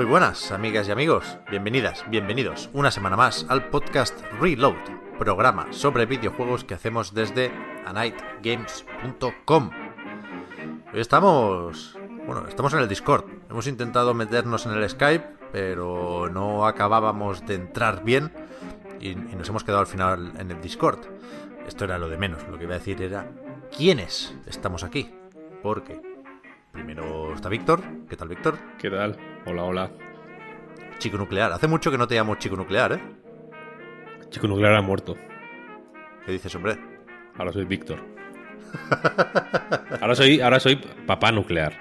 Muy buenas, amigas y amigos. Bienvenidas, bienvenidos una semana más al podcast Reload, programa sobre videojuegos que hacemos desde anightgames.com. Hoy estamos, bueno, estamos en el Discord. Hemos intentado meternos en el Skype, pero no acabábamos de entrar bien y, nos hemos quedado al final en el Discord. Esto era lo de menos. Lo que iba a decir era quiénes estamos aquí. Porque primero está Víctor. ¿Qué tal, Víctor? ¿Qué tal? Hola, hola. Chico nuclear. Hace mucho que no te llamo chico nuclear, ¿eh? Chico nuclear ha muerto. ¿Qué dices, hombre? Ahora soy Víctor. ahora soy, ahora soy papá nuclear.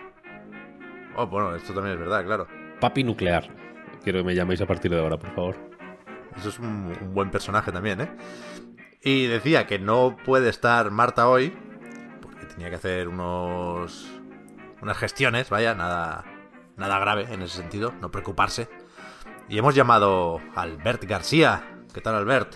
Oh, bueno, esto también es verdad, claro. Papi nuclear. Quiero que me llaméis a partir de ahora, por favor. Eso es un, un buen personaje también, ¿eh? Y decía que no puede estar Marta hoy, porque tenía que hacer unos unas gestiones, vaya, nada nada grave en ese sentido, no preocuparse. Y hemos llamado a Albert García. ¿Qué tal, Albert?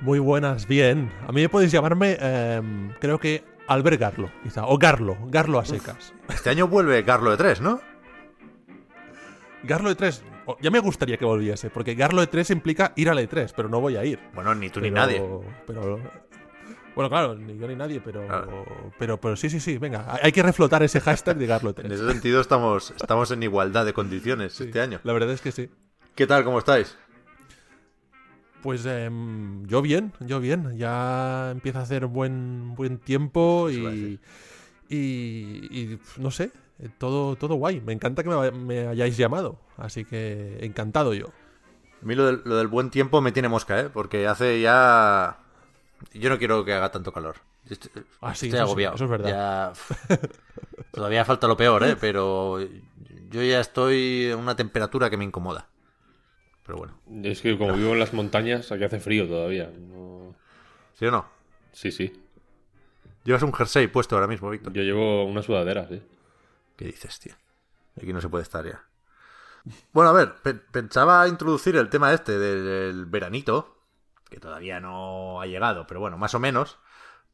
Muy buenas, bien. A mí me podéis llamarme, eh, creo que Albert Garlo, quizá. O Garlo, Garlo a secas. Este año vuelve Garlo de 3, ¿no? Garlo de 3, oh, ya me gustaría que volviese, porque Garlo de 3 implica ir a la E3, pero no voy a ir. Bueno, ni tú Pero- ni nadie. Pero. Bueno, claro, ni yo ni nadie, pero, Claro. pero, pero sí, sí, sí, venga, hay- que reflotar ese hashtag de Garlo de En 3. ese sentido estamos, estamos en igualdad de condiciones Sí, este año. La verdad es que sí. ¿Qué tal? ¿Cómo estáis? Pues em, yo bien, yo bien. Ya empieza a hacer buen, buen tiempo y, y, y, no sé, todo, todo guay. Me encanta que me, me hayáis llamado, así que encantado yo. A mí lo del, lo del buen tiempo me tiene mosca, ¿eh? Porque hace ya... Yo no quiero que haga tanto calor. Estoy, Ah, sí, estoy eso sí, agobiado. eso es verdad. Ya- Todavía falta lo peor, ¿eh? Pero yo ya estoy en una temperatura que me incomoda. Pero bueno, Es que como vivo en las montañas, aquí hace frío todavía. No- ¿sí o no? Sí, sí. Llevas un jersey puesto ahora mismo, Víctor. Yo llevo una sudadera, sí. ¿Qué dices, tío? Aquí no se puede estar ya. Bueno, a ver, pe- pensaba introducir el tema este del veranito, que todavía no ha llegado, pero bueno, más o menos,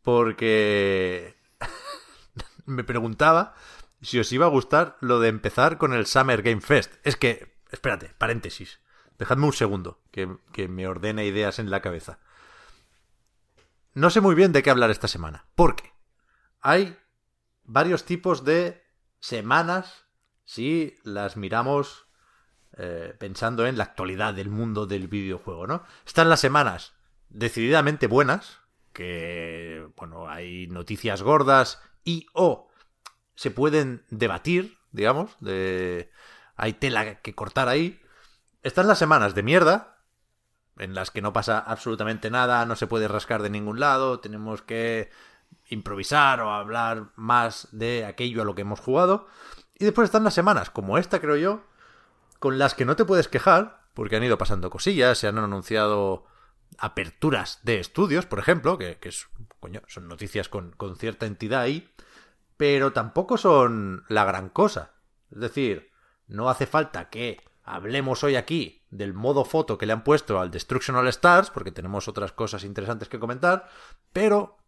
porque me preguntaba si os iba a gustar lo de empezar con el Summer Game Fest. Es que, espérate, paréntesis. Dejadme un segundo, que, que me ordene ideas en la cabeza. No sé muy bien de qué hablar esta semana, porque hay varios tipos de semanas si las miramos eh, pensando en la actualidad del mundo del videojuego, ¿no? Están las semanas decididamente buenas, que, bueno, hay noticias gordas y o se pueden debatir, digamos, de hay tela que cortar ahí. Están las semanas de mierda, en las que no pasa absolutamente nada, no se puede rascar de ningún lado, tenemos que improvisar o hablar más de aquello a lo que hemos jugado. Y después están las semanas, como esta creo yo, con las que no te puedes quejar, porque han ido pasando cosillas, se han anunciado aperturas de estudios, por ejemplo, que, es, coño, son noticias con, con cierta entidad ahí, pero tampoco son la gran cosa. Es decir, no hace falta que hablemos hoy aquí del modo foto que le han puesto al Destruction All Stars, porque tenemos otras cosas interesantes que comentar, pero,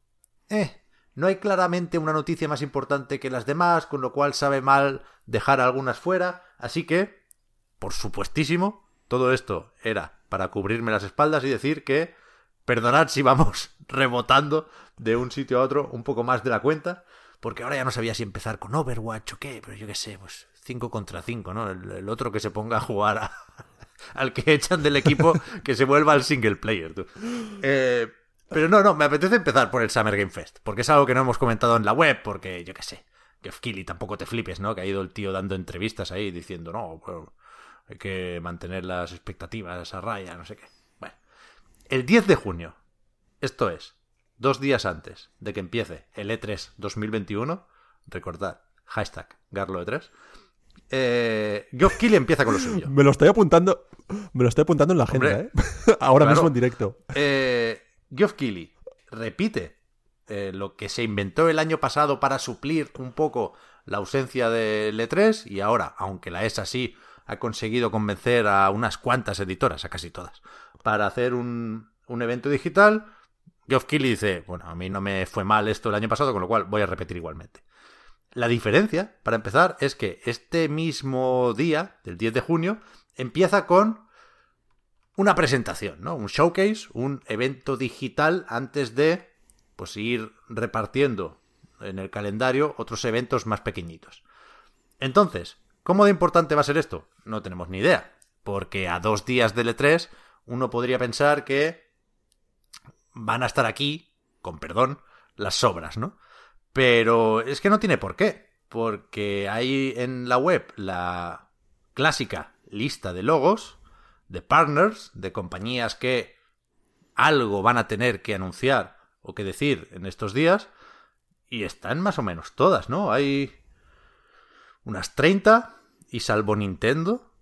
eh, no hay claramente una noticia más importante que las demás, con lo cual sabe mal dejar algunas fuera, así que, por supuestísimo, todo esto era para cubrirme las espaldas y decir que, perdonad si vamos rebotando de un sitio a otro un poco más de la cuenta, porque ahora ya no sabía si empezar con Overwatch o qué, pero yo qué sé, pues 5 contra 5, ¿no? El, el otro que se ponga a jugar a- al que echan del equipo que se vuelva al single player, tú. Eh, pero no, no, me apetece empezar por el Summer Game Fest, porque es algo que no hemos comentado en la web, porque yo qué sé, Geoff Keighley tampoco te flipes, ¿no? Que ha ido el tío dando entrevistas ahí diciendo, no, bueno, hay que mantener las expectativas a raya, no sé qué. Bueno, el 10 de junio, esto es, dos días antes de que empiece el E3 2021, recordad, hashtag GarloE3, eh, Geoff Keighley empieza con lo suyo. Me lo estoy apuntando, me lo estoy apuntando en la agenda, Hombre, ¿eh? Ahora claro. mismo en directo. Eh, Geoff Keighley repite eh, lo que se inventó el año pasado para suplir un poco la ausencia del E3 y ahora, aunque la ESA sí ha conseguido convencer a unas cuantas editoras, a casi todas, para hacer un, un evento digital, Geoff Keighley dice, bueno, a mí no me fue mal esto el año pasado, con lo cual voy a repetir igualmente. La diferencia, para empezar, es que este mismo día, del 10 de junio, empieza con una presentación, ¿no? Un showcase, un evento digital antes de pues ir repartiendo en el calendario otros eventos más pequeñitos. Entonces, ¿cómo de importante va a ser esto? No tenemos ni idea, porque a dos días del E3 uno podría pensar que van a estar aquí, con perdón, las sobras, ¿no? Pero es que no tiene por qué, porque hay en la web la clásica lista de logos, de partners, de compañías que algo van a tener que anunciar o que decir en estos días, y están más o menos todas, ¿no? Hay unas 30, y salvo Nintendo,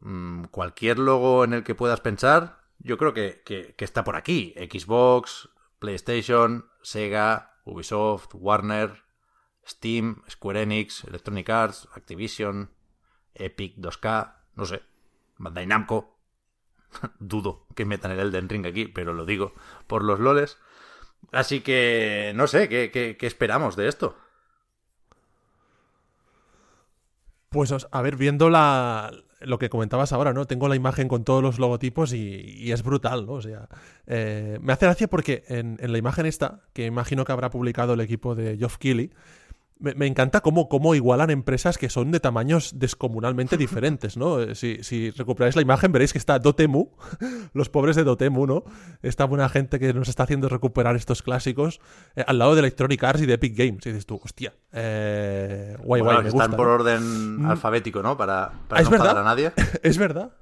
mm, cualquier logo en el que puedas pensar, yo creo que, que, que está por aquí. Xbox, PlayStation, Sega, Ubisoft, Warner, Steam, Square Enix, Electronic Arts, Activision, Epic 2K, no sé, Bandai Namco. Dudo que metan el Elden Ring aquí, pero lo digo por los loles. Así que no sé, ¿qué, qué, qué esperamos de esto? Pues, a ver, viendo la, lo que comentabas ahora, ¿no? Tengo la imagen con todos los logotipos y, y es brutal, ¿no? O sea, eh, me hace gracia porque en, en la imagen esta, que imagino que habrá publicado el equipo de Geoff Keighley, me, me encanta cómo, cómo igualan empresas que son de tamaños descomunalmente diferentes, ¿no? Eh, Si, si recuperáis la imagen veréis que está Dotemu, los pobres de Dotemu, ¿no? Esta buena gente que nos está haciendo recuperar estos clásicos eh, al lado de Electronic Arts y de Epic Games. Y dices tú, hostia, eh, guay, Bueno, guay, me están por ¿no? orden alfabético, ¿no? Para, para Ah, ¿es no enfadar verdad? a nadie. Es verdad.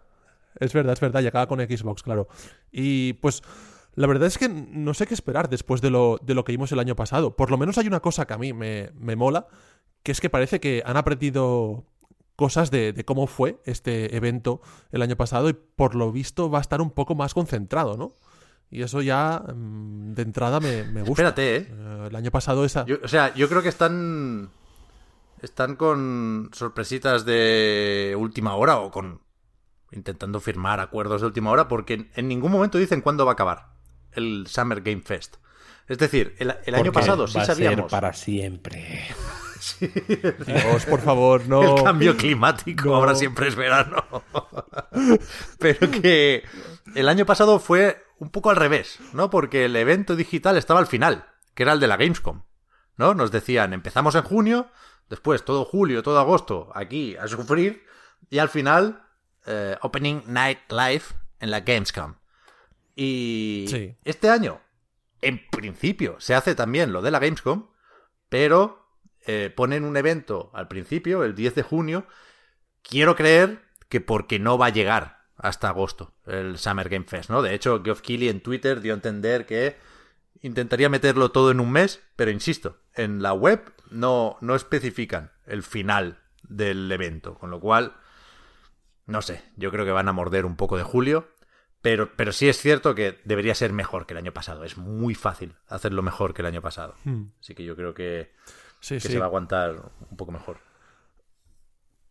Es verdad, es verdad. Y acaba con Xbox, claro. Y pues la verdad es que no sé qué esperar después de lo, de lo que vimos el año pasado. Por lo menos hay una cosa que a mí me, me mola, que es que parece que han aprendido cosas de, de cómo fue este evento el año pasado y por lo visto va a estar un poco más concentrado, ¿no? Y eso ya mm, de entrada me, me gusta. Espérate, ¿eh? Eh, el año pasado esa... Yo- o sea, yo creo que están. Están con sorpresitas de última hora o con. intentando firmar acuerdos de última hora porque en ningún momento dicen cuándo va a acabar el Summer Game Fest. Es decir, el, el año pasado sí va a ser sabíamos para siempre. Dios, por favor, no... el cambio climático, No. ahora siempre es verano. Pero que el año pasado fue un poco al revés, ¿no? Porque el evento digital estaba al final, que era el de la Gamescom, ¿no? Nos decían, empezamos en junio, después todo julio, todo agosto, aquí a sufrir, y al final, eh, Opening Night Live en la Gamescom. Y Sí. este año, en principio, se hace también lo de la Gamescom, pero eh, ponen un evento al principio, el 10 de junio. Quiero creer que porque no va a llegar hasta agosto el Summer Game Fest, ¿no? De hecho, Geoff Keighley en Twitter dio a entender que intentaría meterlo todo en un mes, pero insisto, en la web no, no especifican el final del evento, con lo cual, no sé, yo creo que van a morder un poco de julio, pero, pero sí es cierto que debería ser mejor que el año pasado. Es muy fácil hacerlo mejor que el año pasado. Hmm. Así que yo creo que, Sí, que sí. se va a aguantar un poco mejor.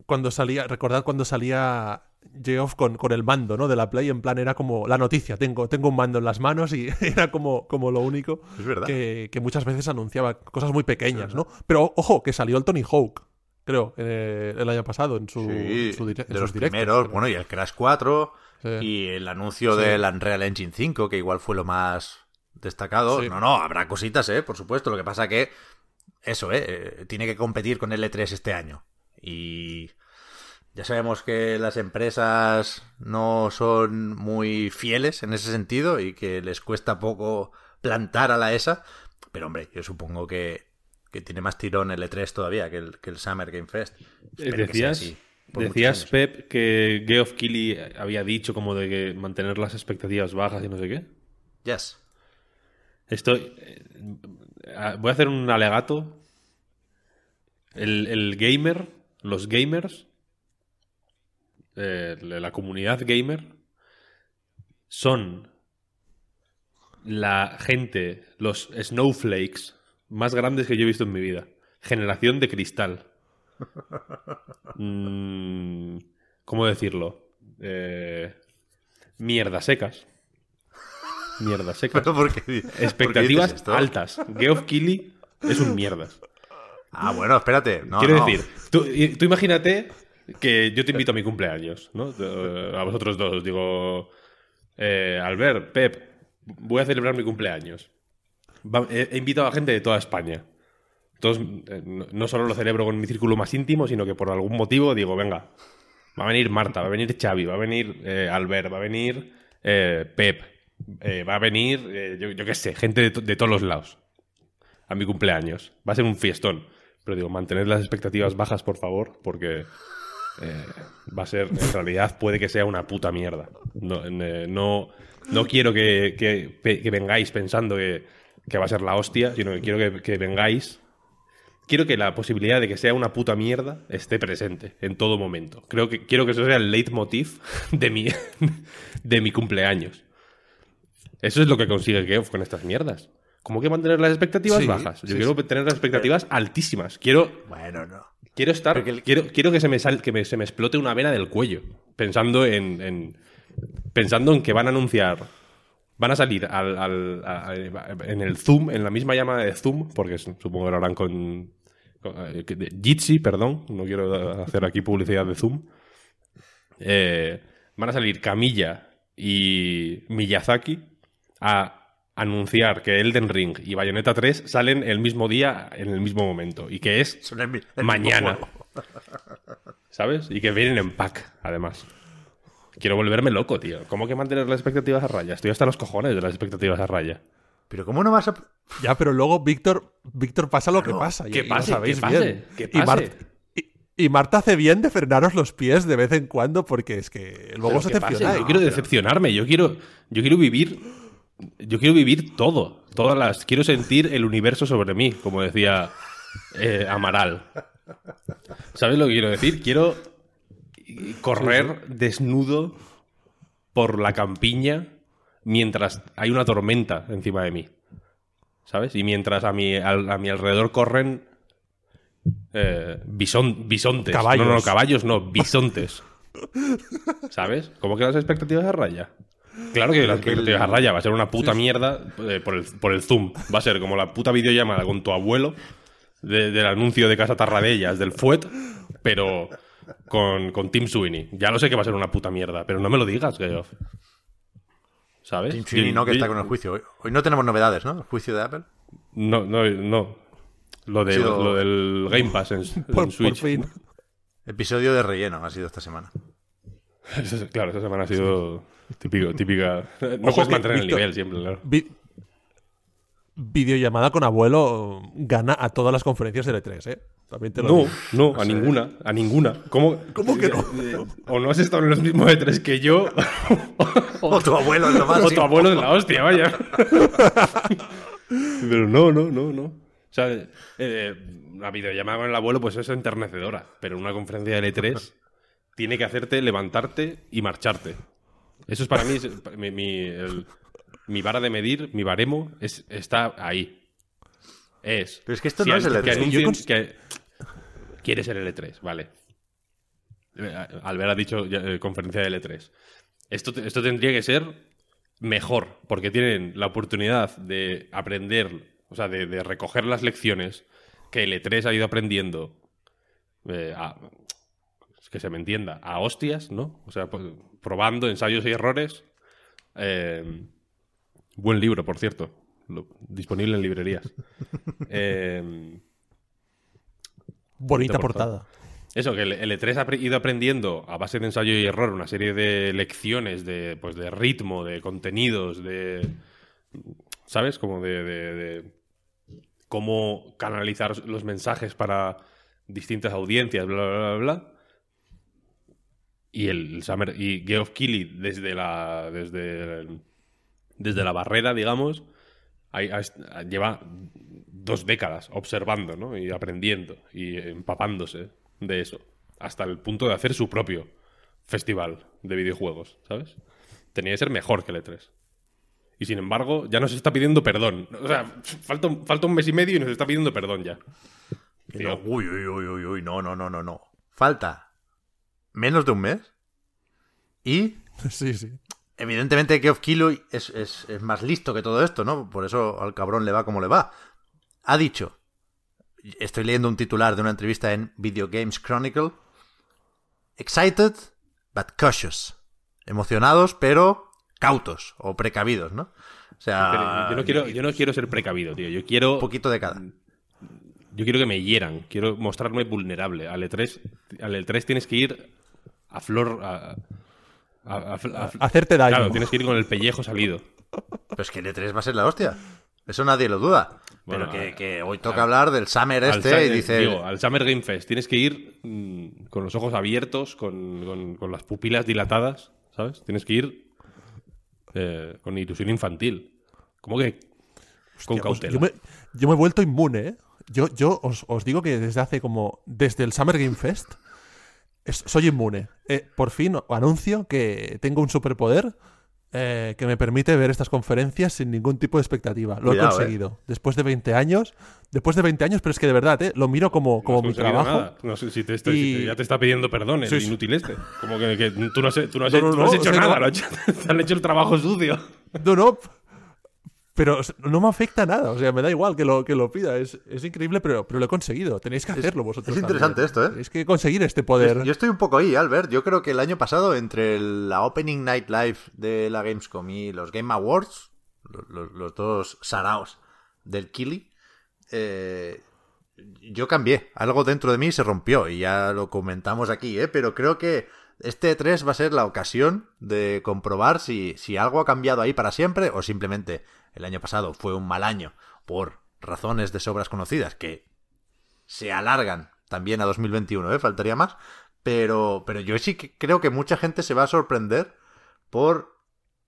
cuando salía, recordad cuando salía Geoff con, con el mando, ¿no? De la Play, en plan era como la noticia, tengo, tengo un mando en las manos y era como, como lo único Es verdad. que, que muchas veces anunciaba cosas muy pequeñas, ¿no? Pero ojo, que salió el Tony Hawk, creo, eh, el año pasado en su, Sí, en su dire- en de sus los directos, primeros, creo. bueno, y el Crash 4 Sí. y el anuncio Sí. del Unreal Engine 5, que igual fue lo más destacado. Sí. No, no, habrá cositas, ¿eh? Por supuesto. Lo que pasa que eso, ¿eh? Eh, Tiene que competir con el E3 este año. Y ya sabemos que las empresas no son muy fieles en ese sentido y que les cuesta poco plantar a la ESA. Pero hombre, yo supongo que, que tiene más tirón el E3 todavía que el, que el Summer Game Fest. Espero que sea Decías, así. Decías. Pep, que Geoff Keighley había dicho como de que mantener las expectativas bajas y no sé qué. Yes. Estoy. eh, voy a hacer un alegato. El, el gamer, los gamers, eh, la comunidad gamer, son la gente, los snowflakes más grandes que yo he visto en mi vida. Generación de cristal. Mm, ¿Cómo decirlo? Eh, mierda secas. Mierda secas. Pero ¿por qué, di- por qué Expectativas altas. Geoff Keighley es un mierdas. Ah, bueno, espérate. No, Quiero no. decir, tú, imagínate que yo te invito a mi cumpleaños, ¿no? A vosotros dos. Digo, eh, Albert, Pep, voy a celebrar mi cumpleaños. He invitado a gente de toda España. Todos, eh, no, solo lo celebro con mi círculo más íntimo, sino que por algún motivo digo, venga, va a venir Marta, va a venir Xavi, va a venir eh, Albert, va a venir eh, Pep, va a venir, yo, yo qué sé, gente de, de todos los lados a mi cumpleaños. Va a ser un fiestón. Pero digo, mantened las expectativas bajas, por favor, porque va a ser, en realidad, puede que sea una puta mierda. No, no, no quiero que, que- vengáis pensando que, que va a ser la hostia, sino que quiero que vengáis. Quiero que la posibilidad de que sea una puta mierda esté presente en todo momento. Creo que quiero que eso sea el leitmotiv de mi, de mi cumpleaños. Eso es lo que consigue Geoff con estas mierdas. ¿Cómo que mantener las expectativas Sí, bajas? Yo sí, quiero tener las expectativas altísimas. Quiero, Bueno, no. quiero estar. Porque Quiero, quiero que se me sal- que me- se me explote una vena del cuello. Pensando en, en- Pensando en que van a anunciar. Van a salir al, en el Zoom, en la misma llamada de Zoom, porque supongo que lo harán con. Eh, Jitsi, perdón. No quiero hacer aquí publicidad de Zoom. Eh, van a salir Camilla y Miyazaki a anunciar que Elden Ring y Bayonetta 3 salen el mismo día en el mismo momento y que es el el mañana. ¿Sabes? Y que vienen en pack, además. Quiero volverme loco, tío. ¿Cómo que mantener las expectativas a raya? Estoy hasta los cojones de las expectativas a raya. Pero ¿cómo no vas a...? Ya, pero luego Víctor, Víctor pasa lo que pasa. y- que y lo pase, sabéis que pase, bien. que Y. Mar- y- y Marta hace bien de frenaros los pies de vez en cuando porque es que luego Pero os que pase, decepcionáis. Yo quiero decepcionarme. Yo quiero, yo quiero vivir. Yo quiero vivir todo. Todas las. Quiero sentir el universo sobre mí, como decía eh, Amaral. ¿Sabes lo que quiero decir? Quiero correr desnudo por la campiña mientras hay una tormenta encima de mí. ¿Sabes? Y mientras a mi, al- a mi alrededor corren eh, bison- bisontes. Caballos. No, no, caballos no, bisontes. ¿Sabes? ¿Cómo que las expectativas a raya? Claro que las expectativas a raya va a ser una puta mierda eh, por, el, por el Zoom. Va a ser como la puta videollamada con tu abuelo de- del anuncio de Casa Tarradellas, del FUET, pero con, con Tim Sweeney. Ya lo sé que va a ser una puta mierda, pero no me lo digas, Geoff. ¿Sabes? Tim Sweeney no, que está con el juicio. Hoy, hoy no tenemos novedades, ¿no? El juicio de Apple. No, no, no. Lo, de, sido- lo del Game Pass en, en Por, por Switch. fin. Episodio de relleno ha sido esta semana. Claro, esta semana ha sido típico, típica. No Ojo puedes mantener el nivel siempre, claro. Vi- videollamada con abuelo gana a todas las conferencias de E3, ¿eh? También te lo No, digo. no, a ninguna, a ninguna. ¿Cómo, ¿Cómo que no? Eh, O no has estado en los mismos de tres que yo, O tu abuelo es lo más. o tu abuelo es la hostia, vaya. Pero no, no, no, no. O sea, eh, la videollamada con el abuelo pues es enternecedora, pero una conferencia de L3 tiene que hacerte levantarte y marcharte. Eso es para mí, es- mi, mi, el- mi vara de medir, mi baremo, es, está ahí. Es. Pero es que esto si no es el que E3. anuncien Yo cons- que- Quiere ser L3, vale. Eh, Albert ha dicho eh, conferencia de L3. Esto, te- esto tendría que ser mejor, porque tienen la oportunidad de aprender, o sea, de, recoger las lecciones que L3 ha ido aprendiendo, eh, que se me entienda, a hostias, ¿no? O sea, pues, probando ensayos y errores. Eh, buen libro, por cierto. Disponible en librerías. Eh, Bonita portada. eso, que el el E3 ha apre- ido aprendiendo a base de ensayo y error una serie de lecciones de, pues, de ritmo, de contenidos, de. ¿Sabes? Como de, de- de cómo canalizar los mensajes para distintas audiencias, bla, bla, bla, bla. Y el Summer y Geoff Keighley desde la desde desde la barrera, digamos, hay- ha- lleva dos décadas observando, ¿no? Y aprendiendo y empapándose de eso hasta el punto de hacer su propio festival de videojuegos, ¿sabes? Tenía que ser mejor que el E3. Y sin embargo, ya nos está pidiendo perdón. O sea, falta, un- falta un mes y medio y nos está pidiendo perdón ya. No, uy, uy, uy, uy, uy, no, no, no, no, no. Falta menos de un mes. Y Sí, sí. evidentemente Geoff Keighley es, es, es más listo que todo esto, ¿no? Por eso al cabrón le va como le va. Ha dicho, estoy leyendo un titular de una entrevista en Video Games Chronicle, excited but cautious. Emocionados pero cautos o precavidos, ¿no? O sea, yo, no quiero, yo no quiero ser precavido, tío. Yo quiero, un poquito de cada. yo quiero que me hieran. Quiero mostrarme vulnerable. Al E3, al E3 tienes que ir a flor... A, a- a- a- Hacerte daño. Claro, tienes que ir con el pellejo salido. Pero es que el E3 va a ser la hostia. Eso nadie lo duda. Bueno, pero que, que hoy toca hablar del Summer este y dice... digo, al Summer Game Fest tienes que ir mm, con los ojos abiertos, con, con- con las pupilas dilatadas, ¿sabes? Tienes que ir eh, con ilusión infantil. ¿Cómo que con pues cautela? yo, me, yo me he vuelto inmune, ¿eh? Yo, yo os, os digo que desde hace como. Desde el Summer Game Fest. es- soy inmune. Eh, por fin anuncio que tengo un superpoder eh, que me permite ver estas conferencias sin ningún tipo de expectativa. Lo Cuidado, he conseguido. Después de 20 años. Después de 20 años, pero es que de verdad, ¿eh? Lo miro como, como mi trabajo. nada. No sé si, te está- Y- si te- ya te está pidiendo perdón el Sí, inútil este. Como que, que tú no has, tú no has- No, no, tú no has no, hecho nada, lo has te han hecho el trabajo sucio. No, no. Pero no me afecta nada. O sea, me da igual que lo, que lo pida. Es, es increíble, pero, pero lo he conseguido. Tenéis que hacerlo vosotros. es interesante también. esto, ¿eh? Tenéis que conseguir este poder. Yo estoy un poco ahí, Albert. Yo creo que el año pasado, entre la Opening Night Live de la Gamescom y los Game Awards, lo- lo- los, dos saraos del Kili, eh, yo cambié. Algo dentro de mí se rompió y ya lo comentamos aquí, ¿eh? Pero creo que este 3 va a ser la ocasión de comprobar si, si algo ha cambiado ahí para siempre o simplemente el año pasado fue un mal año por razones de sobras conocidas que se alargan también a 2021, ¿eh? Faltaría más. Pero, pero yo sí que creo que mucha gente se va a sorprender por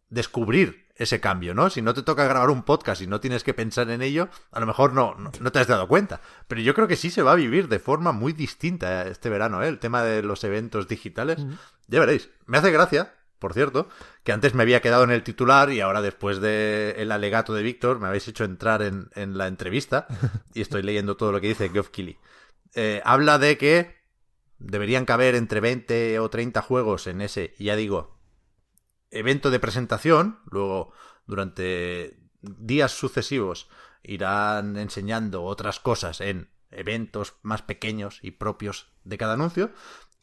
descubrir ese cambio, ¿no? Si no te toca grabar un podcast y no tienes que pensar en ello, a lo mejor no, no, no te has dado cuenta. Pero yo creo que sí se va a vivir de forma muy distinta este verano, ¿eh? El tema de los eventos digitales. Ya veréis. Me hace gracia, por cierto, que antes me había quedado en el titular y ahora después del el alegato de Víctor me habéis hecho entrar en, en la entrevista y estoy leyendo todo lo que dice Geoff Keighley. Eh, habla de que deberían caber entre 20 o 30 juegos en ese, ya digo, evento de presentación. Luego, durante días sucesivos, irán enseñando otras cosas en eventos más pequeños y propios de cada anuncio.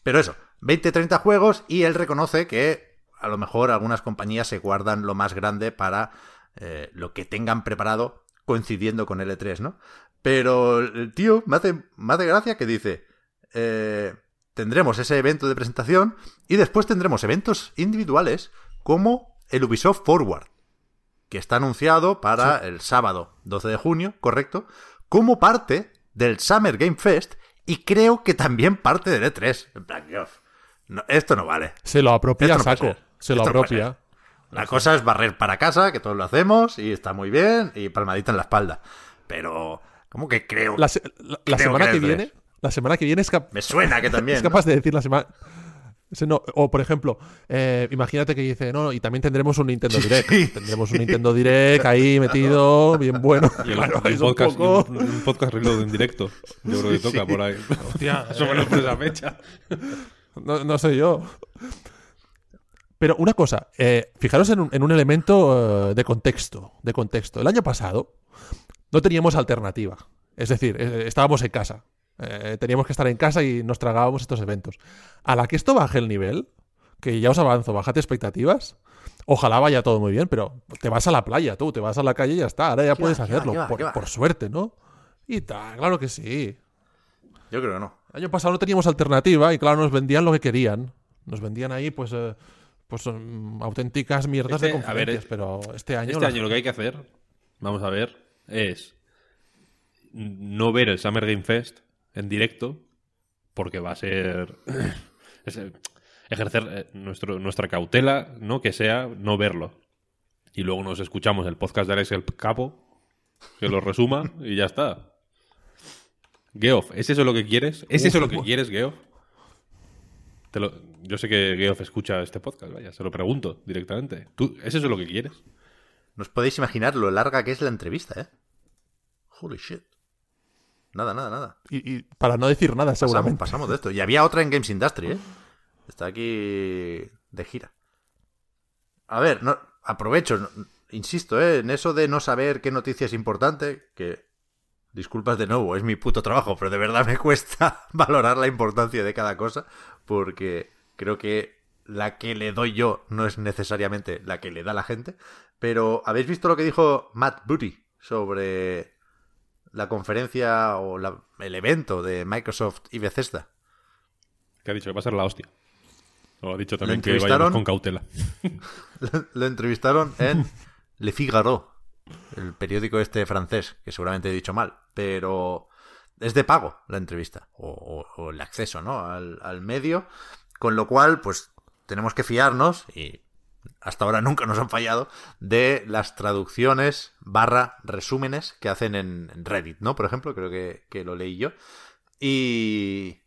Pero eso, 20-30 juegos y él reconoce que a lo mejor algunas compañías se guardan lo más grande para eh, lo que tengan preparado coincidiendo con el E3, ¿no? Pero el tío me hace, me hace gracia que dice, eh, tendremos ese evento de presentación y después tendremos eventos individuales como el Ubisoft Forward, que está anunciado para el sábado 12 de junio, correcto, como parte del Summer Game Fest y creo que también parte del E3. En plan, Dios, no, esto no vale. Se lo apropia no saco. Se lo no apropia. La cosa es barrer para casa, que todos lo hacemos y está muy bien y palmadita en la espalda. Pero, ¿cómo que creo? La, se- la- la Creo semana que que viene. tres. La semana que viene es, cap- Me suena que también. es ¿no? capaz de decir la semana. No- O, por ejemplo, eh, imagínate que dice, no, y también tendremos un Nintendo Direct. sí, tendremos un Nintendo Direct ahí metido, bien bueno. Y el, Claro, y un podcast, poco- y un, un podcast reload en directo. Yo creo que toca por ahí. Hostia, menos por esa fecha. No, no sé yo. Pero una cosa, eh, fijaros en un, en un elemento eh, de contexto, de contexto. El año pasado no teníamos alternativa. Es decir, eh, estábamos en casa. Eh, teníamos que estar en casa y nos tragábamos estos eventos. A la que esto baje el nivel, que ya os avanzo, bajate expectativas. Ojalá vaya todo muy bien, pero te vas a la playa, tú, te vas a la calle y ya está. Ahora ya ¿Qué puedes va, hacerlo, va, por, por suerte, ¿no? Y tal, claro que sí. Yo creo que no. El año pasado no teníamos alternativa y claro, nos vendían lo que querían. Nos vendían ahí, pues, eh, pues mm, auténticas mierdas de Este, a ver, conferencias, eh, pero este año... Este la- año lo que hay que hacer, vamos a ver, es no ver el Summer Game Fest en directo, porque va a ser. es, ejercer eh, nuestro, nuestra cautela, ¿no? Que sea no verlo. Y luego nos escuchamos el podcast de Alex el Capo, que lo resuma y ya está. Geoff, ¿es eso lo que quieres? ¿Es eso lo que quieres, Geoff? Te lo- yo sé que Geoff escucha este podcast, vaya, se lo pregunto directamente. ¿Tú, ¿Es eso lo que quieres? No os podéis imaginar lo larga que es la entrevista, ¿eh? Holy shit. Nada, nada, nada. Y, y para no decir nada, Pasamos, seguramente. pasamos de esto. Y había otra en Games Industry, ¿eh? Está aquí de gira. A ver, no, aprovecho, no- insisto, ¿eh? En eso de no saber qué noticia es importante, que... Disculpas de nuevo, es mi puto trabajo, pero de verdad me cuesta valorar la importancia de cada cosa, porque creo que la que le doy yo no es necesariamente la que le da la gente. Pero, ¿habéis visto lo que dijo Matt Booty sobre la conferencia o la- el evento de Microsoft y Bethesda? Que ha dicho que va a ser la hostia. O ha dicho también que vayamos con cautela. Lo entrevistaron en Le Figaro, el periódico este francés, que seguramente he dicho mal, pero es de pago la entrevista, o, o- o el acceso ¿no? al, al medio, con lo cual, pues tenemos que fiarnos, y hasta ahora nunca nos han fallado, de las traducciones barra resúmenes que hacen en, Reddit, ¿no? Por ejemplo, creo que, que lo leí yo. Y,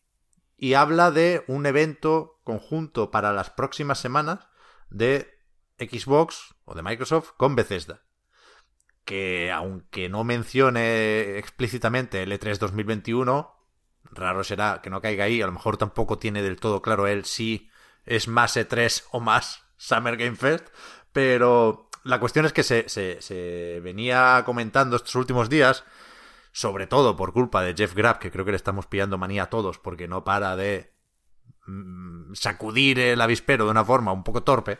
y habla de un evento conjunto para las próximas semanas de Xbox o de Microsoft con Bethesda. Que aunque no mencione explícitamente el E E3 2021, raro será que no caiga ahí. A lo mejor tampoco tiene del todo claro él si es más E3 o más Summer Game Fest. Pero la cuestión es que se, se- se venía comentando estos últimos días, sobre todo por culpa de Jeff Grapp, que creo que le estamos pillando manía a todos porque no para de mm, sacudir el avispero de una forma un poco torpe,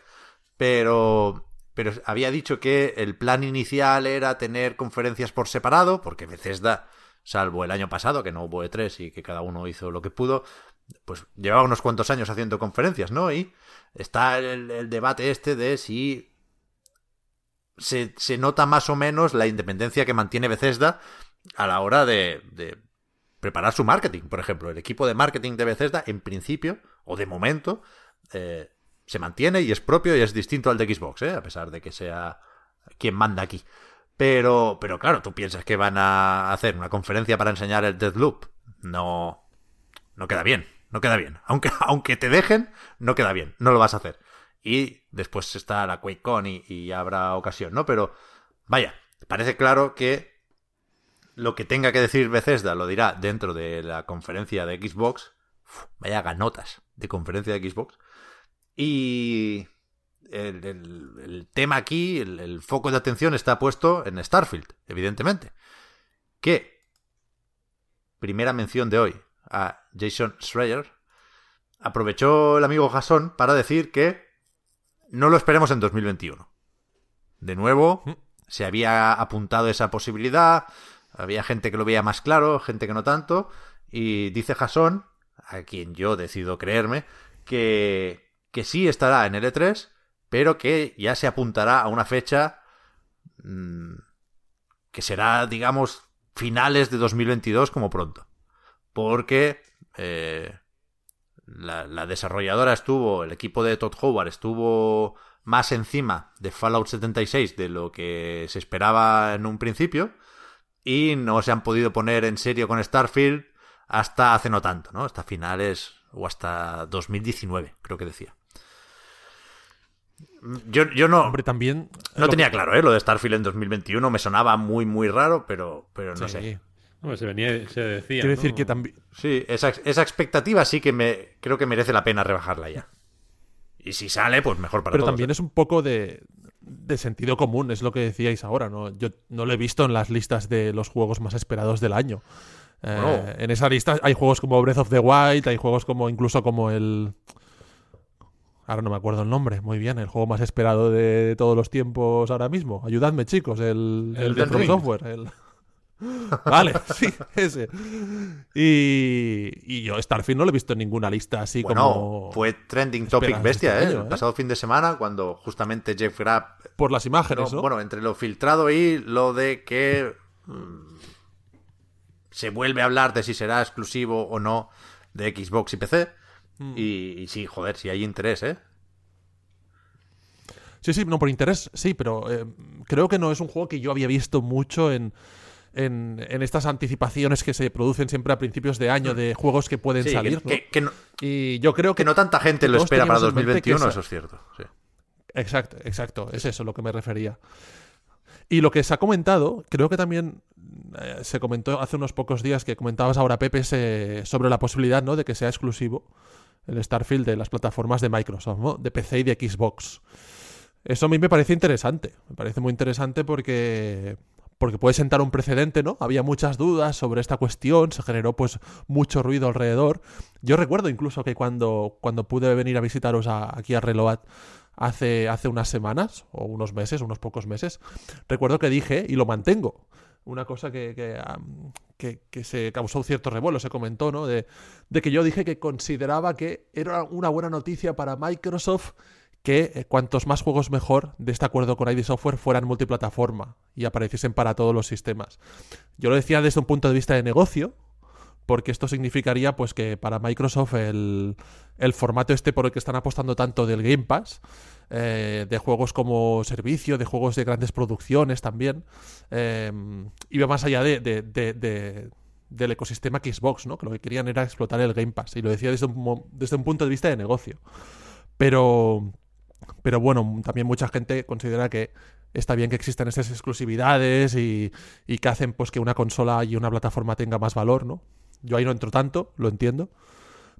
pero, pero había dicho que el plan inicial era tener conferencias por separado, porque Bethesda, salvo el año pasado, que no hubo E3 y que cada uno hizo lo que pudo, pues llevaba unos cuantos años haciendo conferencias, ¿no? Y está el, debate este de si se, se nota más o menos la independencia que mantiene Bethesda a la hora de, de preparar su marketing. Por ejemplo, el equipo de marketing de Bethesda, en principio, o de momento, eh, se mantiene y es propio y es distinto al de Xbox, ¿eh? a pesar de que sea quien manda aquí. Pero, pero claro, tú piensas que van a hacer una conferencia para enseñar el Deathloop. No, no queda bien, no queda bien. Aunque, aunque te dejen, no queda bien, no lo vas a hacer. Y después está la QuakeCon y, y habrá ocasión, ¿no? Pero vaya, parece claro que lo que tenga que decir Bethesda lo dirá dentro de la conferencia de Xbox. Uf, vaya ganotas de conferencia de Xbox. Y el, el- el tema aquí, el, el foco de atención está puesto en Starfield, evidentemente. Que, primera mención de hoy a Jason Schreier, aprovechó el amigo Jason para decir que no lo esperemos en 2021. De nuevo, se había apuntado esa posibilidad, había gente que lo veía más claro, gente que no tanto, y dice Jason, a quien yo decido creerme, que, que sí estará en el E3, pero que ya se apuntará a una fecha mm, que será, digamos, finales de 2022 como pronto. Porque eh, la, la desarrolladora estuvo, el equipo de Todd Howard estuvo más encima de Fallout 76 de lo que se esperaba en un principio y no se han podido poner en serio con Starfield hasta hace no tanto, ¿no? Hasta finales o hasta 2019, creo que decía. Yo, yo no, Hombre, también. no tenía claro, ¿eh? Lo de Starfield en 2021 me sonaba muy, muy raro, pero, pero no Sí. sé. Hombre, se venía, se decía. Quiero ¿no? decir que también. Sí, esa, esa expectativa sí que me creo que merece la pena rebajarla ya. Y si sale, pues mejor para Pero todos. también ¿eh? es un poco de, de sentido común, es lo que decíais ahora, ¿no? Yo no lo he visto en las listas de los juegos más esperados del año. Eh. En esa lista hay juegos como Breath of the Wild, hay juegos como incluso como el... Ahora no me acuerdo el nombre, muy bien, el juego más esperado de todos los tiempos ahora mismo. Ayudadme, chicos, el, el de Elden From. Software. el- vale, sí, ese. Y, y yo Starfield no lo he visto en ninguna lista así Bueno, como... fue trending topic esperas bestia, este ¿eh? El ¿eh? pasado fin de semana, cuando justamente Jeff Grapp Por las imágenes, No, ¿no? Bueno, entre lo filtrado y lo de que mm, se vuelve a hablar de si será exclusivo o no de Xbox y PC, Mm. Y, y sí, joder, si hay interés, ¿eh? Sí, sí, no, por interés, sí, pero eh, creo que no es un juego que yo había visto mucho en, en, en estas anticipaciones que se producen siempre a principios de año de juegos que pueden Sí, que- salir. ¿no? que, que no, Y yo creo que no tanta gente lo espera para teníamos en mente que 2021, esa- eso es cierto. sí. Exacto, exacto, es eso lo que me refería. Y lo que se ha comentado, creo que también eh, se comentó hace unos pocos días que comentabas ahora, Pepe, se- sobre la posibilidad ¿no? de que sea exclusivo el Starfield de las plataformas de Microsoft, ¿no? de PC y de Xbox. Eso a mí me parece interesante, me parece muy interesante porque porque puede sentar un precedente, ¿no? Había muchas dudas sobre esta cuestión, se generó pues mucho ruido alrededor. Yo recuerdo incluso que cuando, cuando pude venir a visitaros aquí a Reload hace, hace unas semanas, o unos meses, unos pocos meses, recuerdo que dije, y lo mantengo, una cosa que, que- se causó cierto revuelo, se comentó, ¿no? De, de que yo dije que consideraba que era una buena noticia para Microsoft que eh, cuantos más juegos mejor de este acuerdo con ID Software fueran multiplataforma y apareciesen para todos los sistemas. Yo lo decía desde un punto de vista de negocio, porque esto significaría pues que para Microsoft el, el formato este por el que están apostando tanto del Game Pass, eh, de juegos como servicio, de juegos de grandes producciones también, eh, iba más allá de, de- de- de- del ecosistema Xbox, ¿no? que lo que querían era explotar el Game Pass, y lo decía desde un, desde un punto de vista de negocio. Pero, pero bueno, también mucha gente considera que está bien que existan estas exclusividades y, y que hacen pues que una consola y una plataforma tenga más valor, ¿no? Yo ahí no entro tanto, lo entiendo.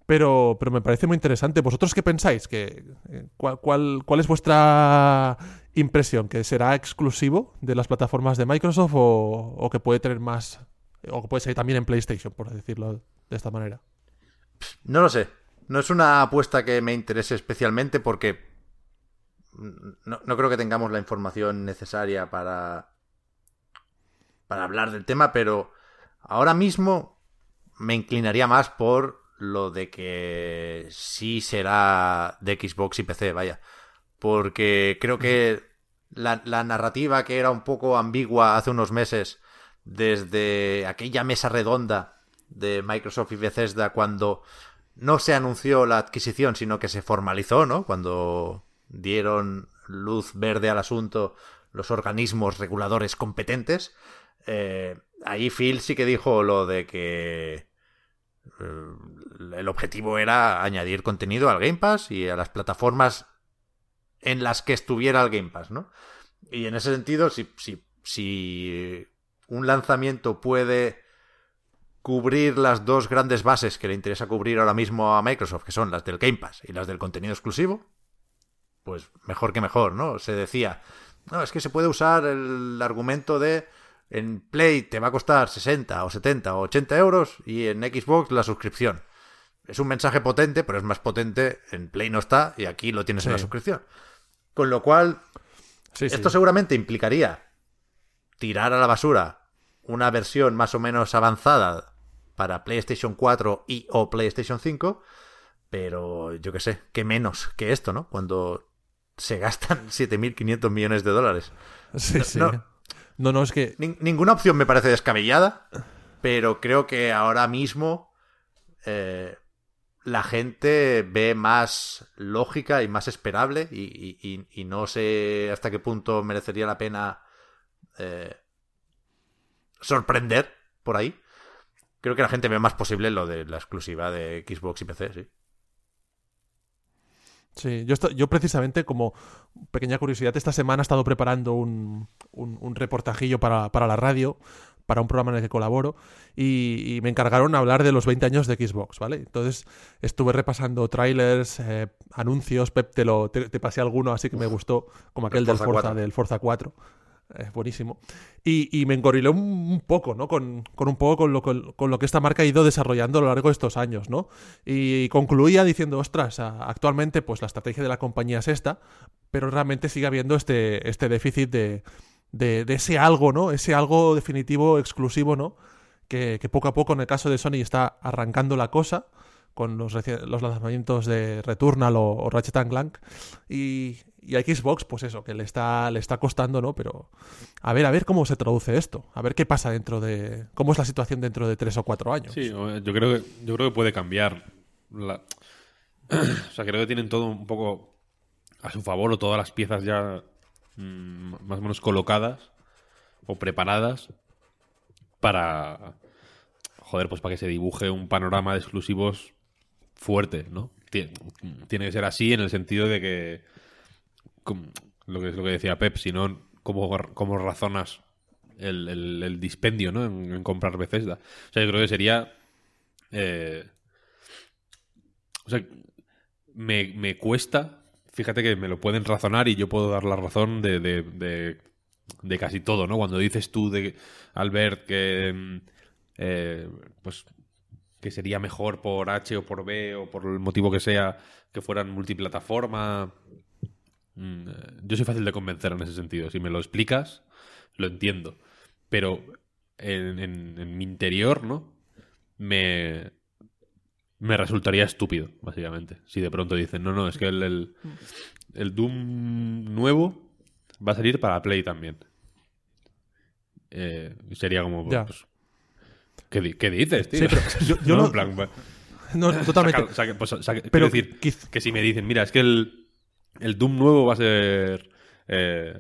Pero, pero me parece muy interesante. ¿Vosotros qué pensáis? ¿Que, eh, cuál, cuál, cuál es vuestra impresión? ¿Que será exclusivo de las plataformas de Microsoft o, o que puede tener más... o que puede ser también en PlayStation, por decirlo de esta manera? No lo sé. No es una apuesta que me interese especialmente porque no, no creo que tengamos la información necesaria para, para hablar del tema, pero ahora mismo me inclinaría más por lo de que sí será de Xbox y PC, vaya. Porque creo que la, la narrativa que era un poco ambigua hace unos meses desde aquella mesa redonda de Microsoft y Bethesda cuando no se anunció la adquisición, sino que se formalizó, ¿no? Cuando dieron luz verde al asunto los organismos reguladores competentes. Eh, ahí Phil sí que dijo lo de que el objetivo era añadir contenido al Game Pass y a las plataformas en las que estuviera el Game Pass, ¿no? Y en ese sentido, si, si, si un lanzamiento puede cubrir las dos grandes bases que le interesa cubrir ahora mismo a Microsoft, que son las del Game Pass y las del contenido exclusivo, pues mejor que mejor, ¿no? Se decía, no, es que se puede usar el argumento de en Play te va a costar 60 o 70 o 80 euros y en Xbox la suscripción. Es un mensaje potente, pero es más potente en Play no está y aquí lo tienes en la suscripción. Con lo cual, Sí, sí. esto seguramente implicaría tirar a la basura una versión más o menos avanzada para PlayStation 4 y o PlayStation 5, pero yo qué sé, qué menos que esto, ¿no? Cuando se gastan 7.500 millones de dólares. Sí, No, sí. no. No, no, es que... Nin- ninguna opción me parece descabellada, pero creo que ahora mismo eh, la gente ve más lógica y más esperable y no sé hasta qué punto merecería la pena eh, sorprender por ahí. Creo que la gente ve más posible lo de la exclusiva de Xbox y PC, sí. Sí, yo, yo precisamente como pequeña curiosidad, esta semana he estado preparando un, un- un reportajillo para, para la radio, para un programa en el que colaboro, y, y me encargaron hablar de los 20 años de Xbox, ¿vale? Entonces estuve repasando trailers, eh, anuncios, Pep, te, lo, te, te pasé alguno así que me gustó, como aquel del Forza Forza, 4. del Forza 4. Eh, buenísimo. Y, y me engorilé un, poco, ¿no? Con, con un poco con lo, con, lo que esta marca ha ido desarrollando a lo largo de estos años, ¿no? Y concluía diciendo, ostras, actualmente pues la estrategia de la compañía es esta, pero realmente sigue habiendo este, este déficit de, de, ese algo, ¿no? Ese algo definitivo, exclusivo, ¿no? Que poco a poco en el caso de Sony está arrancando la cosa con los, los lanzamientos de Returnal o, o Ratchet and Clank. Y, y a Xbox pues eso que le está le está costando no pero a ver a ver cómo se traduce esto. A ver qué pasa dentro de cómo es la situación dentro de tres o cuatro años. Sí, yo creo que, yo creo que puede cambiar. O sea, creo que tienen todo un poco a su favor o todas las piezas ya mm, más o menos colocadas o preparadas para joder, pues para que se dibuje un panorama de exclusivos fuerte, ¿no? Tiene, tiene que ser así en el sentido de que lo que es lo que decía Pep, si no, ¿cómo, cómo razonas el, el- el dispendio, ¿no? En, en comprar Bethesda. O sea, yo creo que sería eh, o sea, me, me cuesta. Fíjate que me lo pueden razonar y yo puedo dar la razón de, de, de- de casi todo, ¿no? Cuando dices tú, de Albert, que mm, eh, pues que sería mejor por H o por B o por el motivo que sea que fueran multiplataforma. Mm, eh, Yo soy fácil de convencer en ese sentido. Si me lo explicas, lo entiendo. Pero en, en- en mi interior, ¿no? Me, me resultaría estúpido, básicamente. Si de pronto dicen, no, no, es que el, el, el Doom nuevo va a salir para Play también. Eh, sería como, pues, ¿qué, di- qué dices, tío? Sí, pero yo- yo No, en plan, No, totalmente. saca- saca- pues, saca- Pero decir, quiz- que si me dicen, mira, es que el, el Doom nuevo va a ser eh,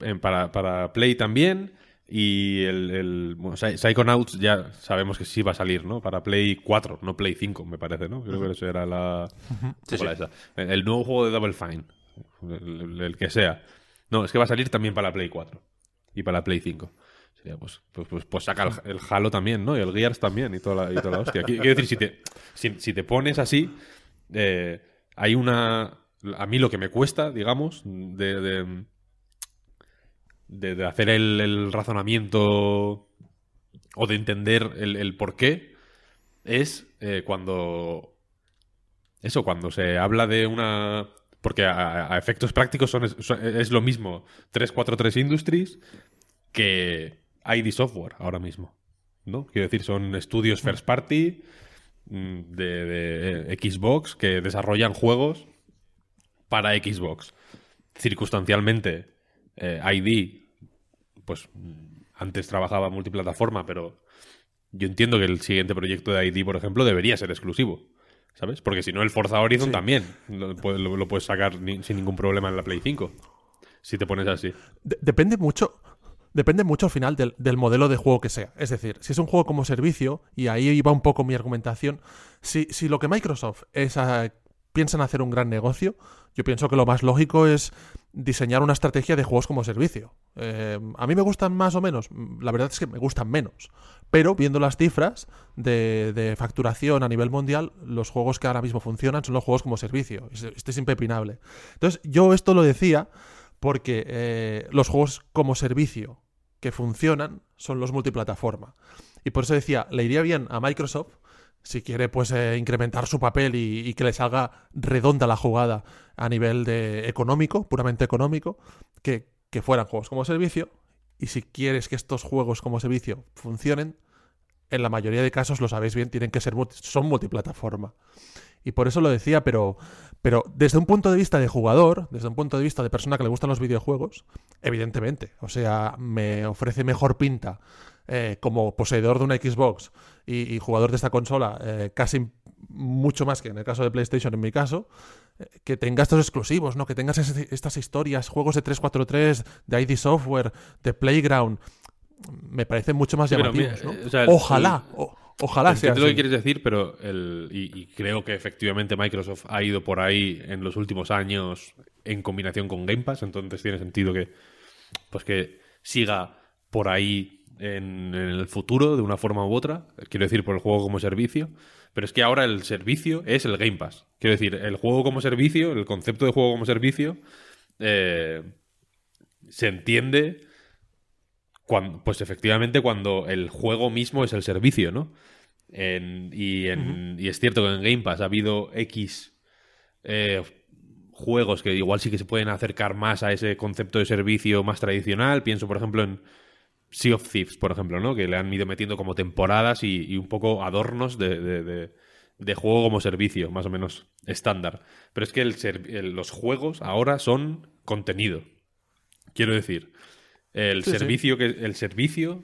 en- para, para Play también. Y el, el bueno, Psy- Psychonauts ya sabemos que sí va a salir, ¿no? Para Play 4, no Play 5, me parece, ¿no? Creo que eso era la. Sí, esa. El, el nuevo juego de Double Fine, el, el- el que sea. No, es que va a salir también para Play 4 y para Play 5. Pues, pues, pues, pues saca el, el Halo también, ¿no? Y el Gears también y toda la, y toda la hostia. Qui- Quiero decir, si te, si, te pones así, eh, hay una... A mí lo que me cuesta, digamos, de, de, hacer el, razonamiento o de entender el, el por qué es eh, cuando... Eso, cuando se habla de una... Porque a, efectos prácticos son- es lo mismo 343 Industries que ID Software ahora mismo. ¿no? Quiero decir, son estudios first party mm, de, de, eh, Xbox que desarrollan juegos para Xbox. Circunstancialmente, eh, ID, pues mm, antes trabajaba multiplataforma, pero yo entiendo que el siguiente proyecto de ID, por ejemplo, debería ser exclusivo. ¿Sabes? Porque si no, el Forza Horizon también lo, pu- lo- lo puedes sacar ni- sin ningún problema en la Play 5. Si te pones así. De- depende mucho. Depende mucho al final del, del modelo de juego que sea. Es decir, si es un juego como servicio, y ahí iba un poco mi argumentación, si, lo que Microsoft es ah, piensan hacer un gran negocio, yo pienso que lo más lógico es diseñar una estrategia de juegos como servicio. Eh, a mí me gustan más o menos, la verdad es que me gustan menos, pero viendo las cifras de, facturación a nivel mundial, los juegos que ahora mismo funcionan son los juegos como servicio. Es- Esto es impepinable. Entonces, yo esto lo decía porque eh, los juegos como servicio que funcionan son los multiplataforma. Y por eso decía, le iría bien a Microsoft si quiere pues eh, incrementar su papel y, y que le salga redonda la jugada a nivel de económico, puramente económico, que, que fueran juegos como servicio. Y si quieres que estos juegos como servicio funcionen, en la mayoría de casos, lo sabéis bien, tienen que ser son multiplataforma. Y por eso lo decía, pero, pero desde un punto de vista de jugador, desde un punto de vista de persona que le gustan los videojuegos, evidentemente, o sea, me ofrece mejor pinta eh, como poseedor de una Xbox y, y jugador de esta consola, eh, casi mucho más que en el caso de PlayStation, en mi caso, eh, que tenga estos exclusivos, ¿no? Que tengas estas historias, juegos de 343, de ID Software, de Playground, me parecen mucho más Sí, mira, ¿no? o sea, el- ojalá, o- ojalá sea Entiendo lo que así. quieres decir, pero el, y, y creo que efectivamente Microsoft ha ido por ahí en los últimos años en combinación con Game Pass, entonces tiene sentido que pues que siga por ahí en, en el futuro de una forma u otra, quiero decir por el juego como servicio, pero es que ahora el servicio es el Game Pass. Quiero decir, el juego como servicio, el concepto de juego como servicio, eh, se entiende cuando, pues efectivamente cuando el juego mismo es el servicio, ¿no? En- y, en- y es cierto que en Game Pass ha habido X eh, juegos que igual sí que se pueden acercar más a ese concepto de servicio más tradicional. Pienso, por ejemplo, en Sea of Thieves, por ejemplo, ¿no? Que le han ido metiendo como temporadas y, y un poco adornos de, de- de- de juego como servicio, más o menos estándar. Pero es que el ser- el- los juegos ahora son contenido. Quiero decir, el Sí, sí. servicio que el servicio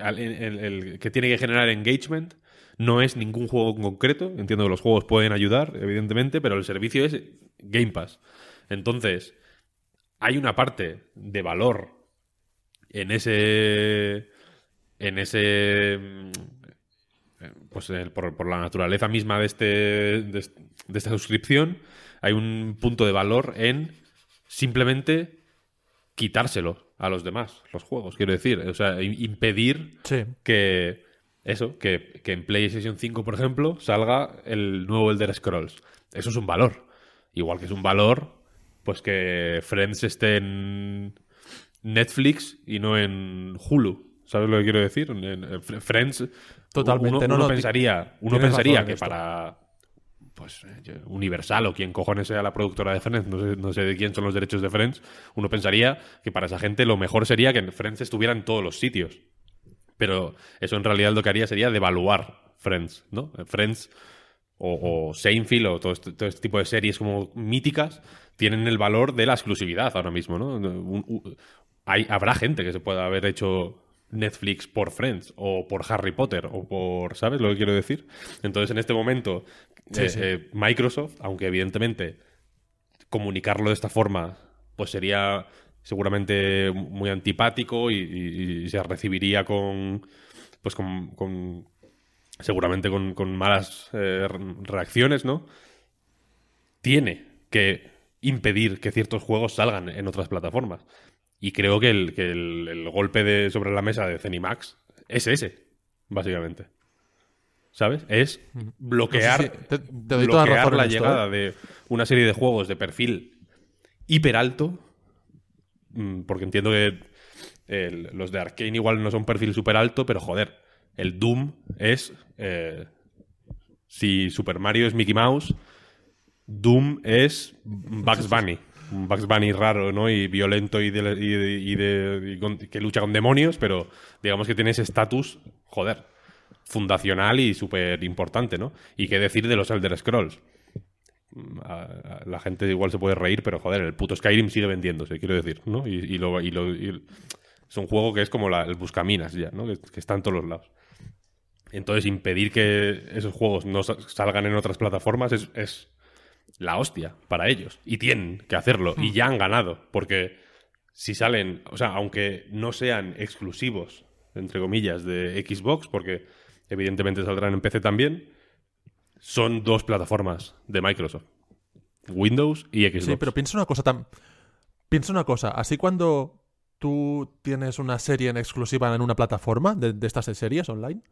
al- el- el- que tiene que generar engagement no es ningún juego en concreto. Entiendo que los juegos pueden ayudar, evidentemente, pero el servicio es Game Pass. Entonces, hay una parte de valor en ese. En ese. Pues por, por la naturaleza misma de, este, de, de esta suscripción, hay un punto de valor en simplemente quitárselo a los demás, los juegos, quiero decir. O sea, impedir Sí. que eso, que, que en PlayStation 5, por ejemplo, salga el nuevo Elder Scrolls. Eso es un valor. Igual que es un valor, pues que Friends esté en Netflix y no en Hulu. ¿Sabes lo que quiero decir? En- en- en Fr- Friends. Totalmente, Uno, no, uno no, pensaría, uno pensaría que para pues eh, Universal o quien cojones sea la productora de Friends, no sé, de quién son los derechos de Friends, uno pensaría que para esa gente lo mejor sería que Friends estuviera en todos los sitios. Pero eso en realidad lo que haría sería devaluar Friends, ¿no? Friends o, o Seinfeld o todo este, este tipo de series como míticas tienen el valor de la exclusividad ahora mismo, ¿no? Hay, habrá gente que se pueda haber hecho Netflix por Friends o por Harry Potter o por, ¿sabes lo que quiero decir? Entonces en este momento Sí, eh, sí. eh, Microsoft, aunque evidentemente comunicarlo de esta forma pues sería seguramente muy antipático y, y- y se recibiría con pues con, con- seguramente con, con malas eh, re- reacciones, ¿no? Tiene que impedir que ciertos juegos salgan en otras plataformas. Y creo que el, que el, el golpe de, sobre la mesa de Zenimax es ese, básicamente. ¿Sabes? Es bloquear, No sé si- te- te doy toda bloquear en la esto, llegada ¿eh? de una serie de juegos de perfil hiper alto. mm, Porque entiendo que el- los de Arkane igual no son perfil súper alto, pero joder, el Doom es. eh, si Super Mario es Mickey Mouse, Doom es Bugs Bunny. Un Bugs Bunny raro, ¿no? Y violento y, de, y que lucha con demonios, pero digamos que tiene ese estatus, joder, fundacional y súper importante, ¿no? Y qué decir de los Elder Scrolls. La gente igual se puede reír, pero joder, el puto Skyrim sigue vendiéndose, quiero decir, ¿no? Y, lo, es un juego que es como la- el buscaminas ya, ¿no? Que, está en todos los lados. Entonces, impedir que esos juegos no sa- salgan en otras plataformas es la hostia para ellos. Y tienen que hacerlo. Y ya han ganado. Porque si salen, o sea, aunque no sean exclusivos, entre comillas, de Xbox, porque evidentemente saldrán en PC también, son dos plataformas de Microsoft. Windows y Xbox. Sí, pero piensa una cosa tan. Piensa una cosa. Así cuando tú tienes una serie en exclusiva en una plataforma de, de estas series online.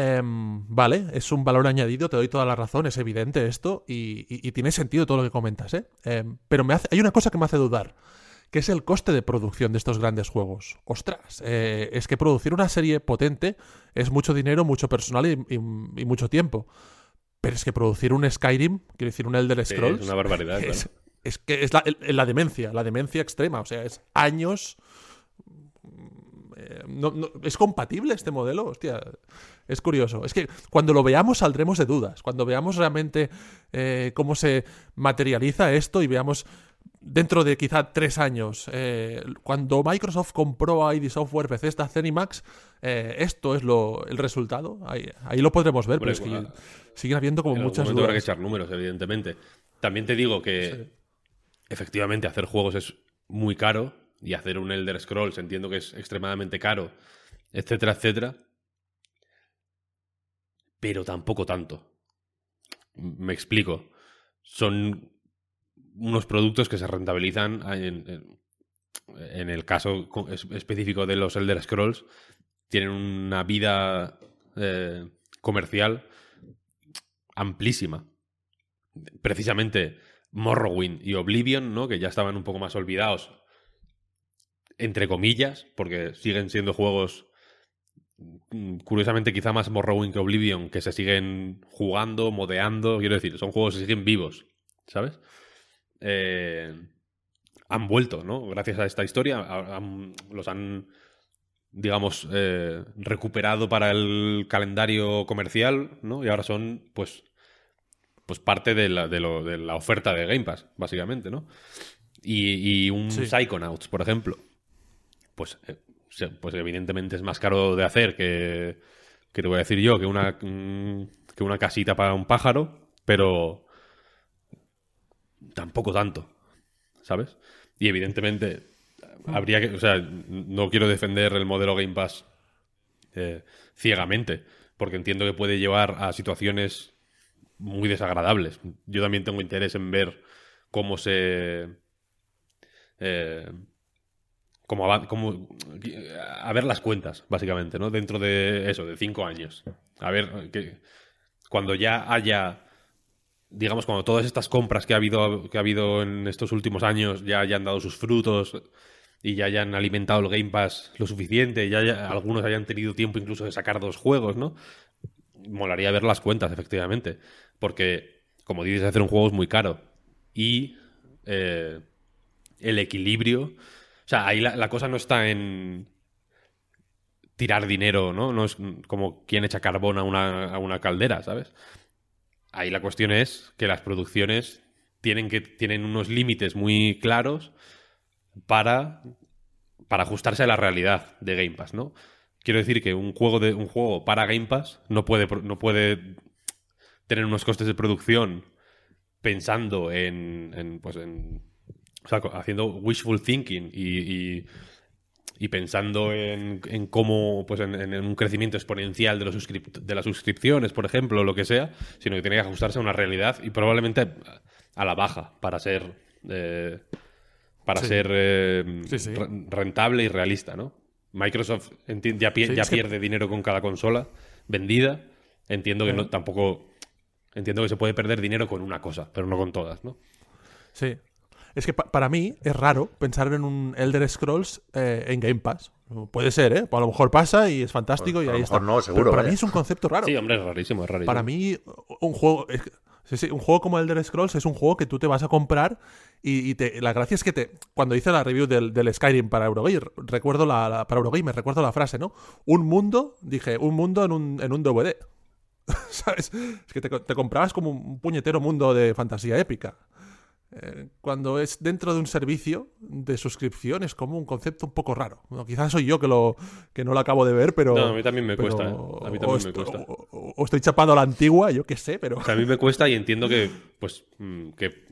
Em, vale, es un valor añadido, te doy toda la razón, es evidente esto y, y- y tiene sentido todo lo que comentas, ¿eh? Em, pero me hace, hay una cosa que me hace dudar, que es el coste de producción de estos grandes juegos. Ostras, eh, es que producir una serie potente es mucho dinero, mucho personal y, mucho tiempo. Pero es que producir un Skyrim, quiero decir, un Elder Sí, Scrolls, es una barbaridad. es, claro. es que es la, la demencia, la demencia extrema. O sea, es años. Eh, no- no- ¿Es compatible este modelo? Hostia, es curioso. Es que cuando lo veamos saldremos de dudas. Cuando veamos realmente eh, cómo se materializa esto y veamos dentro de quizá tres años, eh, cuando Microsoft compró a ID Software, Bethesda, Zenimax, eh, esto es lo, el resultado. Ahí, ahí lo podremos ver, pero es que siguen habiendo como En muchas momento habrá que dudas. echar números, evidentemente. También te digo que efectivamente hacer juegos es muy caro y hacer un Elder Scrolls entiendo que es extremadamente caro, etcétera, etcétera. Pero tampoco tanto. Me explico. Son unos productos que se rentabilizan en, en- el caso co- es- específico de los Elder Scrolls. Tienen una vida eh, comercial amplísima. Precisamente Morrowind y Oblivion, ¿no? Que ya estaban un poco más olvidados, entre comillas, porque siguen siendo juegos mm, curiosamente quizá más Morrowind que Oblivion, que se siguen jugando, modeando, quiero decir, son juegos que siguen vivos, ¿sabes? Eh, han vuelto, ¿no? Gracias a esta historia, han- los han, digamos, eh, recuperado para el calendario comercial, ¿no? Y ahora son, pues, pues parte de la, de, lo- de la oferta de Game Pass, básicamente, ¿no? Y, y un Sí. Psychonauts, por ejemplo, pues, eh, pues evidentemente es más caro de hacer que, que te voy a decir yo, que una, mm, que una casita para un pájaro, pero tampoco tanto, ¿sabes? Y evidentemente habría que, o sea, no quiero defender el modelo Game Pass eh, ciegamente, porque entiendo que puede llevar a situaciones muy desagradables. Yo también tengo interés en ver cómo se... Eh, cómo, a, a ver las cuentas, básicamente, ¿no? Dentro de eso, de cinco años. A ver, que, cuando ya haya digamos, cuando todas estas compras que ha habido, que ha habido en estos últimos años ya hayan dado sus frutos y ya hayan alimentado el Game Pass lo suficiente, ya algunos hayan tenido tiempo incluso de sacar dos juegos, ¿no? Molaría ver las cuentas, efectivamente. Porque, como dices, hacer un juego es muy caro. Y eh, el equilibrio. O sea, ahí la, cosa no está en tirar dinero, ¿no? No es como quien echa carbón a una, a una caldera, ¿sabes? Ahí la cuestión es que las producciones tienen, que, tienen unos límites muy claros para, para ajustarse a la realidad de Game Pass, ¿no? Quiero decir que un juego, de, un juego para Game Pass no puede, no puede tener unos costes de producción pensando en, pues en o sea, haciendo wishful thinking y, y, pensando en, en, cómo, pues en, un crecimiento exponencial de, los de las suscripciones, por ejemplo, o lo que sea, sino que tiene que ajustarse a una realidad y probablemente a la baja para ser eh, para ser eh, rentable y realista, ¿no? Microsoft ya, ya pierde dinero con cada consola vendida. Entiendo que no tampoco. Entiendo que se puede perder dinero con una cosa, pero no con todas, ¿no? Sí. Es que para mí es raro pensar en un Elder Scrolls eh, en Game Pass. Puede ser, ¿eh? A lo mejor pasa y es fantástico y ahí está. No, seguro. Pero para mí es un concepto raro. Sí, hombre, es rarísimo, es rarísimo. Para mí, un juego. Sí, sí, un juego como Elder Scrolls es un juego que tú te vas a comprar y, te, la gracia es que te cuando hice la review del, Skyrim para Eurogamer, recuerdo la, para Eurogamer, recuerdo la frase, ¿no? Un mundo, dije, un mundo en un, en un DVD. ¿Sabes? Es que te, te, comprabas como un puñetero mundo de fantasía épica. Eh, cuando es dentro de un servicio de suscripción es como un concepto un poco raro. quizás soy yo que lo que no lo acabo de ver, pero. a mí también me cuesta. ¿eh? A mí también me cuesta. O, estoy chapando a la antigua, yo qué sé, pero. a mí me cuesta y entiendo que, pues, mm, que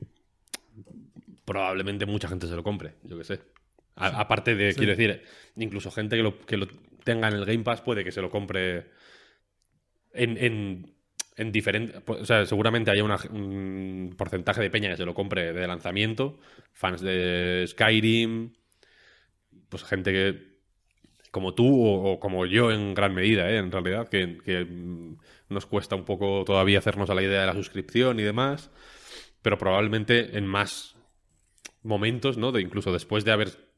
probablemente mucha gente se lo compre, yo qué sé. aparte de, quiero decir, incluso gente que lo, que lo tenga en el Game Pass puede que se lo compre en en diferente. O sea, seguramente haya un porcentaje de peña que se lo compre de lanzamiento. Fans de Skyrim. Pues gente que. Como tú o, como yo en gran medida, ¿eh? en realidad, que, nos cuesta un poco todavía hacernos a la idea de la suscripción y demás. Pero probablemente en más momentos, ¿no? De incluso después de haber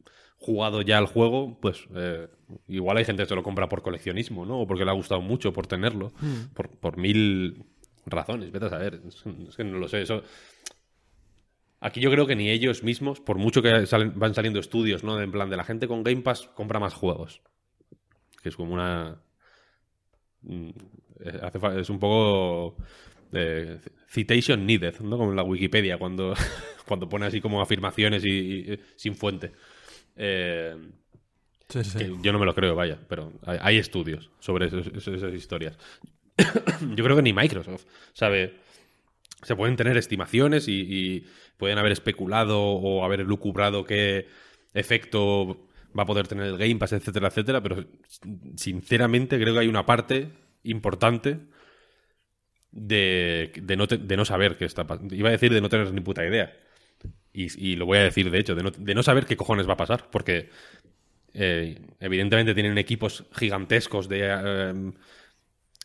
jugado ya el juego, pues eh, igual hay gente que se lo compra por coleccionismo, ¿no? O porque le ha gustado mucho por tenerlo, hmm. por, mil razones, vete a saber. Es, que no lo sé, eso... Aquí yo creo que ni ellos mismos, por mucho que van saliendo estudios, ¿no? En plan, de la gente con Game Pass compra más juegos. Que es como una... Mm, eh, es un poco... de citation needed, ¿no? Como en la Wikipedia, cuando, cuando pone así como afirmaciones y sin fuente. Eh, yo no me lo creo, vaya, pero hay, estudios sobre esas historias. yo creo que ni Microsoft sabe. Se pueden tener estimaciones y, pueden haber especulado o haber lucubrado qué efecto va a poder tener el Game Pass, etcétera, etcétera, pero sinceramente creo que hay una parte importante de, no, de no saber qué está pasando. Iba a decir de no tener ni puta idea. Y, lo voy a decir, de hecho, de no, saber qué cojones va a pasar, porque eh, evidentemente tienen equipos gigantescos de, eh,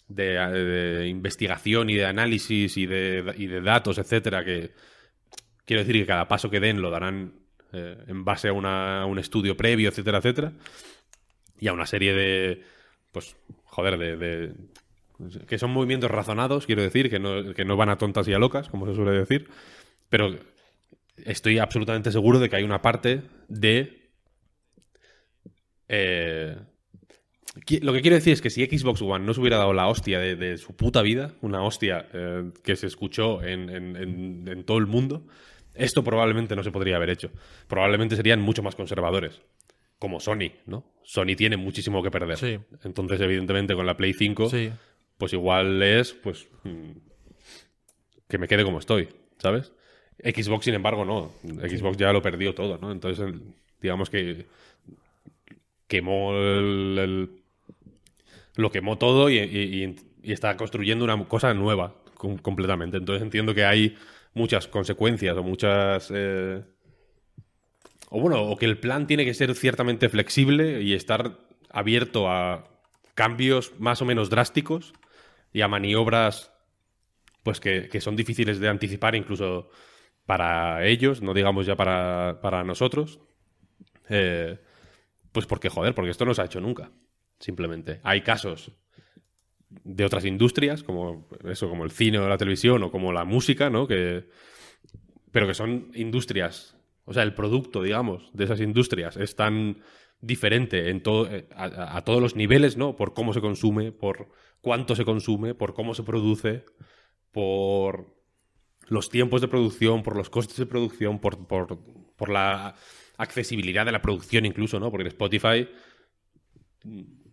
de, investigación y de análisis y de, y de datos, etcétera, que quiero decir que cada paso que den lo darán eh, en base a, un estudio previo, etcétera, etcétera, y a una serie de, pues, joder, de, que son movimientos razonados, quiero decir, que no, que no van a tontas y a locas, como se suele decir, pero estoy absolutamente seguro de que hay una parte de... Eh, lo que quiero decir es que si Xbox One no se hubiera dado la hostia de, su puta vida, una hostia eh, que se escuchó en, todo el mundo, esto probablemente no se podría haber hecho. Probablemente serían mucho más conservadores. como Sony, ¿no? Sony tiene muchísimo que perder. Sí. Entonces, evidentemente, con la Play 5, Sí. pues igual es, pues, mm, que me quede como estoy, ¿sabes? Xbox, sin embargo, no. Xbox ya lo perdió todo, ¿no? Entonces, digamos que quemó el, el- lo quemó todo y, y- y- y está construyendo una cosa nueva com- completamente. Entonces entiendo que hay muchas consecuencias o muchas... eh, o bueno, o que el plan tiene que ser ciertamente flexible y estar abierto a cambios más o menos drásticos y a maniobras pues que, que son difíciles de anticipar incluso para ellos, no digamos ya para, para nosotros. Eh, pues porque, joder, porque esto no se ha hecho nunca. Simplemente. Hay casos de otras industrias, como eso, como el cine o la televisión, o como la música, ¿no? Que. Pero que son industrias. O sea, el producto, digamos, de esas industrias es tan diferente en todo, eh, a, a todos los niveles, ¿no? Por cómo se consume, por cuánto se consume, por cómo se produce, por los tiempos de producción, por los costes de producción, por, por, por la accesibilidad de la producción incluso, ¿no? Porque en Spotify,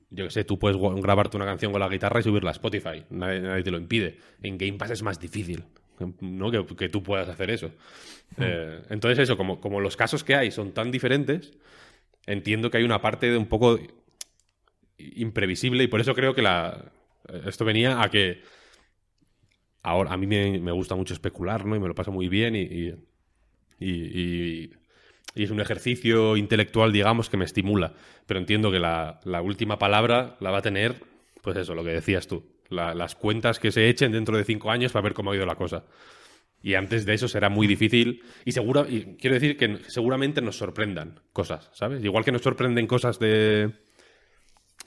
yo que sé, tú puedes grabarte una canción con la guitarra y subirla a Spotify, nadie, nadie te lo impide. En Game Pass es más difícil, ¿no? Que, que tú puedas hacer eso. Eh, entonces eso, como, como los casos que hay son tan diferentes, entiendo que hay una parte de un poco imprevisible y por eso creo que la, esto venía a que ahora a mí me, gusta mucho especular, ¿no? Y me lo paso muy bien y, y, y- es un ejercicio intelectual, digamos, que me estimula. Pero entiendo que la, última palabra la va a tener, pues eso, lo que decías tú. La- las cuentas que se echen dentro de cinco años para ver cómo ha ido la cosa. Y antes de eso será muy difícil. Y seguro, y quiero decir que seguramente nos sorprendan cosas, ¿sabes? Igual que nos sorprenden cosas de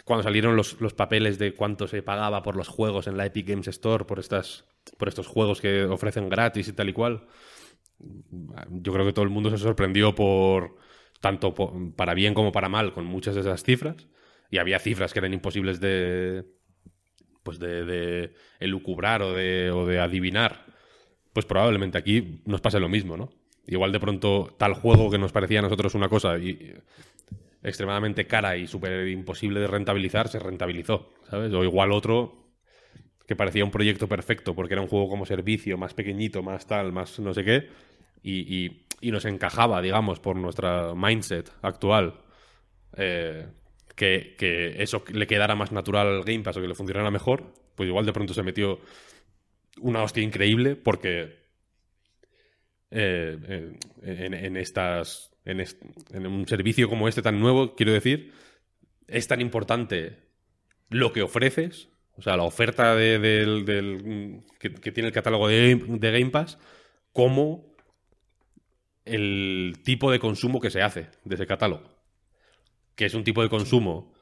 cuando salieron los papeles de cuánto se pagaba por los juegos en la Epic Games Store, por estas, por estos juegos que ofrecen gratis y tal y cual. Yo creo que todo el mundo se sorprendió por tanto para bien como para mal con muchas de esas cifras. Y había cifras que eran imposibles de pues de, de elucubrar o de, o de adivinar. Pues probablemente aquí nos pase lo mismo, ¿no? Igual de pronto tal juego que nos parecía a nosotros una cosa y, extremadamente cara y súper imposible de rentabilizar, se rentabilizó, ¿sabes? O igual otro que parecía un proyecto perfecto porque era un juego como servicio, más pequeñito, más tal, más no sé qué, y, y- nos encajaba, digamos, por nuestra mindset actual, eh, que, que eso le quedara más natural al Game Pass o que le funcionara mejor, pues igual de pronto se metió una hostia increíble porque eh, eh, en, estas en, en un servicio como este tan nuevo, quiero decir, es tan importante lo que ofreces, o sea, la oferta de- que, tiene el catálogo de, de Game Pass, como el tipo de consumo que se hace de ese catálogo. Que es un tipo de consumo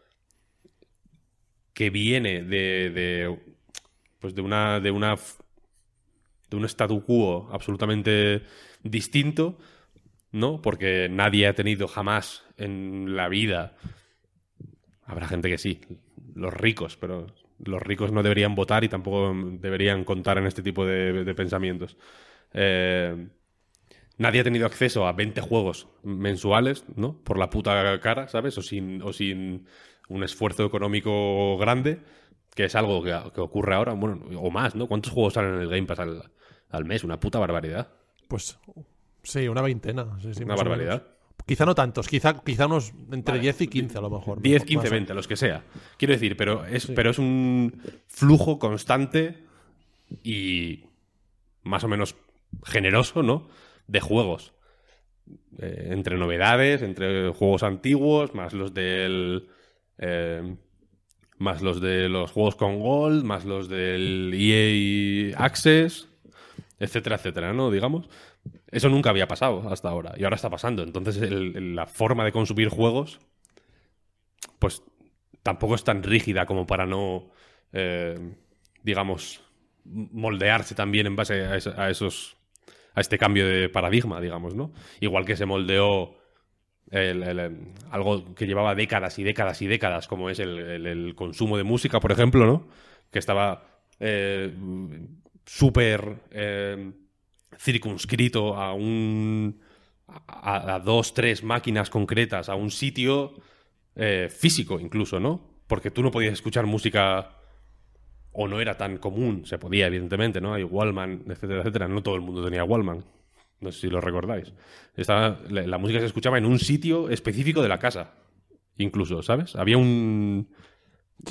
que viene de, de pues de una de una de un statu quo absolutamente distinto, ¿no? Porque nadie ha tenido jamás en la vida habrá gente que sí, los ricos, pero los ricos no deberían votar y tampoco deberían contar en este tipo de, de pensamientos. Eh, nadie ha tenido acceso a 20 juegos mensuales, ¿no? Por la puta cara, ¿sabes? O sin, o sin un esfuerzo económico grande, que es algo que, que ocurre ahora, bueno, o más, ¿no? ¿Cuántos juegos salen en el Game Pass al, al mes? Una puta barbaridad. Pues sí, una veintena. sí, sí, Una barbaridad. Quizá no tantos, quizá, quizá unos entre 10 y 15 a lo mejor. 10, Más 15, o- 20, los que sea. Quiero decir, pero es, pero es un flujo constante y más o menos generoso, ¿no? De juegos. Eh, entre novedades, entre juegos antiguos, más los del. eh, más los de los juegos con Gold, más los del EA Access, etcétera, etcétera, ¿no? Digamos. Eso nunca había pasado hasta ahora y ahora está pasando. Entonces, la forma de consumir juegos pues tampoco es tan rígida como para no, eh, digamos, moldearse también en base a, a esos, a este cambio de paradigma, digamos, ¿no? Igual que se moldeó algo que llevaba décadas y décadas y décadas, como es el consumo de música, por ejemplo, ¿no? Que estaba eh, súper eh, circunscrito a un a, dos, tres máquinas concretas, a un sitio eh, físico incluso, ¿no? Porque tú no podías escuchar música o no era tan común, se podía evidentemente, ¿no? Hay Wallman, etcétera, etcétera. No todo el mundo tenía Wallman. No sé si lo recordáis. La música se escuchaba en un sitio específico de la casa. Incluso, ¿sabes? Había un,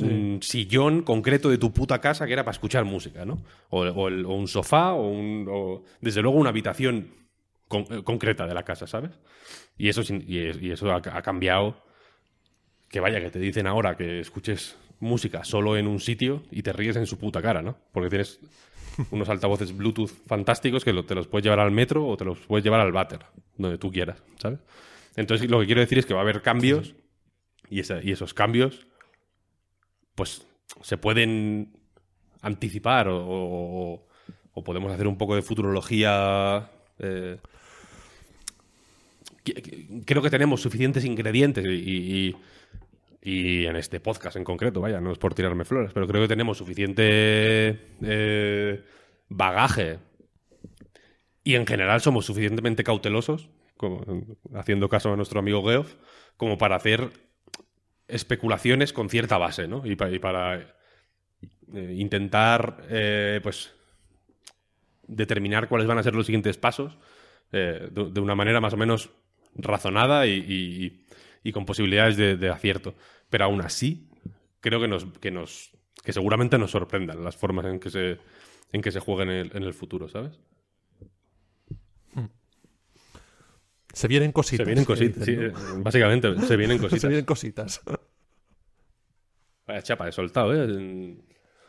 un sillón concreto de tu puta casa que era para escuchar música, ¿no? O, o el- o un sofá, o, un, o, desde luego una habitación con- eh, concreta de la casa, ¿sabes? Y eso, y, es- y eso ha, ha cambiado. Que vaya, que te dicen ahora que escuches música solo en un sitio y te ríes en su puta cara, ¿no? Porque tienes unos altavoces Bluetooth fantásticos que lo- te los puedes llevar al metro o te los puedes llevar al váter, donde tú quieras, ¿sabes? Entonces lo que quiero decir es que va a haber cambios y, esa- y esos cambios pues se pueden anticipar o, podemos hacer un poco de futurología. eh, creo que tenemos suficientes ingredientes y, y- y en este podcast en concreto, vaya, no es por tirarme flores, pero creo que tenemos suficiente eh, bagaje y en general somos suficientemente cautelosos, como- haciendo caso a nuestro amigo Geoff, como para hacer especulaciones con cierta base, ¿no? Y, pa- y para eh, intentar, eh, pues, determinar cuáles van a ser los siguientes pasos eh, de, una manera más o menos razonada y, con posibilidades de, de acierto. Pero aún así, creo que nos, que nos, que seguramente nos sorprendan las formas en que se, en que se juegue en el, en el futuro, ¿sabes? Se vienen cositas. Se vienen cositas, sí, eh, básicamente, se vienen cositas. Se vienen cositas. Vaya chapa, he soltado, ¿eh?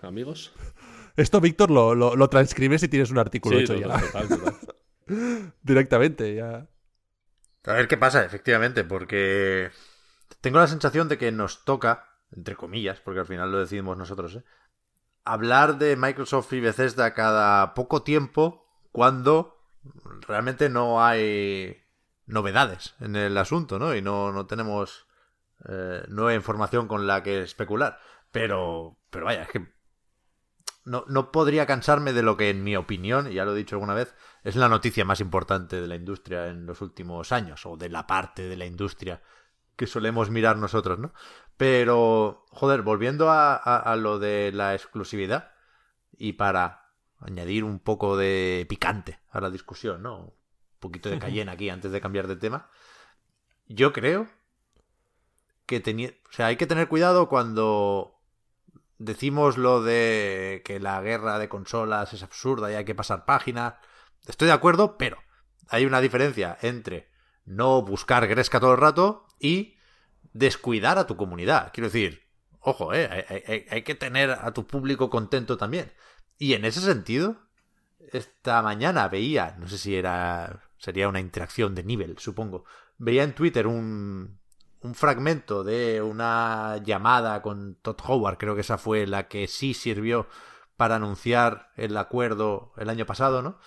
Amigos. Esto, Víctor, lo, lo, lo transcribes y tienes un artículo Sí, hecho total, ya. total, total. Directamente, ya. A ver qué pasa, efectivamente, porque tengo la sensación de que nos toca, entre comillas, porque al final lo decidimos nosotros, ¿eh? hablar de Microsoft y Bethesda cada poco tiempo cuando realmente no hay novedades en el asunto, ¿no? Y no, no tenemos eh, nueva información con la que especular. Pero, pero vaya, es que no, no podría cansarme de lo que, en mi opinión, ya lo he dicho alguna vez, es la noticia más importante de la industria en los últimos años, o de la parte de la industria que solemos mirar nosotros, ¿no? Pero, joder, volviendo a, a- a lo de la exclusividad, y para añadir un poco de picante a la discusión, ¿no? Poquito de cayenne aquí antes de cambiar de tema. Yo creo que tenía, o sea, hay que tener cuidado cuando decimos lo de que la guerra de consolas es absurda y hay que pasar página. Estoy de acuerdo, pero hay una diferencia entre no buscar gresca todo el rato y descuidar a tu comunidad. Quiero decir, ojo, eh, hay, hay- hay que tener a tu público contento también. Y en ese sentido, esta mañana veía, no sé si era, sería una interacción de nivel, supongo, veía en Twitter un, fragmento de una llamada con Todd Howard, creo que esa fue la que sí sirvió para anunciar el acuerdo el año pasado, ¿no?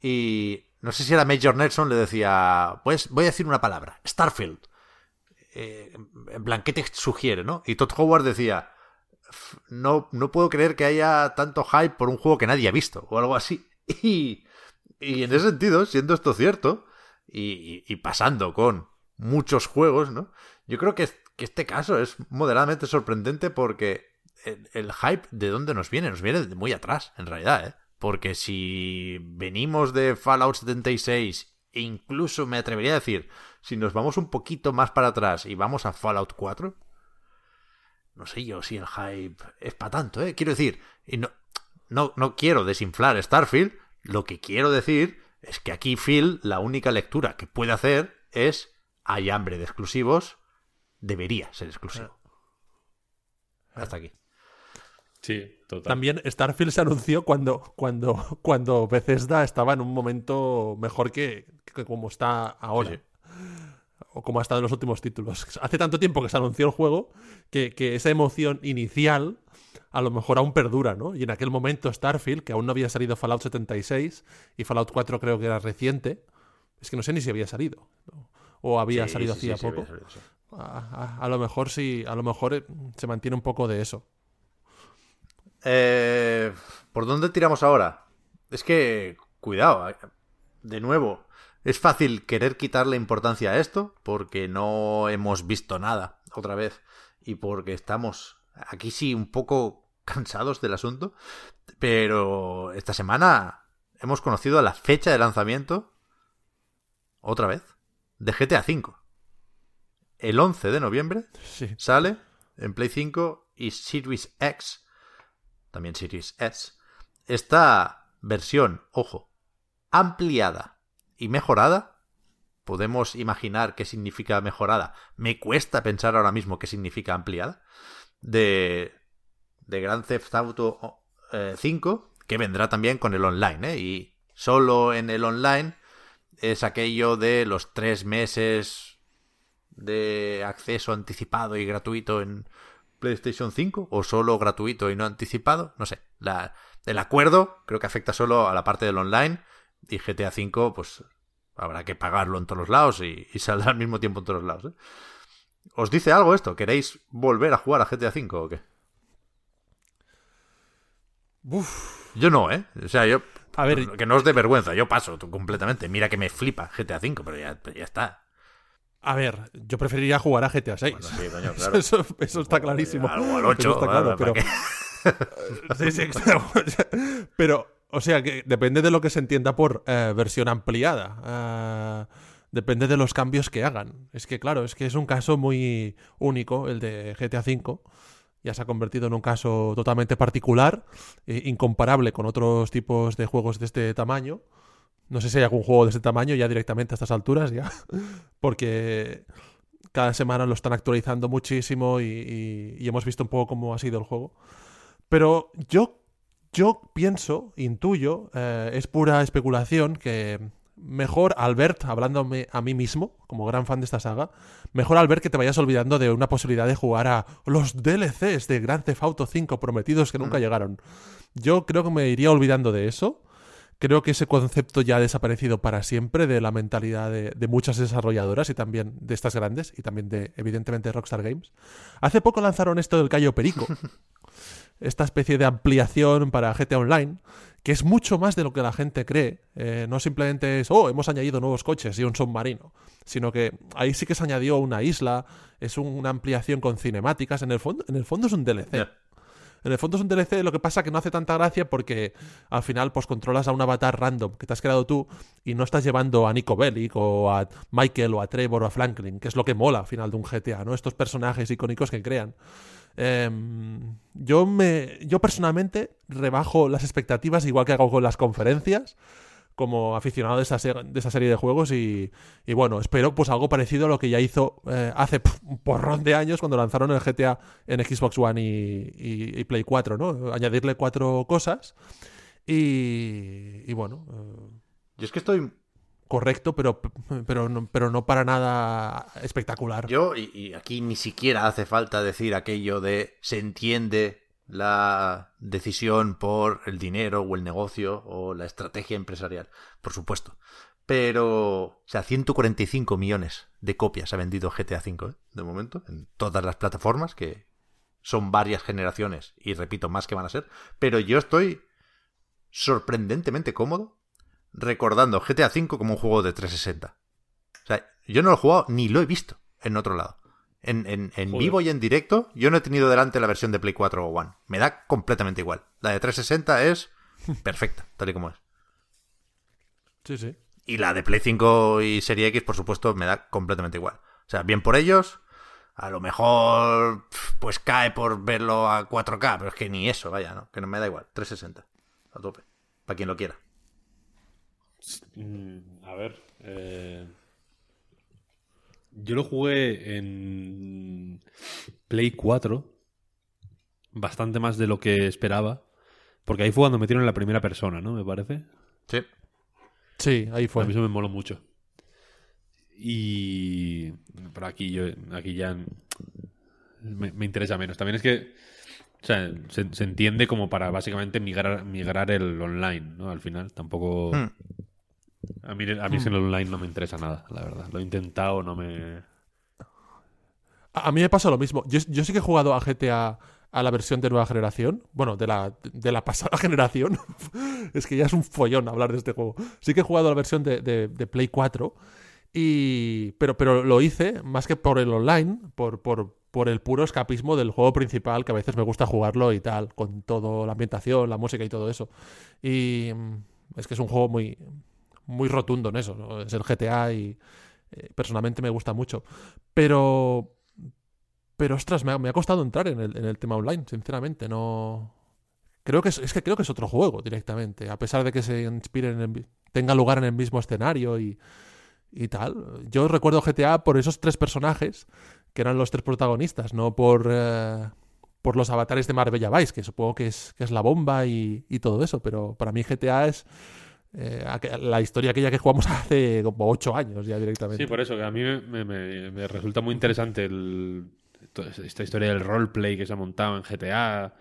Y no sé si era Major Nelson, le decía, pues voy a decir una palabra, Starfield. Eh, en plan, ¿qué te sugiere, no? Y Todd Howard decía, "F- no, no puedo creer que haya tanto hype por un juego que nadie ha visto, o algo así. Y, y en ese sentido, siendo esto cierto, y, pasando con muchos juegos, ¿no? Yo creo que, este caso es moderadamente sorprendente porque el, el hype de dónde nos viene, nos viene de muy atrás, en realidad, ¿eh? Porque si venimos de Fallout 76, e incluso me atrevería a decir, si nos vamos un poquito más para atrás y vamos a Fallout 4, no sé yo si el hype es para tanto, ¿eh? Quiero decir, y no, no, no quiero desinflar Starfield, lo que quiero decir es que aquí Phil, la única lectura que puede hacer es, hay hambre de exclusivos, debería ser exclusivo. Hasta aquí. Sí, total. También Starfield se anunció cuando, cuando, cuando Bethesda estaba en un momento mejor que, que como está ahora. Sí. O como ha estado en los últimos títulos. Hace tanto tiempo que se anunció el juego que, que esa emoción inicial a lo mejor aún perdura, ¿no? Y en aquel momento Starfield, que aún no había salido Fallout 76 y Fallout 4 creo que era reciente, es que no sé ni si había salido. ¿no? O había Sí, salido sí, hacía sí, sí, poco. había salido, sí. A, a- a lo mejor sí, a lo mejor eh, se mantiene un poco de eso. Eh, ¿Por dónde tiramos ahora? Es que, cuidado, de nuevo, es fácil querer quitarle importancia a esto porque no hemos visto nada otra vez y porque estamos aquí sí un poco cansados del asunto, pero esta semana hemos conocido la fecha de lanzamiento otra vez de GTA V. El 11 de noviembre Sí. sale en Play 5 y Series X, también Series S, esta versión, ojo, ampliada y mejorada. Podemos imaginar qué significa mejorada. Me cuesta pensar ahora mismo qué significa ampliada. De, de Grand Theft Auto eh, 5, que vendrá también con el online, ¿eh? Y solo en el online es aquello de los tres meses de acceso anticipado y gratuito en PlayStation 5 o solo gratuito y no anticipado, no sé. La, el acuerdo creo que afecta solo a la parte del online y GTA 5 pues habrá que pagarlo en todos los lados y, y saldrá al mismo tiempo en todos los lados. ¿eh? ¿Os dice algo esto? ¿Queréis volver a jugar a GTA 5 o qué? Uf. Yo no, ¿eh? O sea, yo... A ver, Que no os dé vergüenza, yo paso completamente. Mira que me flipa GTA 5, pero ya, ya está. a ver, yo preferiría jugar a GTA 6. Bueno, sí, coño, claro. eso, eso está clarísimo. Algo al Eso 8, está claro, pero, Sí, sí. Pero, o sea, que depende de lo que se entienda por eh, versión ampliada. Eh, depende de los cambios que hagan. Es que, claro, es que es un caso muy único, el de GTA V. Ya se ha convertido en un caso totalmente particular, eh, incomparable con otros tipos de juegos de este tamaño. No sé si hay algún juego de este tamaño ya directamente a estas alturas, ya. Porque cada semana lo están actualizando muchísimo y, y- y hemos visto un poco cómo ha sido el juego. Pero yo, yo pienso, intuyo, eh, es pura especulación que mejor Albert, hablándome a mí mismo, como gran fan de esta saga, mejor Albert que te vayas olvidando de una posibilidad de jugar a los DLCs de Grand Theft Auto 5 prometidos que nunca llegaron. Yo creo que me iría olvidando de eso. Creo que ese concepto ya ha desaparecido para siempre de la mentalidad de, de muchas desarrolladoras y también de estas grandes y también de, evidentemente, Rockstar Games. Hace poco lanzaron esto del Cayo Perico, esta especie de ampliación para GTA Online, que es mucho más de lo que la gente cree. Eh, no simplemente es, oh, hemos añadido nuevos coches y un submarino, sino que ahí sí que se añadió una isla, es una ampliación con cinemáticas. En el fondo, en el fondo es un DLC. En el fondo es un DLC, lo que pasa que no hace tanta gracia porque al final pues controlas a un avatar random que te has creado tú y no estás llevando a Nico Bellic o a Michael o a Trevor o a Franklin, que es lo que mola al final de un GTA, ¿no? Estos personajes icónicos que crean. Em, yo me yo personalmente rebajo las expectativas igual que hago con las conferencias como aficionado de esa, de esa serie de juegos y, y bueno, espero pues algo parecido a lo que ya hizo eh, hace un porrón de años cuando lanzaron el GTA en Xbox One y, y- Play 4, ¿no? Añadirle cuatro cosas y, y bueno, eh, Yo es que estoy correcto, pero, pero, no, pero no para nada espectacular. Yo, y, aquí ni siquiera hace falta decir aquello de se entiende la decisión por el dinero o el negocio o la estrategia empresarial, por supuesto. Pero, o sea, 145 millones de copias ha vendido GTA V ¿eh? de momento en todas las plataformas, que son varias generaciones y repito, más que van a ser. Pero yo estoy sorprendentemente cómodo recordando GTA V como un juego de 360. O sea, yo no lo he jugado ni lo he visto en otro lado. En, en, en vivo y en directo, yo no he tenido delante la versión de Play 4 o One. Me da completamente igual. La de 360 es perfecta, tal y como es. Sí, sí. Y la de Play 5 y Serie X, por supuesto, me da completamente igual. O sea, bien por ellos. A lo mejor, pues cae por verlo a 4K, pero es que ni eso, vaya, ¿no? Que no me da igual. 360. A tope. Para quien lo quiera. Mm, a ver. eh, Yo lo jugué en Play 4. Bastante más de lo que esperaba. Porque ahí fue cuando metieron en la primera persona, ¿no? Me parece. Sí. Sí, ahí A mí fue. eso me moló mucho. Y. Pero aquí yo. Aquí ya. Me, me interesa menos. También es que. O sea, se, se entiende como para básicamente migrar, migrar el online, ¿no? Al final. Tampoco. Hmm. A mí, a mí que el online no me interesa nada, la verdad. Lo he intentado, no me. A, a mí me pasa lo mismo. Yo, yo sí que he jugado a GTA a la versión de nueva generación. Bueno, de la, de la pasada generación. es que ya es un follón hablar de este juego. Sí que he jugado a la versión de, de- de Play 4. Y, pero, pero lo hice más que por el online, por, por, por el puro escapismo del juego principal, que a veces me gusta jugarlo y tal, con toda la ambientación, la música y todo eso. Y mm, es que es un juego muy, muy rotundo en eso, ¿no? es el GTA y eh, personalmente me gusta mucho. Pero, pero ostras, me ha, costado entrar en el, en el, tema online, sinceramente, no... Creo que es, es, que creo que es otro juego directamente, a pesar de que se inspire en el, tenga lugar en el mismo escenario y, y tal. Yo recuerdo GTA por esos tres personajes que eran los tres protagonistas, no por, eh, por los avatares de Marbella Vice, que supongo que es, que es la bomba y, y todo eso, pero para mí GTA es eh, la historia aquella que jugamos hace como ocho años ya directamente. Sí, por eso, que a mí me, resulta muy interesante esta historia del roleplay que se ha montado en GTA.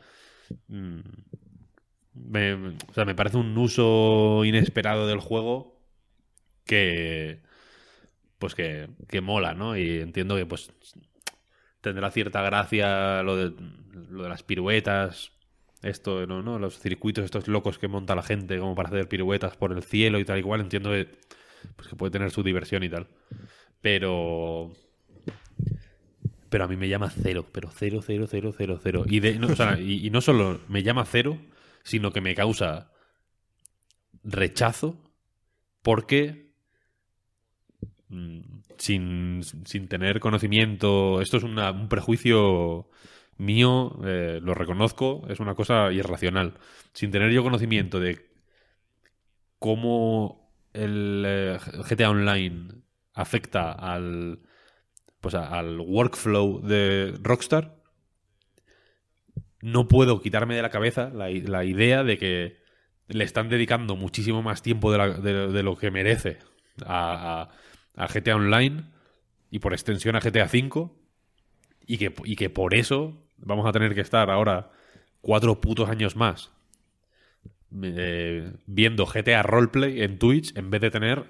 Mm, o sea, me parece un uso inesperado del juego que pues que, que, mola, ¿no? Y entiendo que pues tendrá cierta gracia lo de las piruetas, esto, ¿no? ¿no? Los circuitos estos locos que monta la gente como para hacer piruetas por el cielo y tal igual, entiendo que, pues que puede tener su diversión y tal. Pero pero a mí me llama cero, pero cero, cero, cero, cero, cero. Y, de, no, o sea, y, y, no solo me llama cero, sino que me causa rechazo porque mm, sin, sin, tener conocimiento, esto es un prejuicio mío, eh, lo reconozco, es una cosa irracional. Sin tener yo conocimiento de cómo el eh, GTA Online afecta al pues al workflow de Rockstar, no puedo quitarme de la cabeza la, la idea de que le están dedicando muchísimo más tiempo de, lo que merece a, a, a, GTA Online y por extensión a GTA V y que, y que por eso vamos a tener que estar ahora cuatro putos años más eh, viendo GTA Roleplay en Twitch en vez de tener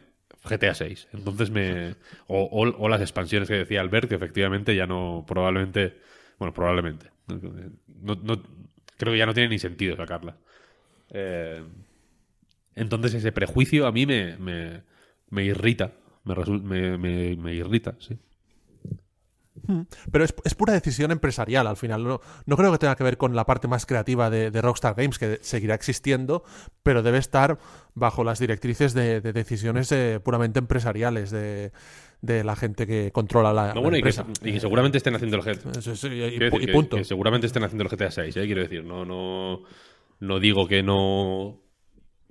GTA 6. Entonces me. O, las expansiones que decía Albert, que efectivamente ya no. Probablemente. Bueno, probablemente. No, no, creo que ya no tiene ni sentido sacarla. Eh, entonces ese prejuicio a mí me, me, me irrita. Me, me, me, me irrita, sí. Hmm. Pero es, es, pura decisión empresarial al final. No, no, creo que tenga que ver con la parte más creativa de, de, Rockstar Games, que seguirá existiendo, pero debe estar bajo las directrices de, de decisiones eh, puramente empresariales de, de, la gente que controla la, no, bueno, la y, que, empresa. y, que, seguramente estén haciendo el GTA. Sí, sí, y, decir, y, punto. Que, que, seguramente estén haciendo el GTA 6, ¿eh? quiero decir. No, no, no digo que no,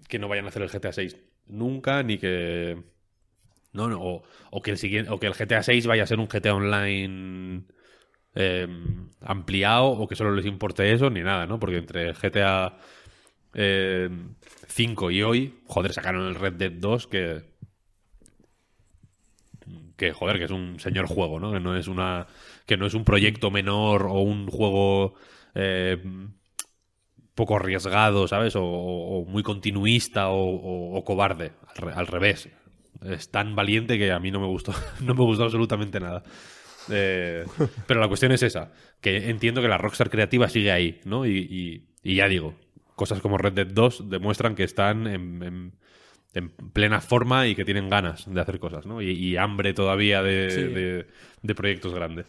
que no vayan a hacer el GTA 6 nunca, ni que no, o, o, que el siguiente, o que el GTA 6 vaya a ser un GTA Online eh, ampliado o que solo les importe eso, ni nada, ¿no? Porque entre GTA eh, 5 y hoy, joder, sacaron el Red Dead 2 que que joder, que es un señor juego, ¿no? Que no es una que no es un proyecto menor o un juego eh, poco arriesgado, ¿sabes? O, o muy continuista o, o cobarde, al, al revés es tan valiente que a mí no me gustó, no me gustó absolutamente nada. Eh, pero la cuestión es esa, que entiendo que la Rockstar creativa sigue ahí, ¿no? Y, y, y ya digo, cosas como Red Dead 2 demuestran que están en, en, en, plena forma y que tienen ganas de hacer cosas, ¿no? Y, y hambre todavía de, sí. de, de, proyectos grandes.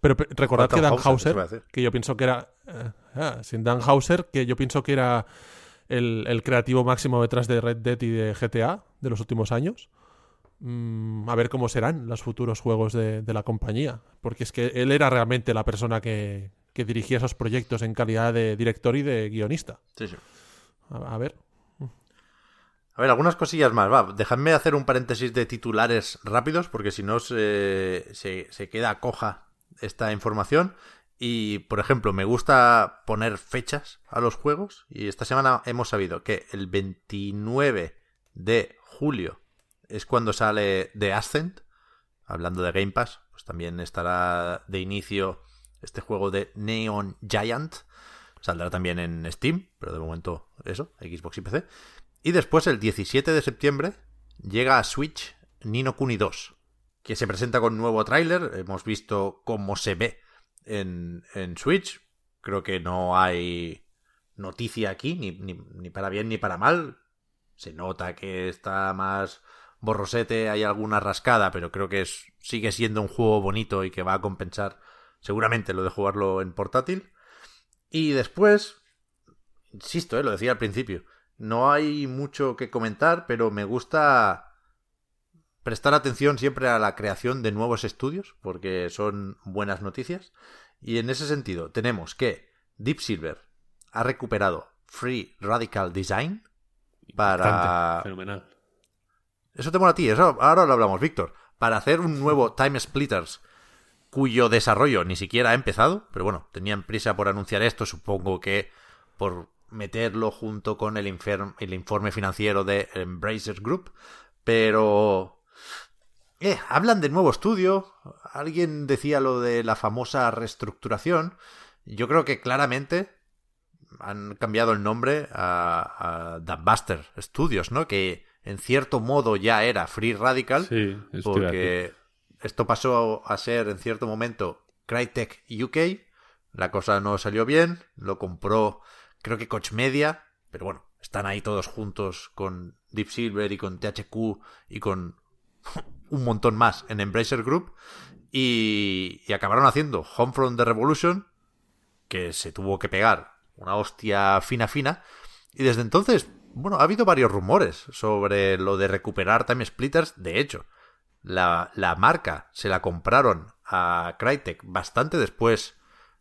Pero recordad que Dan Hauser, que yo pienso que era... Eh, ah, sin Dan Hauser, que yo pienso que era el, el, creativo máximo detrás de Red Dead y de GTA de los últimos años. Mm, a ver cómo serán los futuros juegos de, de, la compañía. Porque es que él era realmente la persona que, que, dirigía esos proyectos en calidad de director y de guionista. Sí, sí. A, a ver. A ver, algunas cosillas más. Va, dejadme hacer un paréntesis de titulares rápidos, porque si no se, se, se queda coja esta información. Y, por ejemplo, me gusta poner fechas a los juegos. Y esta semana hemos sabido que el 29 de julio es cuando sale The Ascent. Hablando de Game Pass, pues también estará de inicio este juego de Neon Giant. Saldrá también en Steam, pero de momento eso, Xbox y PC. Y después, el 17 de septiembre, llega a Switch Nino Kuni 2, que se presenta con nuevo tráiler. Hemos visto cómo se ve en, en Switch. Creo que no hay noticia aquí, ni, ni, ni, para bien ni para mal. Se nota que está más borrosete, hay alguna rascada, pero creo que es, sigue siendo un juego bonito y que va a compensar seguramente lo de jugarlo en portátil. Y después, insisto, ¿eh? lo decía al principio, no hay mucho que comentar, pero me gusta prestar atención siempre a la creación de nuevos estudios, porque son buenas noticias. Y en ese sentido, tenemos que Deep Silver ha recuperado Free Radical Design para... Fenomenal. Eso te mola a ti, eso ahora lo hablamos, Víctor. Para hacer un nuevo Time Splitters cuyo desarrollo ni siquiera ha empezado, pero bueno, tenían prisa por anunciar esto, supongo que por meterlo junto con el, el informe financiero de Embracer Group, pero... Eh, hablan de nuevo estudio, alguien decía lo de la famosa reestructuración, yo creo que claramente han cambiado el nombre a, a Buster Studios, ¿no? Que en cierto modo ya era Free Radical, Sí, porque esto pasó a ser en cierto momento Crytek UK, la cosa no salió bien, lo compró creo que Coach Media, pero bueno, están ahí todos juntos con Deep Silver y con THQ y con un montón más en Embracer Group y, y acabaron haciendo Homefront The Revolution, que se tuvo que pegar una hostia fina fina, y desde entonces, bueno, ha habido varios rumores sobre lo de recuperar Time Splitters, de hecho, la, la marca se la compraron a Crytek bastante después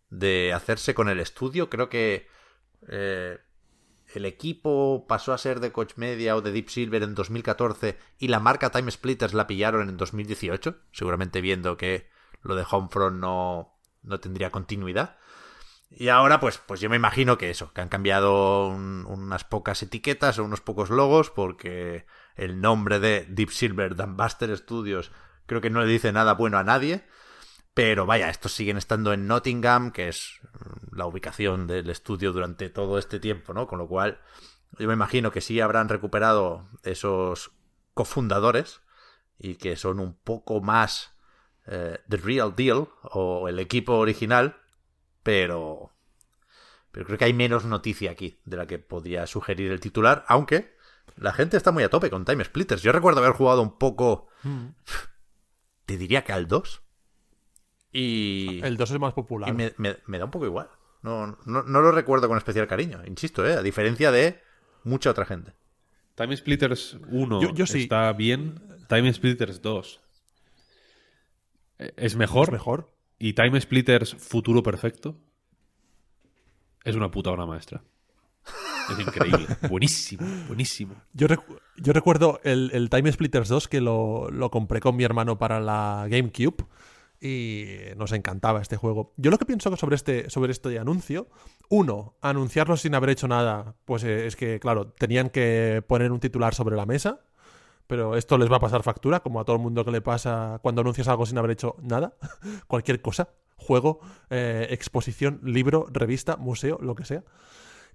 de hacerse con el estudio. Creo que eh, el equipo pasó a ser de Coach Media o de Deep Silver en 2014 y la marca Time Splitters la pillaron en 2018, seguramente viendo que lo de Homefront no, no tendría continuidad. Y ahora, pues, pues yo me imagino que eso, que han cambiado un, unas pocas etiquetas o unos pocos logos, porque el nombre de Deep Silver Dumbuster Studios creo que no le dice nada bueno a nadie. Pero vaya, estos siguen estando en Nottingham, que es la ubicación del estudio durante todo este tiempo, ¿no? Con lo cual, yo me imagino que sí habrán recuperado esos cofundadores y que son un poco más eh, The Real Deal o el equipo original, pero, pero creo que hay menos noticia aquí de la que podría sugerir el titular, aunque la gente está muy a tope con Time Splitters. Yo recuerdo haber jugado un poco, te diría que al 2. Y, El 2 es más popular. y me, me- me da un poco igual. No, no, no lo recuerdo con especial cariño, insisto, ¿eh? a diferencia de mucha otra gente. Time Splitters 1 Yo- yo sí. está bien. Time Splitters 2 eh, es mejor. Es mejor. Y Time Splitters Futuro Perfecto es una puta obra maestra. Es increíble. buenísimo, buenísimo. Yo, recu- yo recuerdo el, el Time Splitters 2 que lo, lo compré con mi hermano para la GameCube y nos encantaba este juego. Yo lo que pienso sobre este, sobre este anuncio, uno, anunciarlo sin haber hecho nada, pues eh, es que, claro, tenían que poner un titular sobre la mesa, pero esto les va a pasar factura, como a todo el mundo que le pasa cuando anuncias algo sin haber hecho nada, cualquier cosa, juego, eh, exposición, libro, revista, museo, lo que sea.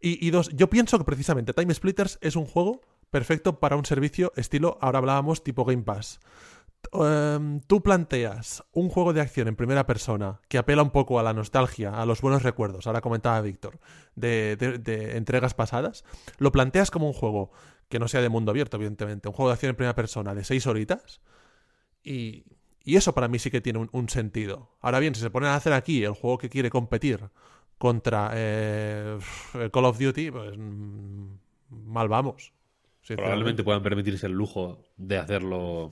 Y, y dos, yo pienso que precisamente Time Splitters es un juego perfecto para un servicio estilo, ahora hablábamos, tipo Game Pass. Em, tú planteas un juego de acción en primera persona que apela un poco a la nostalgia, a los buenos recuerdos, ahora comentaba Víctor, de, de- entregas pasadas, lo planteas como un juego que no sea de mundo abierto, evidentemente, un juego de acción en primera persona de seis horitas, y, y eso para mí sí que tiene un, sentido. Ahora bien, si se ponen a hacer aquí el juego que quiere competir contra eh, Call of Duty, pues mm, mal vamos. Probablemente puedan permitirse el lujo de hacerlo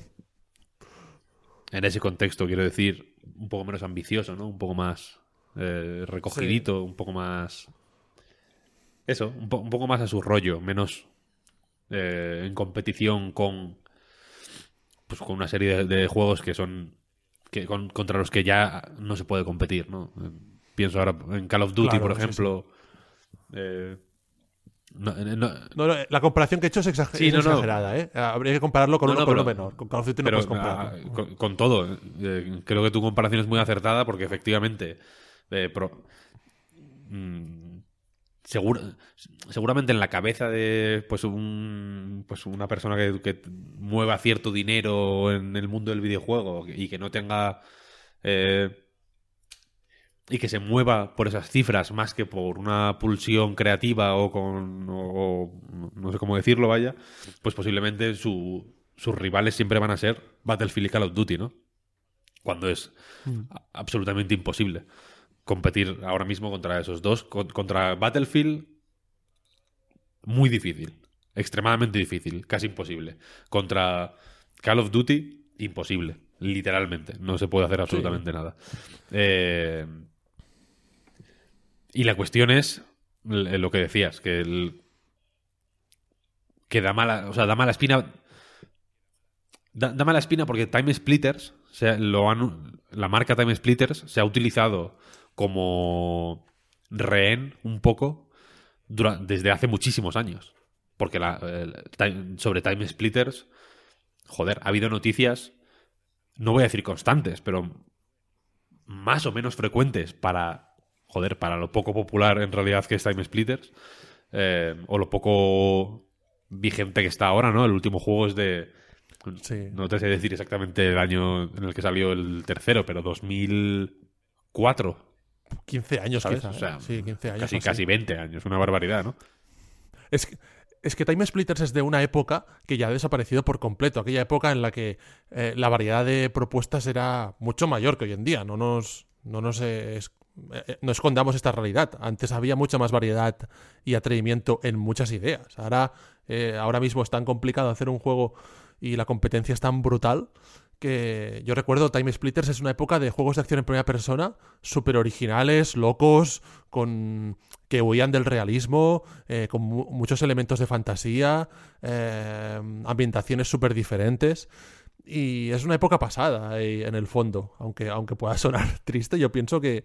en ese contexto, quiero decir, un poco menos ambicioso, ¿no? Un poco más eh, recogidito, un poco más... Eso, un, po- un poco más a su rollo, menos eh, en competición con pues con una serie de, de juegos que son que con- contra los que ya no se puede competir, ¿no? Pienso ahora en Call of Duty, Claro, por sí, ejemplo. eh, no- no- la comparación que he hecho es, exager- Sí, es exagerada, ¿eh? Habría que compararlo con No, uno no, con pero- uno menor. Con Call of Duty no puedes compararlo. ah, con, con todo, eh, creo que tu comparación es muy acertada porque efectivamente eh, pro- mm, segura- seguramente en la cabeza de pues un pues una persona que, que mueva cierto dinero en el mundo del videojuego y que no tenga eh, y que se mueva por esas cifras más que por una pulsión creativa o con o- o no sé cómo decirlo vaya pues posiblemente su sus rivales siempre van a ser Battlefield y Call of Duty, ¿no? Cuando es a- absolutamente imposible competir ahora mismo contra esos dos. Con- contra Battlefield, muy difícil. Extremadamente difícil. Casi imposible. Contra Call of Duty, imposible. Literalmente. No se puede hacer absolutamente nada. Eh, y la cuestión es l- lo que decías, que que da mala, o sea, da mala espina. Da, mala espina porque Time Splitters, se, lo han, la marca Time Splitters se ha utilizado como rehén un poco desde hace muchísimos años. Porque sobre Time Splitters, joder, ha habido noticias, no voy a decir constantes, pero más o menos frecuentes para, joder, para lo poco popular en realidad que es Time Splitters, eh, o lo poco vigente que está ahora, ¿no? El último juego es de... Sí. No te sé decir exactamente el año en el que salió el tercero, pero 2004, 15 años ¿sabes? quizá, O sea, ¿eh? Sí, 15 años. casi, casi 20 años, una barbaridad, ¿no? Es que, es que Time Splitters es de una época que ya ha desaparecido por completo. Aquella época en la que eh, la variedad de propuestas era mucho mayor que hoy en día. No nos, no nos eh, es- eh, no escondamos esta realidad. Antes había mucha más variedad y atrevimiento en muchas ideas. Ahora, eh, ahora mismo es tan complicado hacer un juego y la competencia es tan brutal que yo recuerdo Time Splitters es una época de juegos de acción en primera persona súper originales, locos, con que huían del realismo, eh, con mu- muchos elementos de fantasía, eh, ambientaciones súper diferentes. Y es una época pasada eh, en el fondo, aunque, aunque pueda sonar triste, yo pienso que,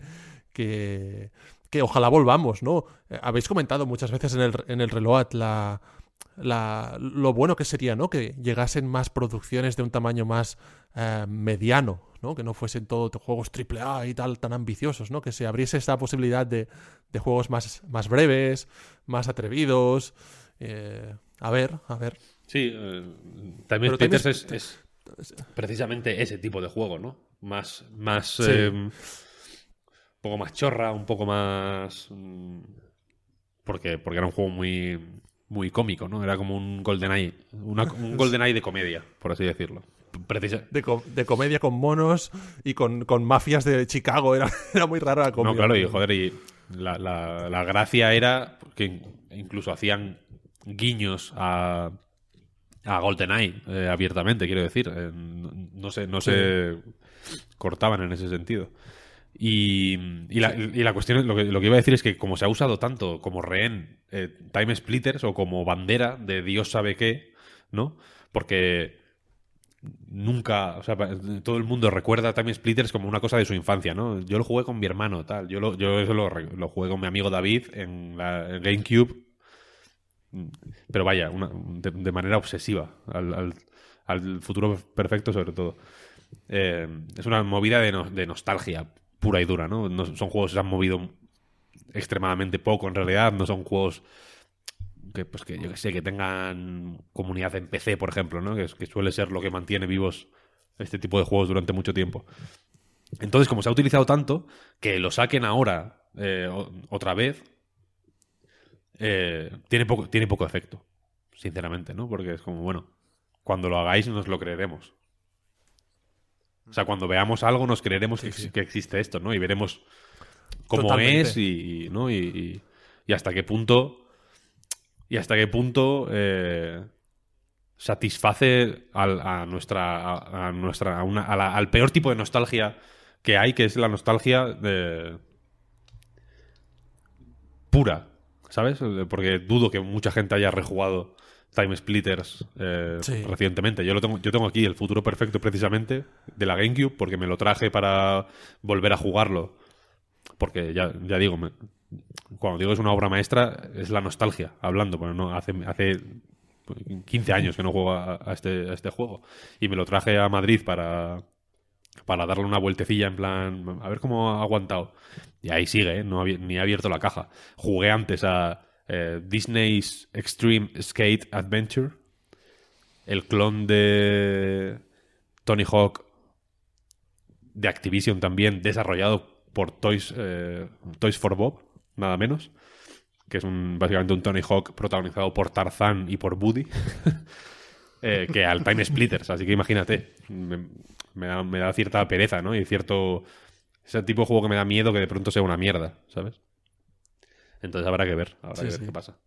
que, que ojalá volvamos, ¿no? Eh, habéis comentado muchas veces en el, en el Reload la, la- lo bueno que sería, ¿no? Que llegasen más producciones de un tamaño más eh, mediano, ¿no? Que no fuesen todo t- juegos AAA y tal tan ambiciosos, ¿no? Que se abriese esta posibilidad de, de juegos más, más breves, más atrevidos. eh, a ver, a ver. Sí, eh, también Splitters es, es precisamente ese tipo de juego, ¿no? Más, más, Sí. Un poco más chorra, un poco más, mm, porque, porque era un juego muy, muy cómico, ¿no? Era como un GoldenEye, una- un GoldenEye de comedia, por así decirlo. Precisa- De, co- de comedia con monos y con, con mafias de Chicago. Era, era muy rara la comedia. No, claro, y joder, y la, la- la gracia era que incluso hacían guiños a, a GoldenEye eh, abiertamente, quiero decir. Eh, no, no se, no se cortaban en ese sentido. Y, y la, y la cuestión, lo que, lo que iba a decir es que como se ha usado tanto como rehén eh, Time Splitters o como bandera de Dios sabe qué, ¿no? Porque nunca, o sea, todo el mundo recuerda a Time Splitters como una cosa de su infancia, ¿no? Yo lo jugué con mi hermano, tal. Yo, lo, yo eso lo, lo jugué con mi amigo David en la en GameCube. Mm, Pero vaya, una- de, de manera obsesiva al, al- al futuro perfecto sobre todo. Eh, es una movida de, no- de nostalgia pura y dura, ¿no? Son juegos que se han movido extremadamente poco en realidad, no son juegos que pues que yo que sé que tengan comunidad en PC por ejemplo no que, que suele ser lo que mantiene vivos este tipo de juegos durante mucho tiempo. Entonces como se ha utilizado tanto que lo saquen ahora eh, otra vez eh, tiene poco tiene poco efecto sinceramente no porque es como bueno cuando lo hagáis nos lo creeremos o sea cuando veamos algo nos creeremos que, ex- que existe esto no y veremos cómo Totalmente. es y, y- no y, y- y hasta qué punto y hasta qué punto eh, satisface al, a nuestra a, a nuestra a una- la- al peor tipo de nostalgia que hay que es la nostalgia de pura sabes porque dudo que mucha gente haya rejugado Time Splitters eh, Sí. recientemente yo lo tengo yo tengo aquí el futuro perfecto precisamente de la GameCube porque me lo traje para volver a jugarlo porque ya, ya digo, me- cuando digo es una obra maestra, es la nostalgia hablando, porque no, hace, hace 15 años que no juego a, a este, a este juego. Y me lo traje a Madrid para, para darle una vueltecilla en plan, a ver cómo ha aguantado. Y ahí sigue, ¿eh? no ni he abierto la caja. Jugué antes a eh, Disney's Extreme Skate Adventure, el clon de Tony Hawk de Activision también, desarrollado por Toys, eh, Toys for Bob, nada menos. Que es un, básicamente un Tony Hawk protagonizado por Tarzán y por Woody. eh, que al Time Splitters. Así que imagínate. Me, me da, me da cierta pereza, ¿no? Y cierto. Ese tipo de juego que me da miedo que de pronto sea una mierda, ¿sabes? Entonces habrá que ver, habrá Sí, que ver sí. qué pasa.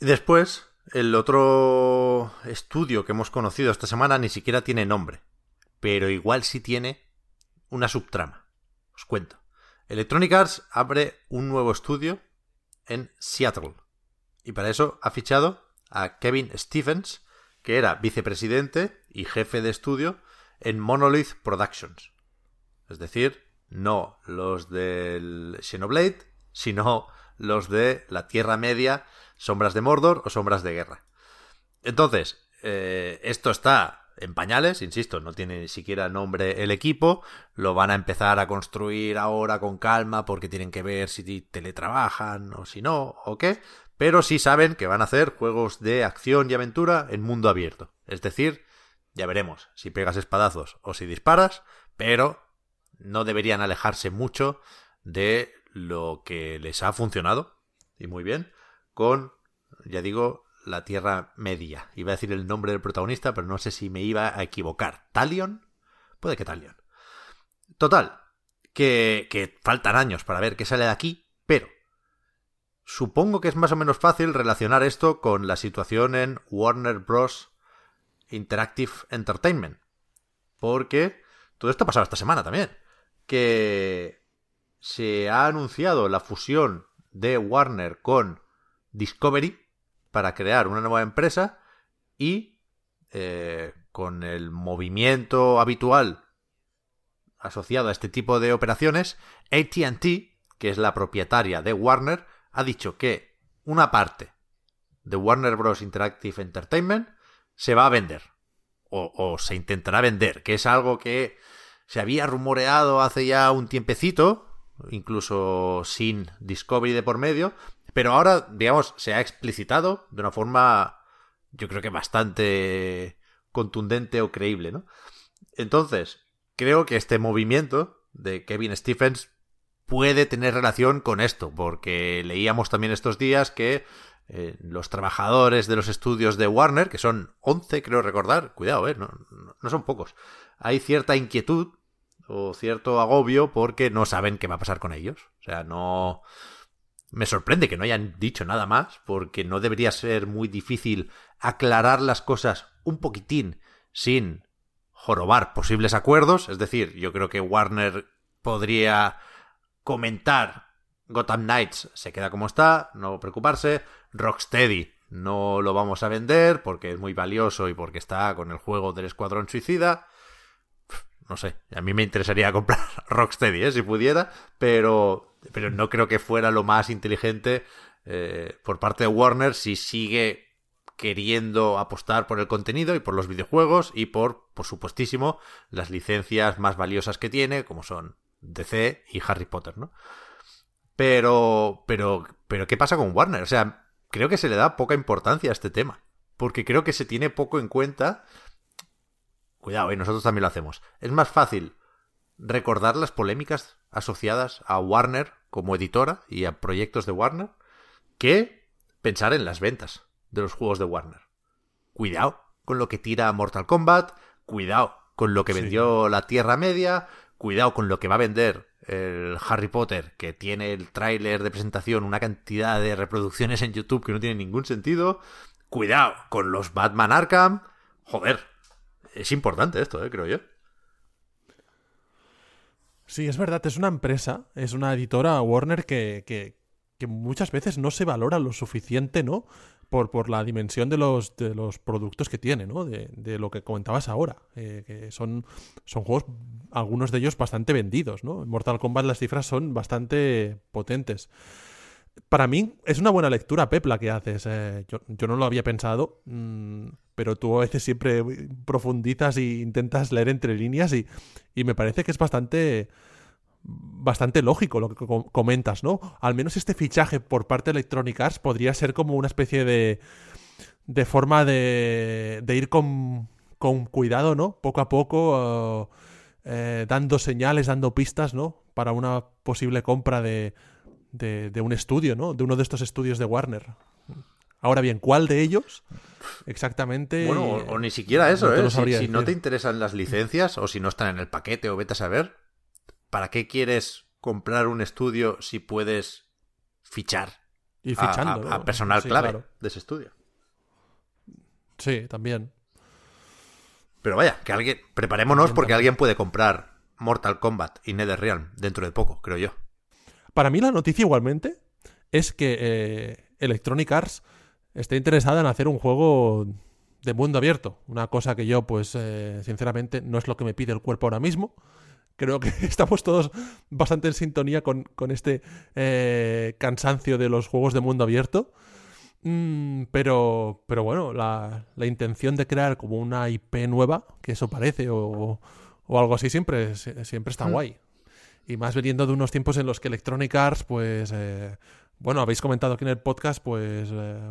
Y después, el otro estudio que hemos conocido esta semana ni siquiera tiene nombre, pero igual sí tiene una subtrama. Os cuento. Electronic Arts abre un nuevo estudio en Seattle. Y para eso ha fichado a Kevin Stephens, que era vicepresidente y jefe de estudio en Monolith Productions. Es decir, no los del Xenoblade, sino los de la Tierra Media, Sombras de Mordor o Sombras de Guerra. Entonces, eh, esto está en pañales, insisto, no tiene ni siquiera nombre el equipo, lo van a empezar a construir ahora con calma porque tienen que ver si teletrabajan o si no, o qué, pero sí saben que van a hacer juegos de acción y aventura en mundo abierto. Es decir, ya veremos si pegas espadazos o si disparas, pero no deberían alejarse mucho de lo que les ha funcionado, y muy bien, con, ya digo, la Tierra Media. Iba a decir el nombre del protagonista, pero no sé si me iba a equivocar. ¿Talion? Puede que Talion. Total, que, que faltan años para ver qué sale de aquí, pero supongo que es más o menos fácil relacionar esto con la situación en Warner Bros. Interactive Entertainment. Porque todo esto ha pasado esta semana también. Que se ha anunciado la fusión de Warner con Discovery para crear una nueva empresa y eh, con el movimiento habitual asociado a este tipo de operaciones, ATT, que es la propietaria de Warner, ha dicho que una parte de Warner Bros. Interactive Entertainment se va a vender. O, o, se intentará vender, que es algo que se había rumoreado hace ya un tiempecito, incluso sin Discovery de por medio, pero ahora, digamos, se ha explicitado de una forma, yo creo que bastante contundente o creíble, ¿no? Entonces, creo que este movimiento de Kevin Stephens puede tener relación con esto, porque leíamos también estos días que eh, los trabajadores de los estudios de Warner, que son 11, creo recordar, cuidado, eh, no, no son pocos, hay cierta inquietud o cierto agobio porque no saben qué va a pasar con ellos. O sea, no... Me sorprende que no hayan dicho nada más, porque no debería ser muy difícil aclarar las cosas un poquitín sin jorobar posibles acuerdos. Es decir, yo creo que Warner podría comentar Gotham Knights se queda como está, no preocuparse. Rocksteady no lo vamos a vender porque es muy valioso y porque está con el juego del Escuadrón Suicida. No sé, a mí me interesaría comprar Rocksteady, ¿eh? si pudiera, pero, pero no creo que fuera lo más inteligente eh, por parte de Warner si sigue queriendo apostar por el contenido y por los videojuegos y por, por supuestísimo, las licencias más valiosas que tiene, como son DC y Harry Potter, ¿no? Pero, pero, pero, ¿qué pasa con Warner? O sea, creo que se le da poca importancia a este tema. Porque creo que se tiene poco en cuenta. Cuidado, y nosotros también lo hacemos. Es más fácil recordar las polémicas asociadas a Warner como editora y a proyectos de Warner que pensar en las ventas de los juegos de Warner. Cuidado con lo que tira Mortal Kombat, cuidado con lo que Sí. vendió la Tierra Media, cuidado con lo que va a vender el Harry Potter, que tiene el tráiler de presentación, una cantidad de reproducciones en YouTube que no tiene ningún sentido. Cuidado con los Batman Arkham. Joder, es importante esto, eh, creo yo. Sí, es verdad, es una empresa, es una editora Warner que, que, que muchas veces no se valora lo suficiente, ¿no? Por, por la dimensión de los, de los productos que tiene, ¿no? De, de lo que comentabas ahora. eh, que son, son juegos, algunos de ellos bastante vendidos, ¿no? En Mortal Kombat las cifras son bastante potentes. Para mí es una buena lectura, Pep, la que haces. eh, yo, yo no lo había pensado, mm, pero tú a veces siempre profundizas e intentas leer entre líneas y, y me parece que es bastante bastante lógico lo que com- comentas, ¿no? Al menos este fichaje por parte de Electronic Arts podría ser como una especie de de forma de, de ir con, con cuidado, ¿no? Poco a poco, eh, eh, dando señales, dando pistas, ¿no? Para una posible compra de, de, de un estudio, ¿no? De uno de estos estudios de Warner. Ahora bien, ¿cuál de ellos exactamente? Bueno, o, o ni siquiera eso, no ¿eh? Si, no te interesan las licencias o si no están en el paquete o vete a saber, ¿para qué quieres comprar un estudio si puedes fichar Y a- fichando. a, personal Sí, clave claro. de ese estudio? Sí, también. Pero vaya, que alguien preparémonos También, porque también. alguien puede comprar Mortal Kombat y NetherRealm dentro de poco, creo yo. Para mí la noticia igualmente es que eh, Electronic Arts está interesada en hacer un juego de mundo abierto. Una cosa que yo, pues, eh, sinceramente, no es lo que me pide el cuerpo ahora mismo. Creo que estamos todos bastante en sintonía con, con este eh, cansancio de los juegos de mundo abierto. Mm, pero, pero bueno, la, la intención de crear como una IP nueva, que eso parece, o, o algo así, siempre, siempre está Mm. guay. Y más veniendo de unos tiempos en los que Electronic Arts, pues, eh, bueno, habéis comentado aquí en el podcast, pues, eh,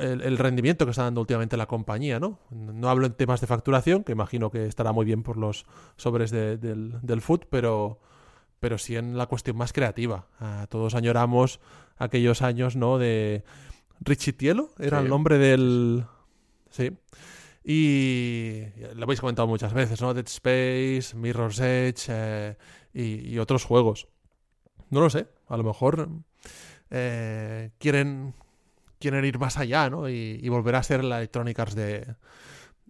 el, el rendimiento que está dando últimamente la compañía, ¿no? No hablo en temas de facturación, que imagino que estará muy bien por los sobres de- del, del food, pero, pero sí en la cuestión más creativa. Todos añoramos aquellos años, ¿no? De Richie Tielo, era Sí. el nombre del... Sí. Y lo habéis comentado muchas veces, ¿no? Dead Space, Mirror's Edge eh, y, y otros juegos. No lo sé, a lo mejor eh, quieren, quieren ir más allá, ¿no? Y, y volver a ser la Electronic Arts de,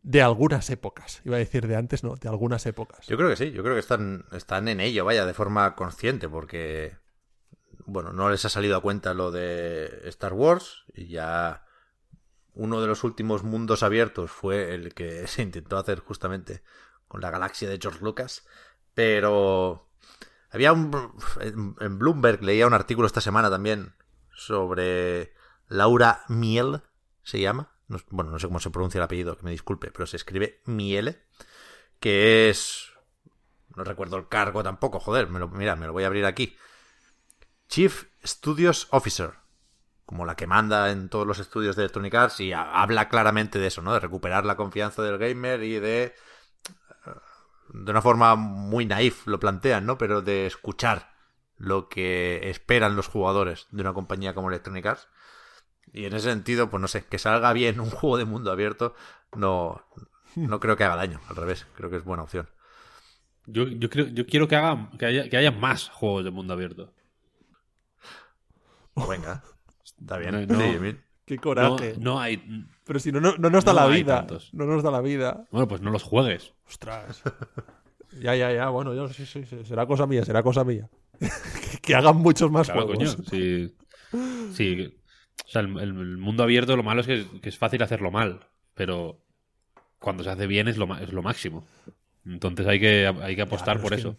de algunas épocas. Iba a decir de antes, no, de algunas épocas. Yo creo que sí, yo creo que están, están en ello, vaya, de forma consciente, porque, bueno, no les ha salido a cuenta lo de Star Wars y ya uno de los últimos mundos abiertos fue el que se intentó hacer justamente con la galaxia de George Lucas, pero había un... En Bloomberg leía un artículo esta semana también sobre Laura Miel, se llama. No- bueno, no sé cómo se pronuncia el apellido, que me disculpe, pero se escribe Miele, que es... No recuerdo el cargo tampoco, joder, me lo, mira, me lo voy a abrir aquí. Chief Studios Officer, como la que manda en todos los estudios de Electronic Arts y ha- habla claramente de eso, ¿no? De recuperar la confianza del gamer y de... De una forma muy naif lo plantean, ¿no? Pero de escuchar lo que esperan los jugadores de una compañía como Electronic Arts. Y en ese sentido, pues no sé, que salga bien un juego de mundo abierto, no, no creo que haga daño, al revés, creo que es buena opción. Yo, yo, creo, yo quiero que, haga, que, haya, que haya más juegos de mundo abierto. Pues venga, está bien. No, no. Sí, Emil. ¡Qué coraje! no hay. Pero si no, no, no nos da No la vida. tantos. No nos da la vida. Bueno, pues no los juegues. Ostras. ya, ya, ya. Bueno, yo sí, sí, sí, será cosa mía, será cosa mía. que, que hagan muchos más Claro, juegos. coño. Sí. Sí. O sea, el, el mundo abierto lo malo es que, que es fácil hacerlo mal. Pero cuando se hace bien es lo, ma- es lo máximo. Entonces hay que, hay que apostar por es eso.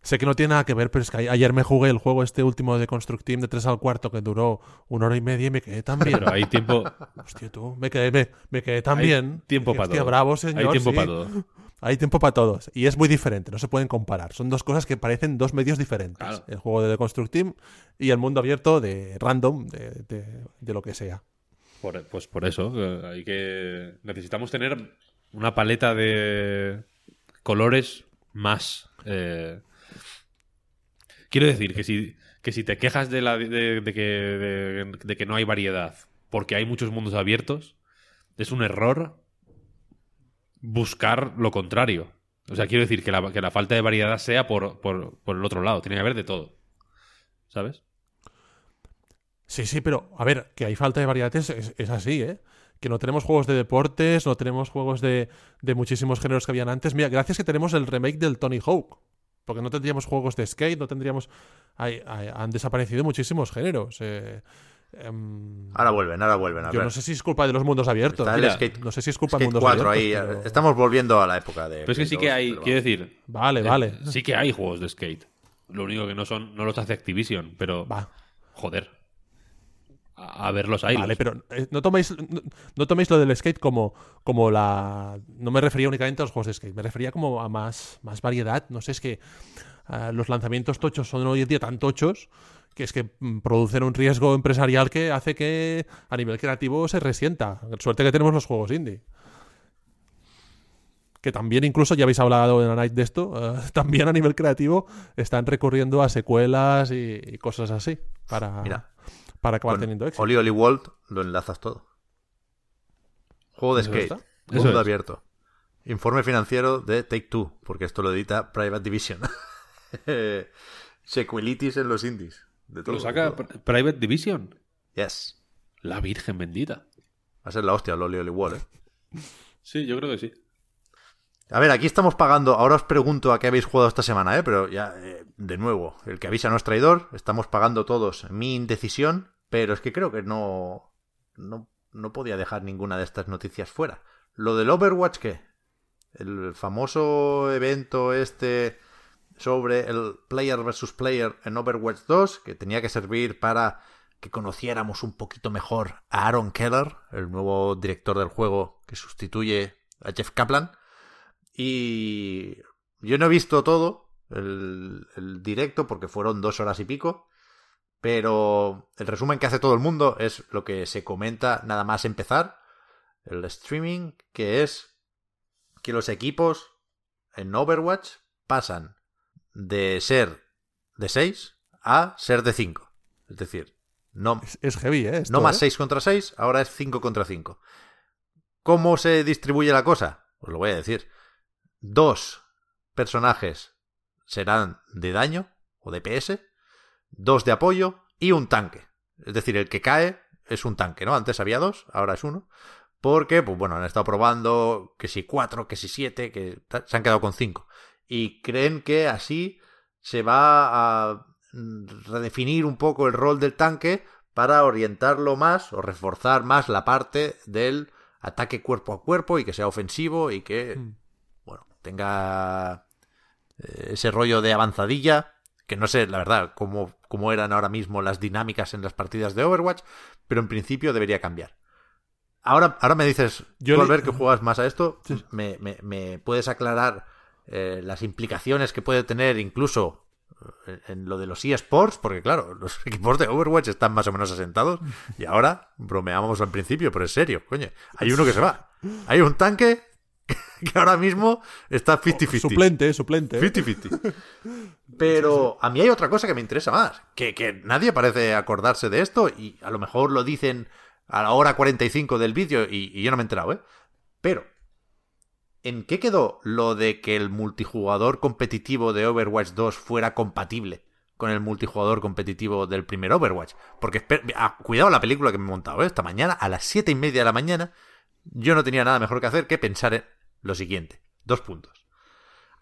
Sé que no tiene nada que ver, pero es que ayer me jugué el juego este último de Constructeam de 3 al cuarto que duró una hora y media y me quedé tan bien. Pero hay tiempo, Hostia, tú, me quedé, me, me quedé tan Hay bien. tiempo para Hostia, todo. bravo, señor. hay tiempo sí. para todo. Hay tiempo para todos. Y es muy diferente, no se pueden comparar. Son dos cosas que parecen dos medios diferentes. Claro. El juego de The Construct Team y el mundo abierto de random, de, de- de lo que sea. Por- pues por eso, eh, hay que. Necesitamos tener una paleta de colores más. eh, Quiero decir que si, que si te quejas de, la, de, de que, de que no hay variedad porque hay muchos mundos abiertos, es un error buscar lo contrario. O sea, quiero decir que la, que la falta de variedad sea por, por, por el otro lado. Tiene que haber de todo. ¿Sabes? Sí, sí, pero a ver, que hay falta de variedad es, así, ¿eh? Que no tenemos juegos de deportes, no tenemos juegos de, de muchísimos géneros que habían antes. Mira, gracias que tenemos el remake del Tony Hawk. Porque no tendríamos juegos de skate, no tendríamos... hay- hay- han desaparecido muchísimos géneros. eh, em, Ahora vuelven, ahora vuelven. A yo ver. no sé si es culpa de los mundos abiertos. Está el Mira, skate- no sé si es culpa de mundos 4 abiertos. ahí. pero- Estamos volviendo a la época de. Pero es que sí 2, que hay, quiero decir, Vale, Eh, vale. Sí que hay juegos de skate. Lo único que no son, no los hace Activision, pero Va. joder. A, a verlos ahí. Vale, pero eh, no toméis, no, no toméis lo del skate como, como la... No me refería únicamente a los juegos de skate, me refería como a más, más variedad. No sé, es que los lanzamientos tochos son hoy en día tan tochos que es que mm, producen un riesgo empresarial que hace que a nivel creativo se resienta. Suerte que tenemos los juegos indie. Que también incluso, ya habéis hablado en la night de esto, eh, también a nivel creativo están recurriendo a secuelas y, y cosas así para, Mira. para acabar teniendo éxito. Oli Oli World lo enlazas todo. Juego de ¿Eso skate. está? Eso Mundo es. abierto. Informe financiero de Take Two, porque esto lo edita Private Division. Sequelitis en los indies. De todo, Lo saca de todo. Pri- Private Division. Yes. La Virgen bendita. Va a ser la hostia el Oli World, ¿eh? Sí, yo creo que sí. A ver, aquí estamos pagando. Ahora os pregunto a qué habéis jugado esta semana, ¿eh? Pero ya, eh, de nuevo, el que avisa no es traidor. Estamos pagando todos mi indecisión, pero es que creo que no, no, no podía dejar ninguna de estas noticias fuera. Lo del Overwatch, ¿qué? El famoso evento este sobre el player versus player en Overwatch 2, que tenía que servir para que conociéramos un poquito mejor a Aaron Keller, el nuevo director del juego que sustituye a Jeff Kaplan. Y yo no he visto todo el, el directo porque fueron dos horas y pico. Pero el resumen que hace todo el mundo es lo que se comenta nada más empezar. El streaming, que es que los equipos en Overwatch pasan de ser de 6 a ser de 5. Es decir, no, Es, es heavy, ¿eh? Esto, no más ¿eh? 6 contra 6, ahora es 5 contra 5. ¿Cómo se distribuye la cosa? Os lo voy a decir. Dos personajes serán de daño o de PS, dos de apoyo y un tanque. Es decir, el que cae es un tanque, ¿no? Antes había dos, ahora es uno. Porque, pues bueno, han estado probando que si cuatro, que si siete, que se han quedado con cinco. Y creen que así se va a mm, redefinir un poco el rol del tanque para orientarlo más o reforzar más la parte del ataque cuerpo a cuerpo y que sea ofensivo y que, Mm. bueno, tenga eh, ese rollo de avanzadilla, que no sé, la verdad, cómo, cómo eran ahora mismo las dinámicas en las partidas de Overwatch, pero en principio debería cambiar. Ahora, ahora me dices, Yo tú al ver que juegas más a esto, me, me- me puedes aclarar eh, las implicaciones que puede tener incluso eh, en lo de los eSports, porque claro, los equipos de Overwatch están más o menos asentados y ahora bromeábamos al principio, pero es serio, coño. Hay uno que se va. Hay un tanque que ahora mismo está 50-50. Suplente, suplente. ¿eh? 50-50. Pero a mí hay otra cosa que me interesa más, que, que nadie parece acordarse de esto y a lo mejor lo dicen a la hora 45 del vídeo y, y yo no me he enterado, ¿eh? Pero, ¿en qué quedó lo de que el multijugador competitivo de Overwatch 2 fuera compatible con el multijugador competitivo del primer Overwatch? Porque, ah, cuidado la película que me he montado, ¿eh? Esta mañana, a las 7 y media de la mañana, yo no tenía nada mejor que hacer que pensar en lo siguiente. Dos puntos.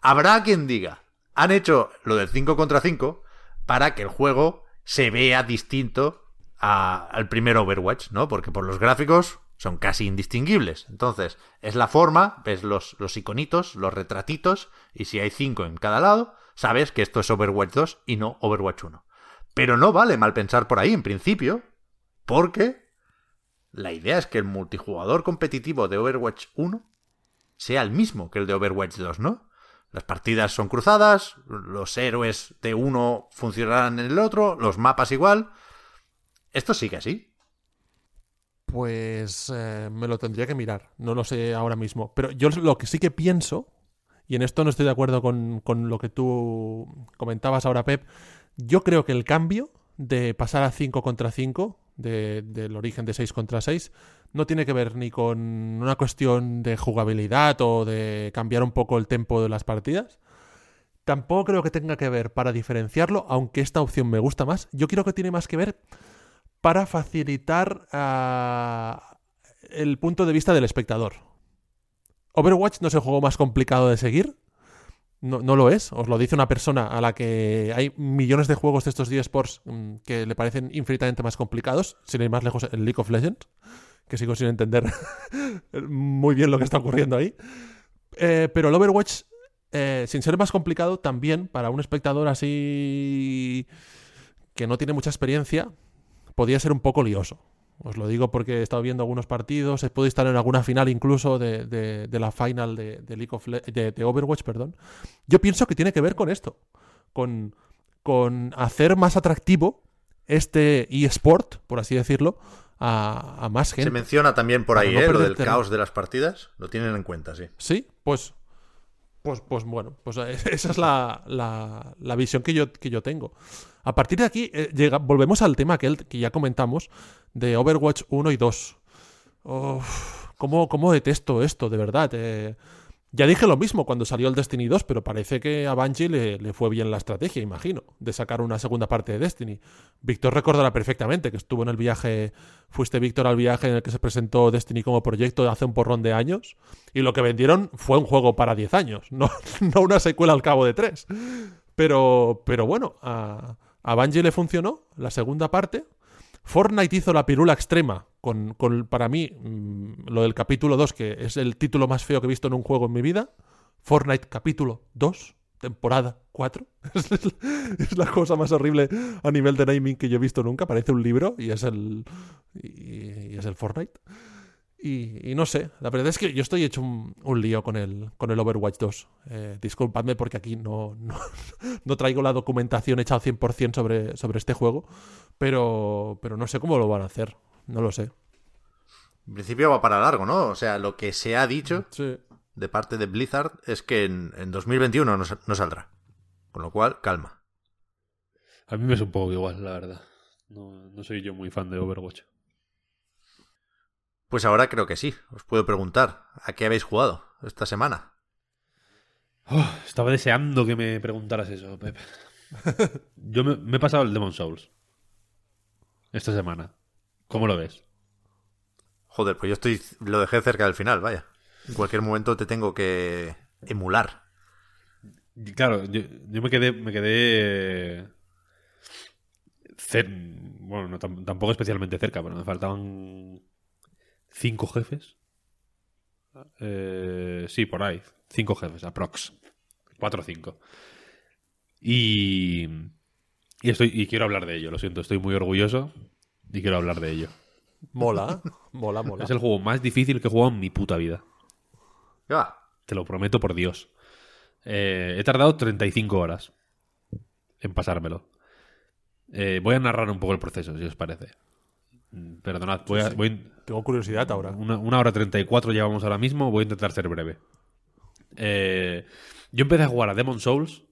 Habrá quien diga, han hecho lo del 5 contra 5 para que el juego se vea distinto a- al primer Overwatch, ¿no? Porque por los gráficos son casi indistinguibles. Entonces, es la forma, ves los, los iconitos, los retratitos, y si hay 5 en cada lado, sabes que esto es Overwatch 2 y no Overwatch 1. Pero no vale mal pensar por ahí, en principio, porque la idea es que el multijugador competitivo de Overwatch 1 sea el mismo que el de Overwatch 2, ¿no? Las partidas son cruzadas, los héroes de uno funcionarán en el otro, los mapas igual. Esto sigue así. Pues eh, me lo tendría que mirar. No lo sé ahora mismo. Pero yo lo que sí que pienso, y en esto no estoy de acuerdo con, con lo que tú comentabas ahora, Pep, yo creo que el cambio de pasar a 5 contra 5, de- del origen de 6 contra 6, no tiene que ver ni con una cuestión de jugabilidad o de cambiar un poco el tempo de las partidas. Tampoco creo que tenga que ver para diferenciarlo, aunque esta opción me gusta más. Yo creo que tiene más que ver para facilitar ah, el punto de vista del espectador. Overwatch no es el juego más complicado de seguir. No, no lo es. Os lo dice una persona a la que hay millones de juegos de estos eSports mm, que le parecen infinitamente más complicados. Sin ir más lejos, el League of Legends. Que sigo sin entender muy bien lo que está ocurriendo ahí. Eh, pero el Overwatch, eh, sin ser más complicado, también para un espectador así que no tiene mucha experiencia, podía ser un poco lioso. Os lo digo porque he estado viendo algunos partidos, he podido estar en alguna final incluso de, de- de la final de, de League of Le- de, Overwatch, perdón. Yo pienso que tiene que ver con esto, con, con hacer más atractivo este eSport, por así decirlo, a, a más Se gente. menciona también por ahí, no ¿eh? Lo del caos de las partidas. Lo tienen en cuenta, sí. Sí, pues Pues, pues bueno, pues eh, esa es la, la- la visión que yo, que yo tengo. A partir de aquí, eh, llega- volvemos al tema aquel que ya comentamos de Overwatch 1 y 2. Uf, ¿cómo, cómo detesto esto, de verdad? Eh, ya dije lo mismo cuando salió el Destiny 2, pero parece que a Bungie le, le fue bien la estrategia, imagino, de sacar una segunda parte de Destiny. Víctor recordará perfectamente que estuvo en el viaje, fuiste Víctor al viaje en el que se presentó Destiny como proyecto hace un porrón de años, y lo que vendieron fue un juego para 10 años, no, no una secuela al cabo de 3. Pero, pero bueno, a, a le funcionó la segunda parte. Fortnite hizo la pirula extrema con, con, para mí, mm, lo del capítulo 2, que es el título más feo que he visto en un juego en mi vida. Fortnite capítulo 2, temporada 4. Es, la- cosa más horrible a nivel de naming que yo he visto nunca. Parece un libro y es el, y es el Fortnite. Y, y no sé, la verdad es que yo estoy hecho un, un lío con el, con el Overwatch 2. Eh, disculpadme porque aquí no, no, no traigo la documentación hecha al 100% sobre, sobre este juego, pero, pero no sé cómo lo van a hacer. No lo sé. En principio va para largo, ¿no? O sea, lo que se ha dicho Sí. de parte de Blizzard es que en, en 2021 no, no saldrá. Con lo cual, calma. A mí me es un poco igual, la verdad. No, no soy yo muy fan de Overwatch. Pues ahora creo que sí. Os puedo preguntar, ¿a qué habéis jugado esta semana? Oh, estaba deseando que me preguntaras eso, Pep. Yo me, me he pasado el Demon Souls. Esta semana. ¿Cómo lo ves? Joder, pues yo estoy lo dejé cerca del final, vaya. En cualquier momento te tengo que emular. Claro, yo, yo me quedé. Me quedé. eh, bueno, no, tam- tampoco especialmente cerca, pero me faltaban cinco jefes. Eh, sí, por ahí. Cinco jefes, aprox. Cuatro o cinco. Y. Y, estoy, y quiero hablar de ello, lo siento, estoy muy orgulloso y quiero hablar de ello. Mola, mola, mola. Es el juego más difícil que he jugado en mi puta vida. ¿Qué va? Te lo prometo por Dios. Eh, he tardado 35 horas en pasármelo. Eh, voy a narrar un poco el proceso, si os parece. Mm, Perdonad, voy a, voy, Tengo curiosidad ahora. una, una hora 34 llevamos ahora mismo, voy a intentar ser breve. Eh, yo empecé a jugar a Demon Souls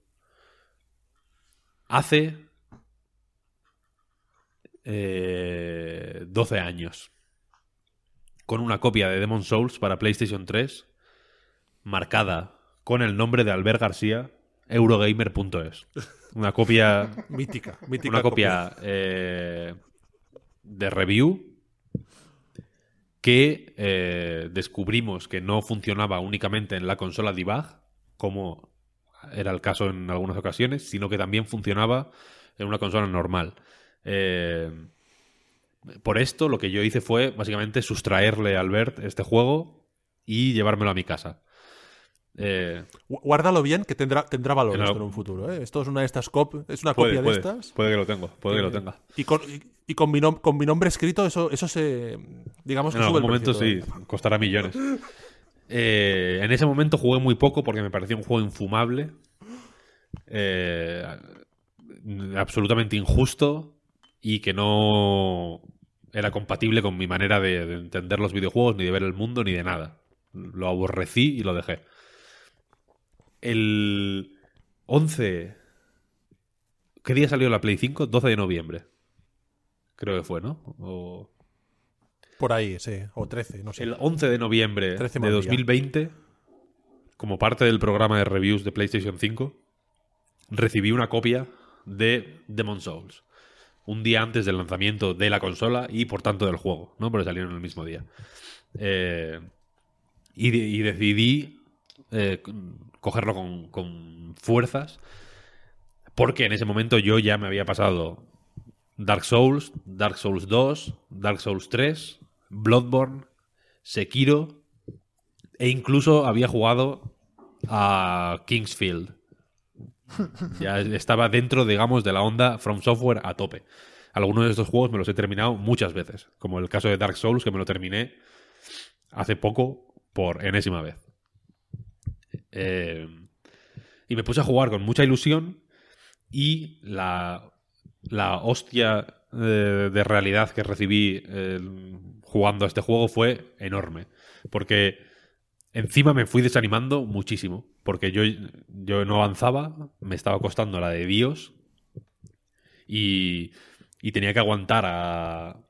hace eh, 12 años. Con una copia de Demon Souls para PlayStation 3 marcada con el nombre de Albert García, Eurogamer.es. Una copia Mítica, mítica. una copia eh, de review que eh, descubrimos que no funcionaba únicamente en la consola debug, como era el caso en algunas ocasiones, sino que también funcionaba en una consola normal. Eh, por esto, lo que yo hice fue básicamente sustraerle a Albert este juego y llevármelo a mi casa. Eh, Gu- Guárdalo bien, que tendrá, tendrá valor En esto en un futuro. ¿eh? Esto es una de estas cop es una puede, copia puede, de estas. puede que lo tengo, puede que lo Eh, tenga. Y con, y, y con, mi, nom- con mi nombre escrito, eso, eso se. Digamos que En sube algún el momento sí, costará millones. Eh, en ese momento jugué muy poco porque me parecía un juego infumable. eh, absolutamente injusto y que no era compatible con mi manera de, de entender los videojuegos, ni de ver el mundo, ni de nada. Lo aborrecí y lo dejé. El 11... ¿Qué día salió la Play 5? 12 de noviembre. Creo que fue, ¿no? O... Por ahí, sí. O 13, no sé. El 11 de noviembre 13 de mal día. 2020, como parte del programa de reviews de PlayStation 5, recibí una copia de Demon Souls. Un día antes del lanzamiento de la consola y por tanto del juego, ¿no? Porque salieron el mismo día. Eh, y, de- y decidí eh, cogerlo con, con fuerzas porque en ese momento yo ya me había pasado Dark Souls, Dark Souls 2, Dark Souls 3, Bloodborne, Sekiro e incluso había jugado a Kingsfield. Ya estaba dentro, digamos, de la onda From Software a tope. Algunos de estos juegos me los he terminado muchas veces, como el caso de Dark Souls, que me lo terminé hace poco por enésima vez. Eh, y me puse a jugar con mucha ilusión y la, la hostia eh, de realidad que recibí eh, jugando a este juego fue enorme. Porque encima me fui desanimando muchísimo, porque yo, yo no avanzaba, me estaba costando la de Dios y, y tenía que aguantar a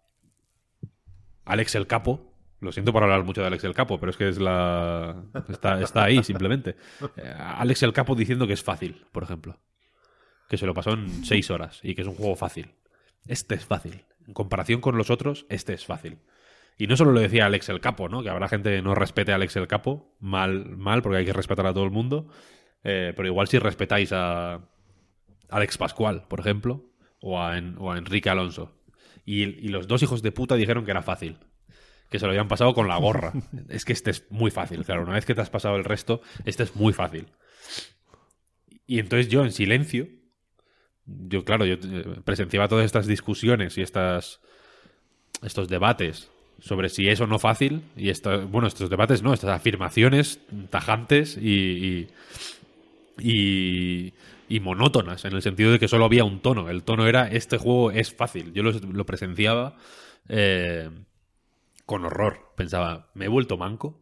Alex el Capo. Lo siento por hablar mucho de Alex el Capo, pero es que es la está, está ahí simplemente. Eh, Alex el Capo diciendo que es fácil, por ejemplo. Que se lo pasó en seis horas y que es un juego fácil. Este es fácil. En comparación con los otros, este es fácil. Y no solo lo decía Alex el Capo, ¿no? Que habrá gente que no respete a Alex el Capo, mal, mal, porque hay que respetar a todo el mundo. Eh, pero igual si respetáis a Alex Pascual, por ejemplo, o a, Enrique Alonso. Y los dos hijos de puta dijeron que era fácil. Que se lo habían pasado con la gorra. es que este es muy fácil, claro. Una vez que te has pasado el resto, este es muy fácil. Y entonces yo, en silencio, yo, claro, yo eh, presenciaba todas estas discusiones y estas estos debates sobre si es o no fácil y esta- bueno estos debates no estas afirmaciones tajantes y, y, monótonas en el sentido de que solo había un tono el tono era este juego es fácil yo lo, lo presenciaba eh, con horror pensaba me he vuelto manco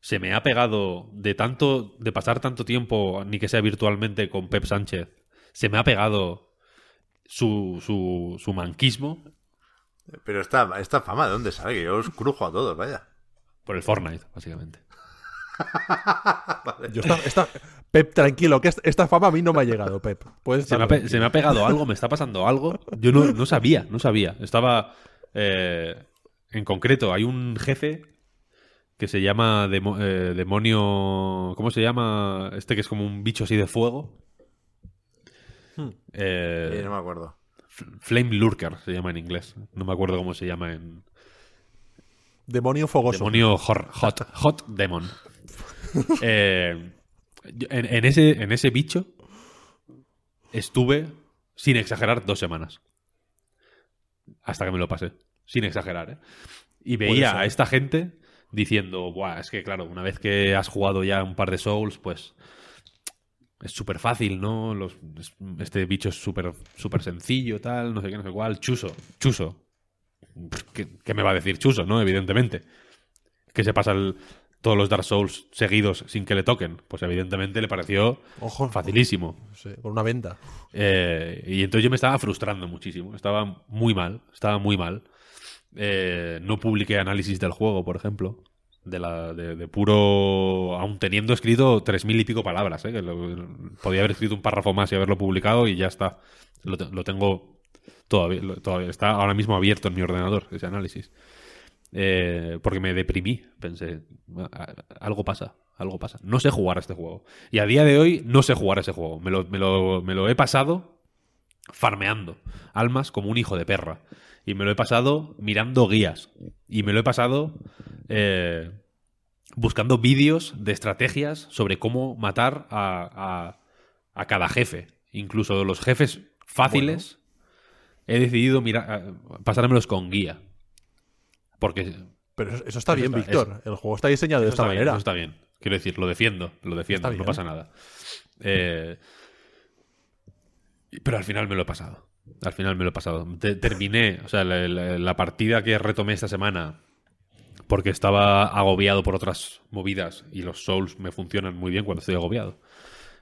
se me ha pegado de tanto de pasar tanto tiempo ni que sea virtualmente con Pep Sánchez se me ha pegado su, su, su manquismo Pero esta, esta fama, ¿de dónde sale? Que yo os crujo a todos, vaya. por el Fortnite básicamente Yo esta- esta- Pep, tranquilo, que est- esta fama a mí no me ha llegado, Pep. Puedes Se me, ha, se me ha pegado algo, me está pasando algo. Yo no, no sabía, no sabía. Estaba. eh, en concreto, hay un jefe que se llama demo- eh, demonio. ¿Cómo se llama? Este que es como un bicho así de fuego. Eh, Eh, no me acuerdo. Flame Lurker se llama en inglés. No me acuerdo cómo se llama en. Demonio fogoso. Demonio hot, hot demon. Eh, en ese, en ese bicho estuve, sin exagerar, dos semanas. Hasta que me lo pasé. Sin exagerar, ¿eh? Y veía a esta gente diciendo, Buah, es que claro, una vez que has jugado ya un par de Souls, pues es súper fácil, ¿no? Los- este bicho es súper súper sencillo, tal, no sé qué, no sé cuál. Chuso, chuso. ¿Qué, qué me va a decir Chuso, no? Evidentemente. Que se pasa el- todos los Dark Souls seguidos sin que le toquen. Pues evidentemente le pareció Ojo. facilísimo. Sí, con una venda. Eh, y entonces yo me estaba frustrando muchísimo. Estaba muy mal. Estaba muy mal. Eh, no publiqué análisis del juego, por ejemplo. De, la, de, puro. Aún teniendo escrito tres mil y pico palabras. ¿eh? Que podía haber escrito un párrafo más y haberlo publicado y ya está. Lo, te- lo tengo todavía, todavía. Está ahora mismo abierto en mi ordenador ese análisis. Eh, porque me deprimí. Pensé, "Ah, algo pasa, algo pasa. No sé jugar a este juego. Y a día de hoy no sé jugar a ese juego. Me lo, me lo- me lo he pasado farmeando almas como un hijo de perra. Y me lo he pasado mirando guías. Y me lo he pasado eh, buscando vídeos de estrategias sobre cómo matar a, a- a cada jefe. Incluso los jefes fáciles he decidido mirar, pasármelos con guía. Porque Pero eso, eso está Eso bien, Víctor. El juego está diseñado de esta bien, manera. eso está bien. Quiero decir, lo defiendo, lo defiendo, Está no bien. pasa nada. Eh, pero al final me lo he pasado. Al final me lo he pasado. Te- terminé, o sea, la, la- la partida que retomé esta semana, porque estaba agobiado por otras movidas y los Souls me funcionan muy bien cuando estoy agobiado.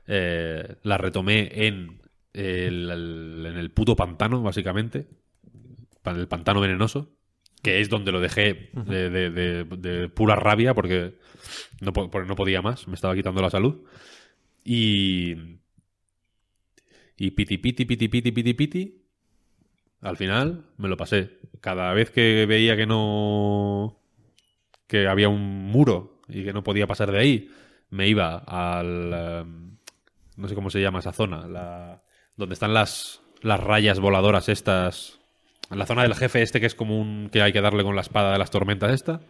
Eh, la retomé en el, el- en el puto pantano, básicamente. El pantano venenoso. Que es donde lo dejé de, de- de- de pura rabia porque no, po- porque no podía más. Me estaba quitando la salud. Y. Y piti piti piti piti piti piti. Al final me lo pasé. Cada vez que veía que no. que había un muro y que no podía pasar de ahí, me iba al. em, no sé cómo se llama esa zona. La, donde están las, las rayas voladoras estas. La zona del jefe este que es como un. que hay que darle con la espada de las tormentas esta.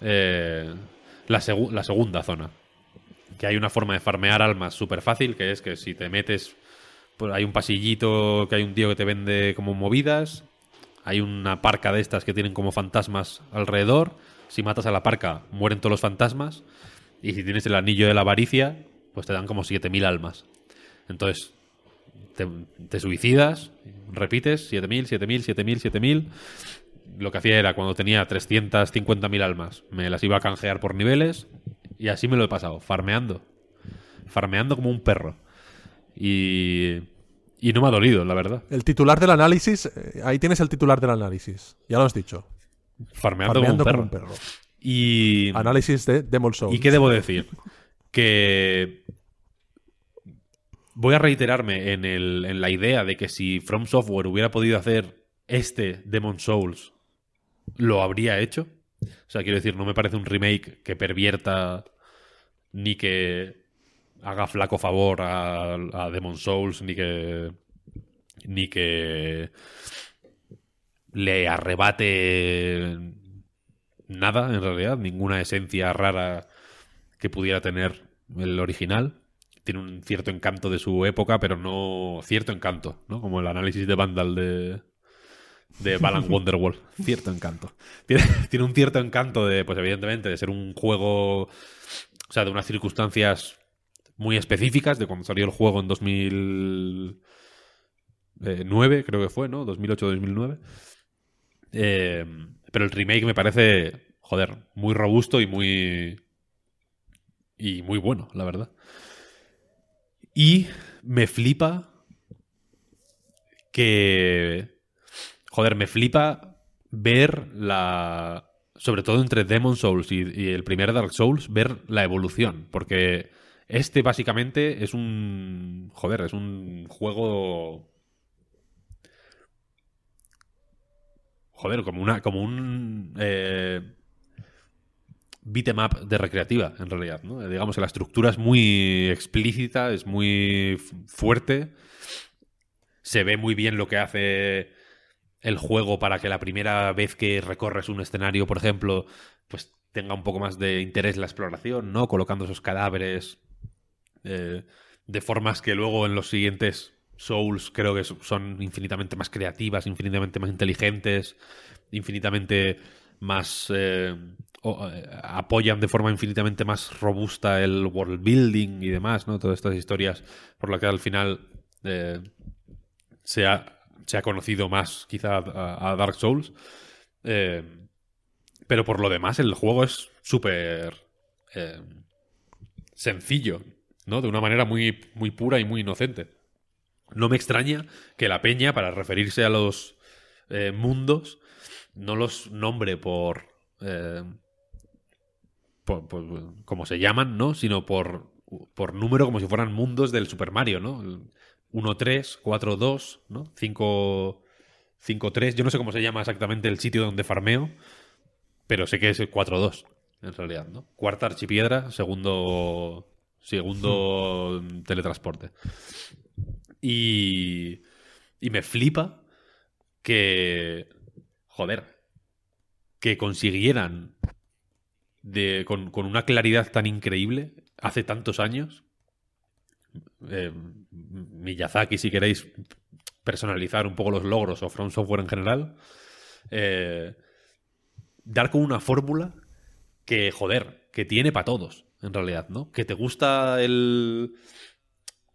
Eh, la, la segunda zona. Que hay una forma de farmear almas súper fácil, que es que si te metes. Pues hay un pasillito que hay un tío que te vende como movidas. Hay una parca de estas que tienen como fantasmas alrededor. Si matas a la parca, mueren todos los fantasmas. Y si tienes el anillo de la avaricia, pues te dan como 7000 almas. Entonces, te, te suicidas, repites 7000, 7000, 7000, 7000. Lo que hacía era cuando tenía 350.000 almas, me las iba a canjear por niveles Y así me lo he pasado, farmeando. Farmeando como un perro. Y. Y no me ha dolido, la verdad. El titular del análisis, eh, ahí tienes el titular del análisis. Ya lo has dicho. Farmeando, Farmeando como un perro. como un perro. Y. Análisis de Demon Souls. ¿Y qué debo decir? Que voy a reiterarme en, el- en la idea de que si From Software hubiera podido hacer este Demon Souls, lo habría hecho. O sea, quiero decir, no me parece un remake que pervierta ni que haga flaco favor a, a Demon Souls, ni que. ni que le arrebate nada, en realidad, ninguna esencia rara que pudiera tener el original. Tiene un cierto encanto de su época, pero no cierto encanto, ¿no? Como el análisis de Vandal de, de Balan Wonderwall. Cierto encanto. Tiene, tiene un cierto encanto de, pues evidentemente, de ser un juego, o sea, de unas circunstancias muy específicas, de cuando salió el juego en 2009, creo que fue, ¿no? 2008-2009. Eh, pero el remake me parece, joder, muy robusto y muy. y muy bueno, la verdad. Y me flipa que. Joder, me flipa ver la. Sobre todo entre Demon Souls y, y el primer Dark Souls, ver la evolución. Porque este básicamente es un. Joder, es un juego joder, como una, como un eh, beat 'em de recreativa, en realidad, Digamos que la estructura es muy explícita, es muy fuerte. Se ve muy bien lo que hace el juego para que la primera vez que recorres un escenario, por ejemplo, pues tenga un poco más de interés la exploración, ¿no? Colocando esos cadáveres eh, de formas que luego en los siguientes Souls creo que son infinitamente más creativas, infinitamente más inteligentes, infinitamente más... eh, eh, apoyan de forma infinitamente más robusta el world building y demás, ¿no? Todas estas historias por las que al final se, ha, se ha conocido más quizá a, Dark Souls. Pero por lo demás el juego es súper sencillo, ¿no? De una manera muy, muy pura y muy inocente. No me extraña que la peña, para referirse a los eh, mundos, no los nombre por, eh, por, por- como se llaman, ¿no? Sino por, por número, como si fueran mundos del Super Mario, ¿no? El 1-3, 4-2, ¿no? 5... 5-3, yo no sé cómo se llama exactamente el sitio donde farmeo, pero sé que es el 4-2, en realidad, ¿no? Cuarta archipiedra, segundo segundo teletransporte. Y, y me flipa que, joder, que consiguieran de, con, con una claridad tan increíble hace tantos años. eh, Miyazaki, si queréis personalizar un poco los logros o From Software en general, eh, dar con una fórmula que, joder, que tiene para todos, en realidad, ¿no? Que te gusta el.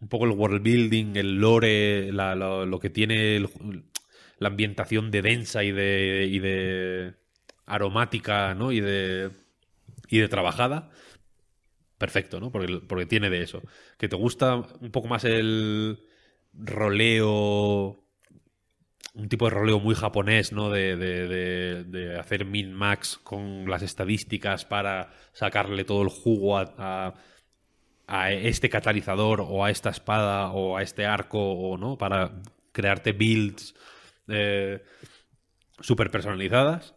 Un poco el world building, el lore, lo que tiene la ambientación de densa y de. y de aromática, ¿no? Y de. y de trabajada. Perfecto, ¿no? Porque, porque tiene de eso. Que te gusta un poco más el roleo un tipo de roleo muy japonés, ¿no? De, de- de- hacer min-max con las estadísticas para sacarle todo el jugo a, a- este catalizador o a esta espada o a este arco o no para crearte builds eh, súper personalizadas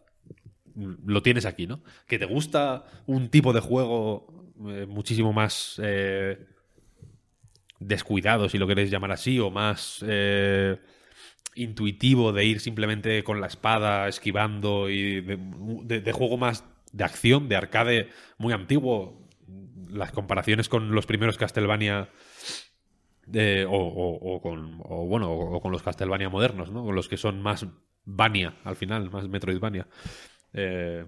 lo tienes aquí, ¿no? Que te gusta un tipo de juego eh, muchísimo más eh, descuidado, si lo queréis llamar así, o más eh, intuitivo de ir simplemente con la espada esquivando y de, juego más de acción, de arcade muy antiguo. Las comparaciones con los primeros Castlevania o, con o bueno o, con los Castlevania modernos, ¿no? Con los que son más Vania al final, más Metroidvania. Eh,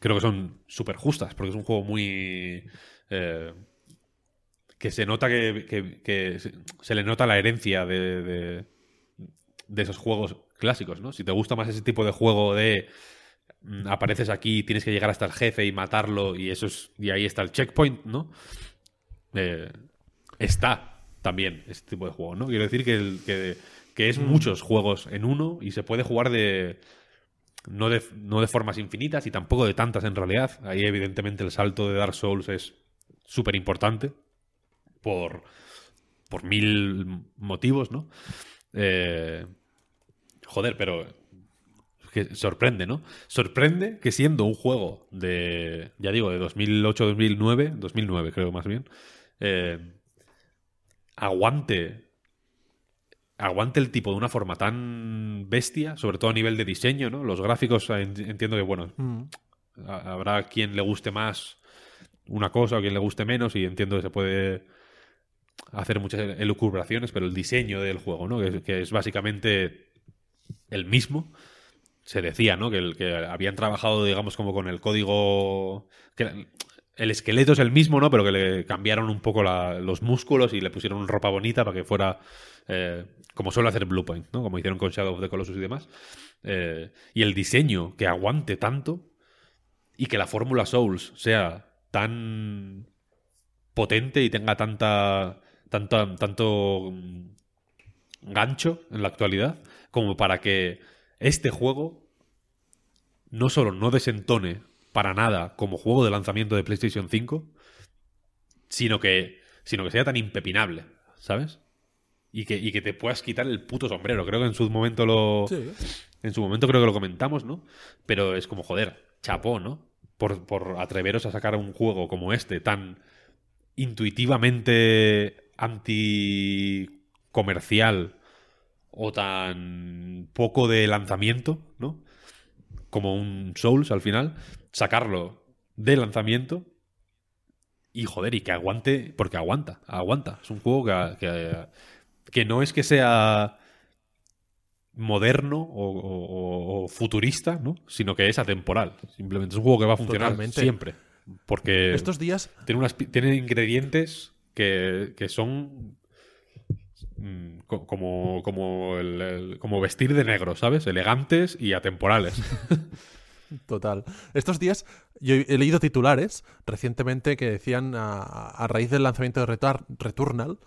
creo que son súper justas porque es un juego muy eh, que se nota que, que- se, le nota la herencia de- de esos juegos clásicos, ¿no? Si te gusta más ese tipo de juego de mm, apareces aquí, tienes que llegar hasta el jefe y matarlo y eso es y ahí está el checkpoint, ¿no? Eh, está también este tipo de juego, ¿no? Quiero decir que, el- que, que es muchos juegos en uno y se puede jugar de no, de no de formas infinitas y tampoco de tantas en realidad. Ahí evidentemente el salto de Dark Souls es súper importante por, por mil motivos, ¿no? Eh, joder, pero es que sorprende, ¿no? Sorprende que siendo un juego de, ya digo, de 2008-2009, 2009 creo más bien, eh, aguante aguante el tipo de una forma tan bestia, sobre todo a nivel de diseño, ¿no? Los gráficos en- entiendo que, bueno, Mm. ha- habrá quien le guste más una cosa o quien le guste menos y entiendo que se puede hacer muchas elucubraciones, pero el diseño del juego, ¿no? Que, que es básicamente el mismo. Se decía, ¿no? Que, el, que habían trabajado, digamos, como con el código... Que el esqueleto es el mismo, ¿no? Pero que le cambiaron un poco los músculos y le pusieron ropa bonita para que fuera eh, como suele hacer Bluepoint, ¿no? Como hicieron con Shadow of the Colossus y demás. Eh, y el diseño que aguante tanto y que la fórmula Souls sea tan potente y tenga tanta, tanta tanto mm, gancho en la actualidad como para que este juego no solo no desentone para nada como juego de lanzamiento de PlayStation 5, sino que, sino que sea tan impepinable, ¿sabes? Y que, y que te puedas quitar el puto sombrero. Creo que en su momento lo. Sí. En su momento creo que lo comentamos, ¿no? Pero es como, joder, chapó, ¿no? Por, por atreveros a sacar un juego como este, tan intuitivamente anticomercial o tan poco de lanzamiento, ¿no? Como un Souls al final, sacarlo de lanzamiento y joder, y que aguante, porque aguanta, aguanta. Es un juego que, que, que no es que sea moderno o, o- o futurista, ¿no? Sino que es atemporal. Simplemente es un juego que va a funcionar Totalmente. siempre. Porque Estos días tiene, unas, tiene ingredientes que, que son como, como, el- como vestir de negro, ¿sabes? Elegantes y atemporales. Total. Estos días yo he leído titulares recientemente que decían a, raíz del lanzamiento de Returnal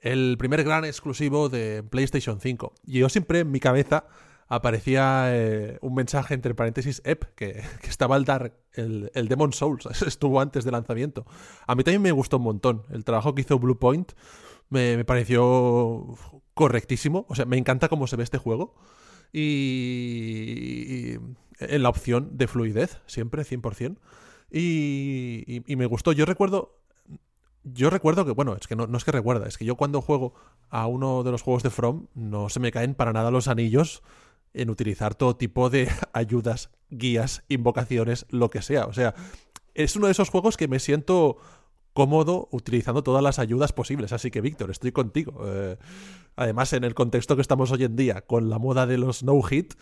el primer gran exclusivo de PlayStation 5. Y yo siempre en mi cabeza aparecía eh, un mensaje entre paréntesis EP que, estaba el Dark, el, el Demon Souls, estuvo antes del lanzamiento. A mí también me gustó un montón. El trabajo que hizo Bluepoint me, pareció correctísimo. O sea, me encanta cómo se ve este juego. Y, y en la opción de fluidez, siempre, 100%. Y, y, y me gustó. Yo recuerdo yo recuerdo que, bueno, es que no, no es que recuerda, es que yo cuando juego a uno de los juegos de From no se me caen para nada los anillos en utilizar todo tipo de ayudas, guías, invocaciones, lo que sea. O sea, es uno de esos juegos que me siento cómodo utilizando todas las ayudas posibles. Así que, Víctor, estoy contigo. Eh, además, en el contexto que estamos hoy en día, con la moda de los no-hit,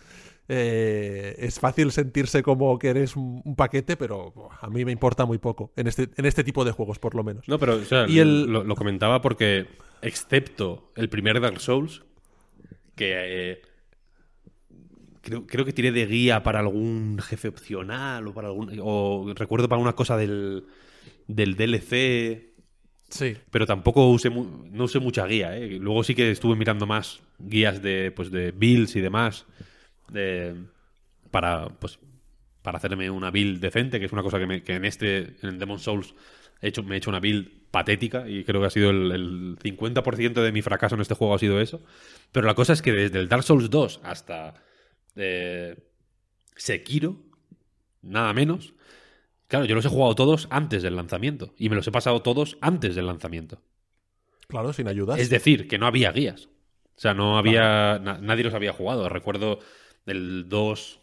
eh, es fácil sentirse como que eres un, un paquete, pero a mí me importa muy poco. En este, en este tipo de juegos, por lo menos. No, pero o sea, Y el- lo, lo comentaba porque, excepto el primer Dark Souls, que eh, creo, creo que tiré de guía para algún jefe opcional o para algún. O recuerdo para una cosa del, del DLC. Sí. Pero tampoco usé no usé mucha guía, ¿eh? Luego sí que estuve mirando más guías de, pues, de builds y demás. de- para, pues, para hacerme una build decente, que es una cosa que, me- que en este, en Demon Souls, he hecho, me he hecho una build patética y creo que ha sido el, el 50% de mi fracaso en este juego ha sido eso. Pero la cosa es que desde el Dark Souls 2 hasta eh, Sekiro, nada menos, claro, yo los he jugado todos antes del lanzamiento y me los he pasado todos antes del lanzamiento. Claro, sin ayudas. Es decir, que no había guías. O sea, no había. na- nadie los había jugado. Recuerdo el 2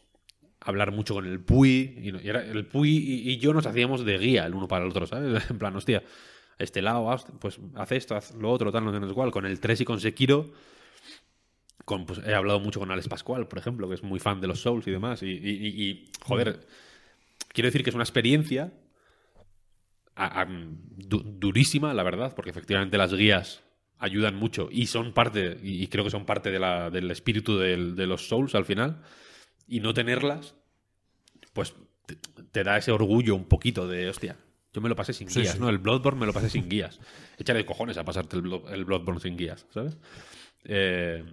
hablar mucho con el Puy. Y, no- y era, el Puy y, y yo nos hacíamos de guía el uno para el otro, ¿sabes? En plan, hostia, este lado, haz- pues haz esto, haz lo otro, tal, no tienes igual. Con el 3 y con Sekiro. Con, pues, he hablado mucho con Alex Pascual, por ejemplo, que es muy fan de los Souls y demás. Y, joder, quiero decir que es una experiencia a- a- du- durísima, la verdad, porque efectivamente las guías ayudan mucho y son parte, y creo que son parte de la- del espíritu del- de los Souls al final, y no tenerlas, pues te, te da ese orgullo un poquito de, hostia, yo me lo pasé sin Sí, guías, sí. ¿no? El Bloodborne me lo pasé sin guías. Échale cojones a pasarte el, el Bloodborne sin guías, ¿sabes? Eh,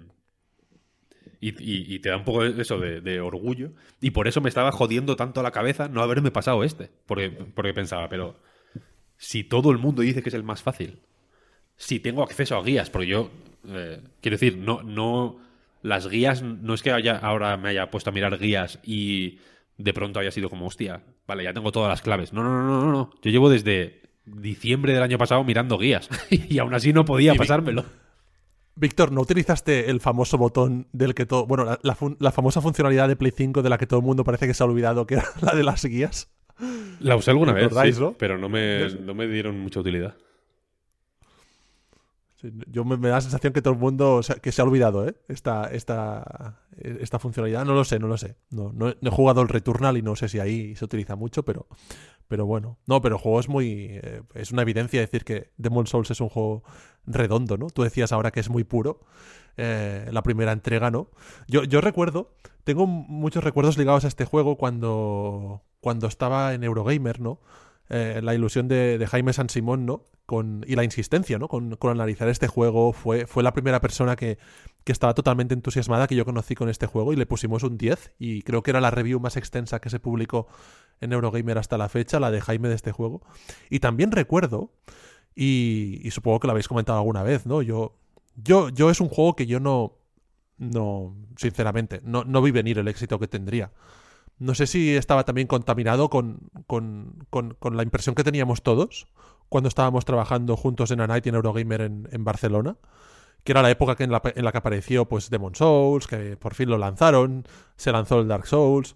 y, y- y te da un poco eso de, de orgullo. Y por eso me estaba jodiendo tanto la cabeza no haberme pasado este. Porque, porque pensaba, pero si todo el mundo dice que es el más fácil, si tengo acceso a guías, porque yo, eh, quiero decir, no, no, las guías, no es que haya, ahora me haya puesto a mirar guías y de pronto haya sido como, hostia, vale, ya tengo todas las claves. No, no, no, no, no, no. Yo llevo desde diciembre del año pasado mirando guías y aún así no podía pasármelo. Víctor, ¿no utilizaste el famoso botón del que todo. Bueno, la, la fun- la famosa funcionalidad de Play 5 de la que todo el mundo parece que se ha olvidado, que era la de las guías? La usé alguna vez, ¿Recordáis, sí, no? pero no me, no me dieron mucha utilidad. Sí, Yo me, me da la sensación que todo el mundo o sea, que se ha olvidado, ¿eh? Esta, esta, esta funcionalidad. No lo sé, no lo sé. No, no he jugado el Returnal y no sé si ahí se utiliza mucho, pero, pero bueno. No, pero el juego es muy. eh, es una evidencia decir que Demon Souls es un juego redondo, ¿no? Tú decías ahora que es muy puro. eh, la primera entrega, ¿no? Yo, yo recuerdo, tengo muchos recuerdos ligados a este juego cuando, cuando estaba en Eurogamer, ¿no? Eh, la ilusión de, de Jaime San Simón, ¿no? Con, y la insistencia, ¿no? Con, con analizar este juego. Fue, fue la primera persona que, que estaba totalmente entusiasmada que yo conocí con este juego y le pusimos un 10 y creo que era la review más extensa que se publicó en Eurogamer hasta la fecha, la de Jaime de este juego. Y también recuerdo, y, supongo que lo habéis comentado alguna vez, ¿no? Yo, yo, yo es un juego que yo no, no, sinceramente, no, no vi venir el éxito que tendría. No sé si estaba también contaminado con, con, con- con la impresión que teníamos todos cuando estábamos trabajando juntos en A Night y en Eurogamer en, en Barcelona, que era la época en, la, que apareció pues Demon Souls, que por fin lo lanzaron, se lanzó el Dark Souls,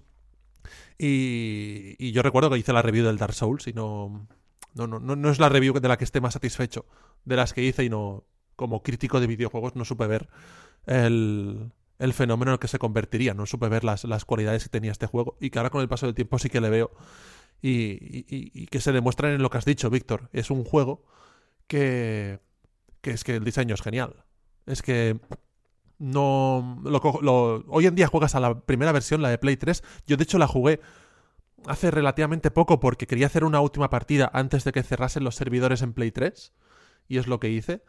y, y yo recuerdo que hice la review del Dark Souls y no, no, no, no, es la review de la que esté más satisfecho de las que hice y no, como crítico de videojuegos, no supe ver el, el fenómeno en el que se convertiría. No supe ver las, las cualidades que tenía este juego y que ahora con el paso del tiempo sí que le veo y- y que se demuestran en lo que has dicho, Víctor. Es un juego que, que es que el diseño es genial. Es que no lo, hoy en día juegas a la primera versión, la de Play 3. Yo de hecho la jugué hace relativamente poco porque quería hacer una última partida antes de que cerrasen los servidores en Play 3 y es lo que hice.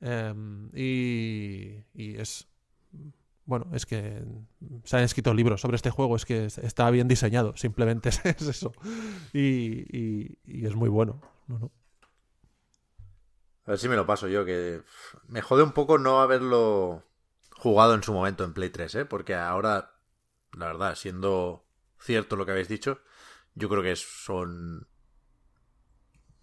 Em, y, y es bueno, es que se han escrito libros sobre este juego, es que es- está bien diseñado, simplemente es, es eso. Y, y- y es muy bueno. No, no. A ver si me lo paso yo, que me jode un poco no haberlo jugado en su momento en Play 3, ¿eh? Porque ahora, la verdad, siendo cierto lo que habéis dicho, yo creo que son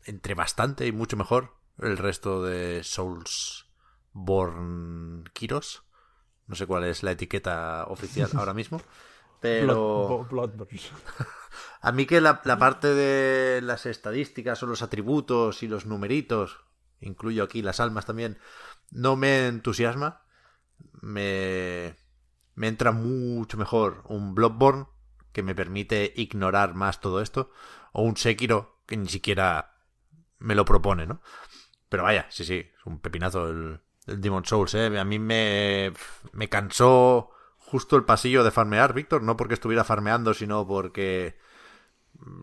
entre bastante y mucho mejor el resto de Souls Born Kiros. No sé cuál es la etiqueta oficial ahora mismo. Pero... Blood-. A mí que la, la parte de las estadísticas o los atributos y los numeritos, incluyo aquí las almas también, no me entusiasma. Me, me entra mucho mejor un Bloodborne que me permite ignorar más todo esto, o un Sekiro que ni siquiera me lo propone, ¿no? Pero vaya, sí, sí, es un pepinazo el, el Demon Souls, ¿eh? A mí me, me cansó justo el pasillo de farmear, Víctor, no porque estuviera farmeando, sino porque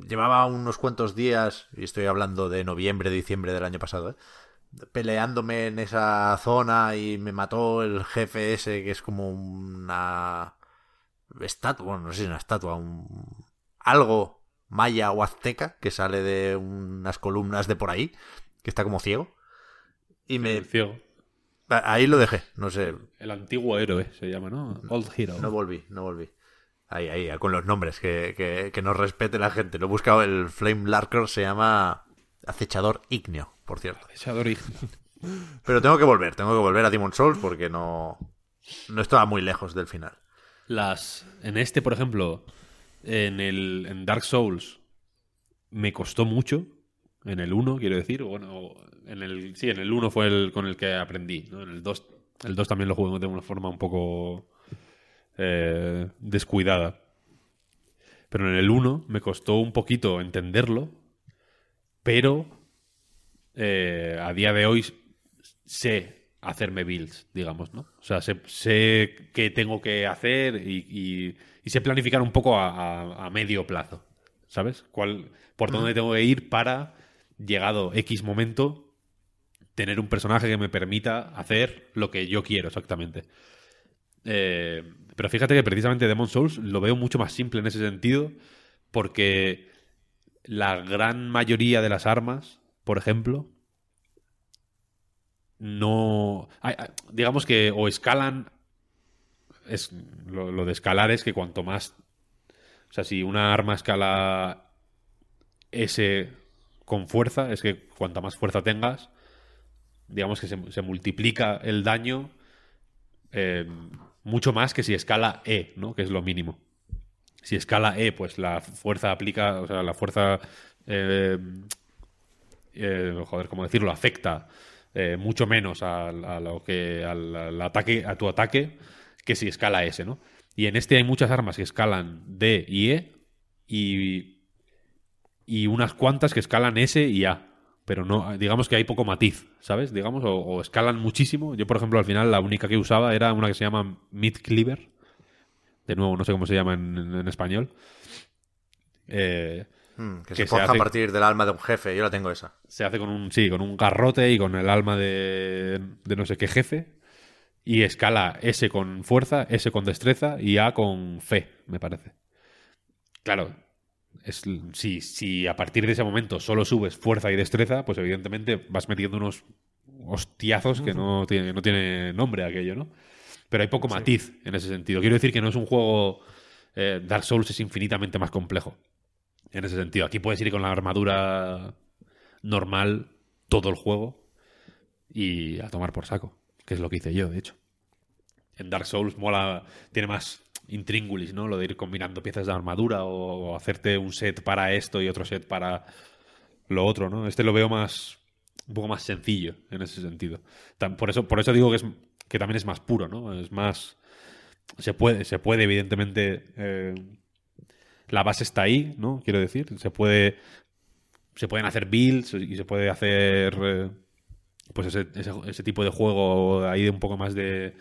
llevaba unos cuantos días, y estoy hablando de noviembre, diciembre del año pasado, ¿eh? Peleándome en esa zona y me mató el jefe ese que es como una estatua, bueno, no sé si es una estatua, un algo maya o azteca que sale de unas columnas de por ahí, que está como ciego. Y me El ciego. ahí lo dejé, no sé, El antiguo héroe se llama, ¿no? Old Hero. no volví, no volví. Ahí, ahí, con los nombres, que, que, que nos respete la gente. Lo he buscado, el Flame Larker se llama Acechador Ígneo, por cierto. Pero tengo que volver, tengo que volver a Demon Souls porque no, no estaba muy lejos del final. Las. En este, por ejemplo, en el en Dark Souls me costó mucho. En el 1, quiero decir. Bueno, en el. Sí, en el 1 fue el con el que aprendí. ¿no? En el 2. El 2 también lo jugué de una forma un poco. eh, descuidada. Pero en el 1 me costó un poquito entenderlo. Pero. Eh, a día de hoy sé hacerme builds, digamos, ¿no? O sea, sé, sé qué tengo que hacer y, y- y sé planificar un poco a, a- a medio plazo, ¿sabes? ¿Cuál, por dónde tengo que ir para, llegado X momento, tener un personaje que me permita hacer lo que yo quiero exactamente. Eh, pero fíjate que precisamente Demon Souls lo veo mucho más simple en ese sentido, porque la gran mayoría de las armas, por ejemplo, no. digamos que o escalan. Es, lo, lo de escalar es que cuanto más. O sea, si una arma escala S con fuerza, es que cuanta más fuerza tengas, digamos que se, se multiplica el daño eh, mucho más que si escala E, ¿no? Que es lo mínimo. Si escala E, pues la fuerza aplica, o sea, la fuerza, eh, eh, joder, ¿cómo decirlo? Afecta eh, mucho menos a, lo que al, ataque, a tu ataque, que si escala S, ¿no? Y en este hay muchas armas que escalan D y E y, y unas cuantas que escalan S y A. Pero no, digamos que hay poco matiz, ¿sabes? Digamos, o, escalan muchísimo. Yo, por ejemplo, al final la única que usaba era una que se llama Mid Cleaver. De nuevo, no sé cómo se llama en, en- en español. Eh, Mm, que, Que se se forja hace- a partir del alma de un jefe. Yo la tengo esa. se hace con un, sí, con un garrote y con el alma de, de no sé qué jefe. Y escala S con fuerza, S con destreza y A con fe, me parece. Claro, es, si, si a partir de ese momento solo subes fuerza y destreza, pues evidentemente vas metiendo unos hostiazos que no tiene, no tiene nombre aquello, ¿no? Pero hay poco matiz en ese sentido. Quiero decir que no es un juego. eh, Dark Souls es infinitamente más complejo. En ese sentido. Aquí puedes ir con la armadura normal todo el juego y a tomar por saco, que es lo que hice yo, de hecho. En Dark Souls mola, tiene más intríngulis, ¿no? Lo de ir combinando piezas de armadura o, hacerte un set para esto y otro set para lo otro, ¿no? Este lo veo más un poco más sencillo en ese sentido. Por eso, por eso digo que es que también es más puro, ¿no? Es más se puede, se puede evidentemente eh, la base está ahí, ¿no? Quiero decir, se puede se pueden hacer builds y se puede hacer eh, pues ese, ese, tipo de juego ahí de un poco más de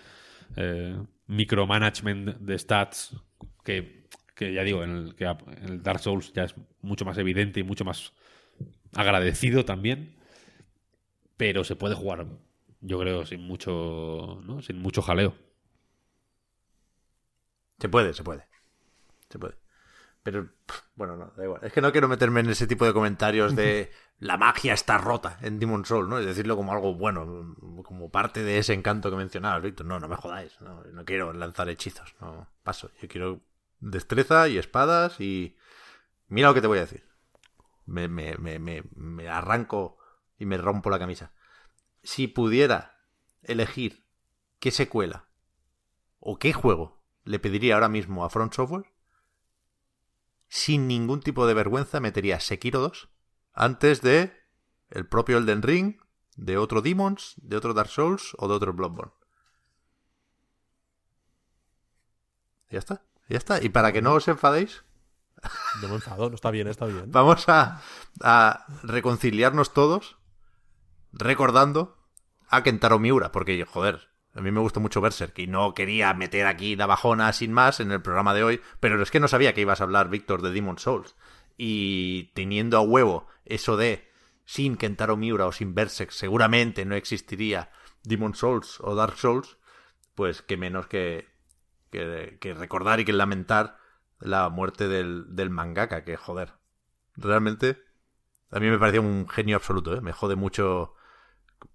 eh, micromanagement de stats que, que ya digo, en el, que en el Dark Souls ya es mucho más evidente y mucho más agradecido también, pero se puede jugar, yo creo, sin mucho, ¿no? sin mucho jaleo. Se puede, se puede. Se puede. Pero, bueno, no, da igual. Es que no quiero meterme en ese tipo de comentarios de la magia está rota en Demon Soul, ¿no? Y decirlo como algo bueno, como parte de ese encanto que mencionabas, Víctor. No, no me jodáis. No, no quiero lanzar hechizos. No, paso. Yo quiero destreza y espadas y... Mira lo que te voy a decir. Me, me, me, me, me arranco y me rompo la camisa. Si pudiera elegir qué secuela o qué juego le pediría ahora mismo a Front Software, sin ningún tipo de vergüenza metería Sekiro 2 antes de el propio Elden Ring, de otro Demons, de otro Dark Souls o de otro Bloodborne. Ya está, ya está. Y para que no os enfadéis, No me enfado, no está bien, está bien. vamos a, a reconciliarnos todos recordando a Kentaro Miura, porque, joder, a mí me gusta mucho Berserk y no quería meter aquí la bajona sin más en el programa de hoy, pero es que no sabía que ibas a hablar, Víctor, de Demon Souls. Y teniendo a huevo eso de sin Kentaro Miura o sin Berserk seguramente no existiría Demon Souls o Dark Souls, pues que menos que, que, recordar y que lamentar la muerte del, del mangaka, que joder, realmente a mí me parecía un genio absoluto, ¿eh? me jode mucho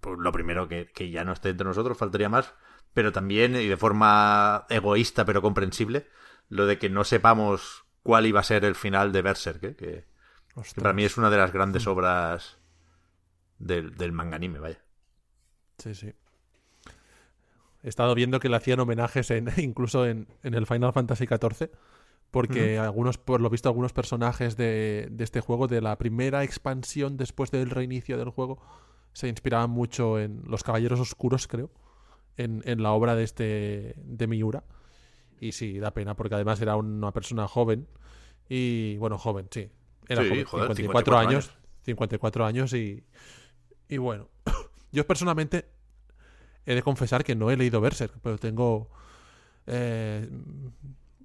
pues, lo primero que, que ya no esté entre nosotros, faltaría más, pero también, y de forma egoísta pero comprensible, lo de que no sepamos cuál iba a ser el final de Berserk, ¿eh? que, para mí es una de las grandes obras del, del manga anime, vaya. Sí, sí. He estado viendo que le hacían homenajes en, incluso en, en el Final Fantasy XIV, porque algunos, por lo visto, algunos personajes de, de este juego, de la primera expansión después del reinicio del juego, se inspiraban mucho en los Caballeros Oscuros, creo, en, en la obra de este de Miura. Y sí, da pena, porque además era una persona joven. Y bueno, joven, sí. Era Sí, joven, joder, 54, 54 años. años. 54 años y, y bueno, yo personalmente he de confesar que no he leído Berserk, pero tengo... eh,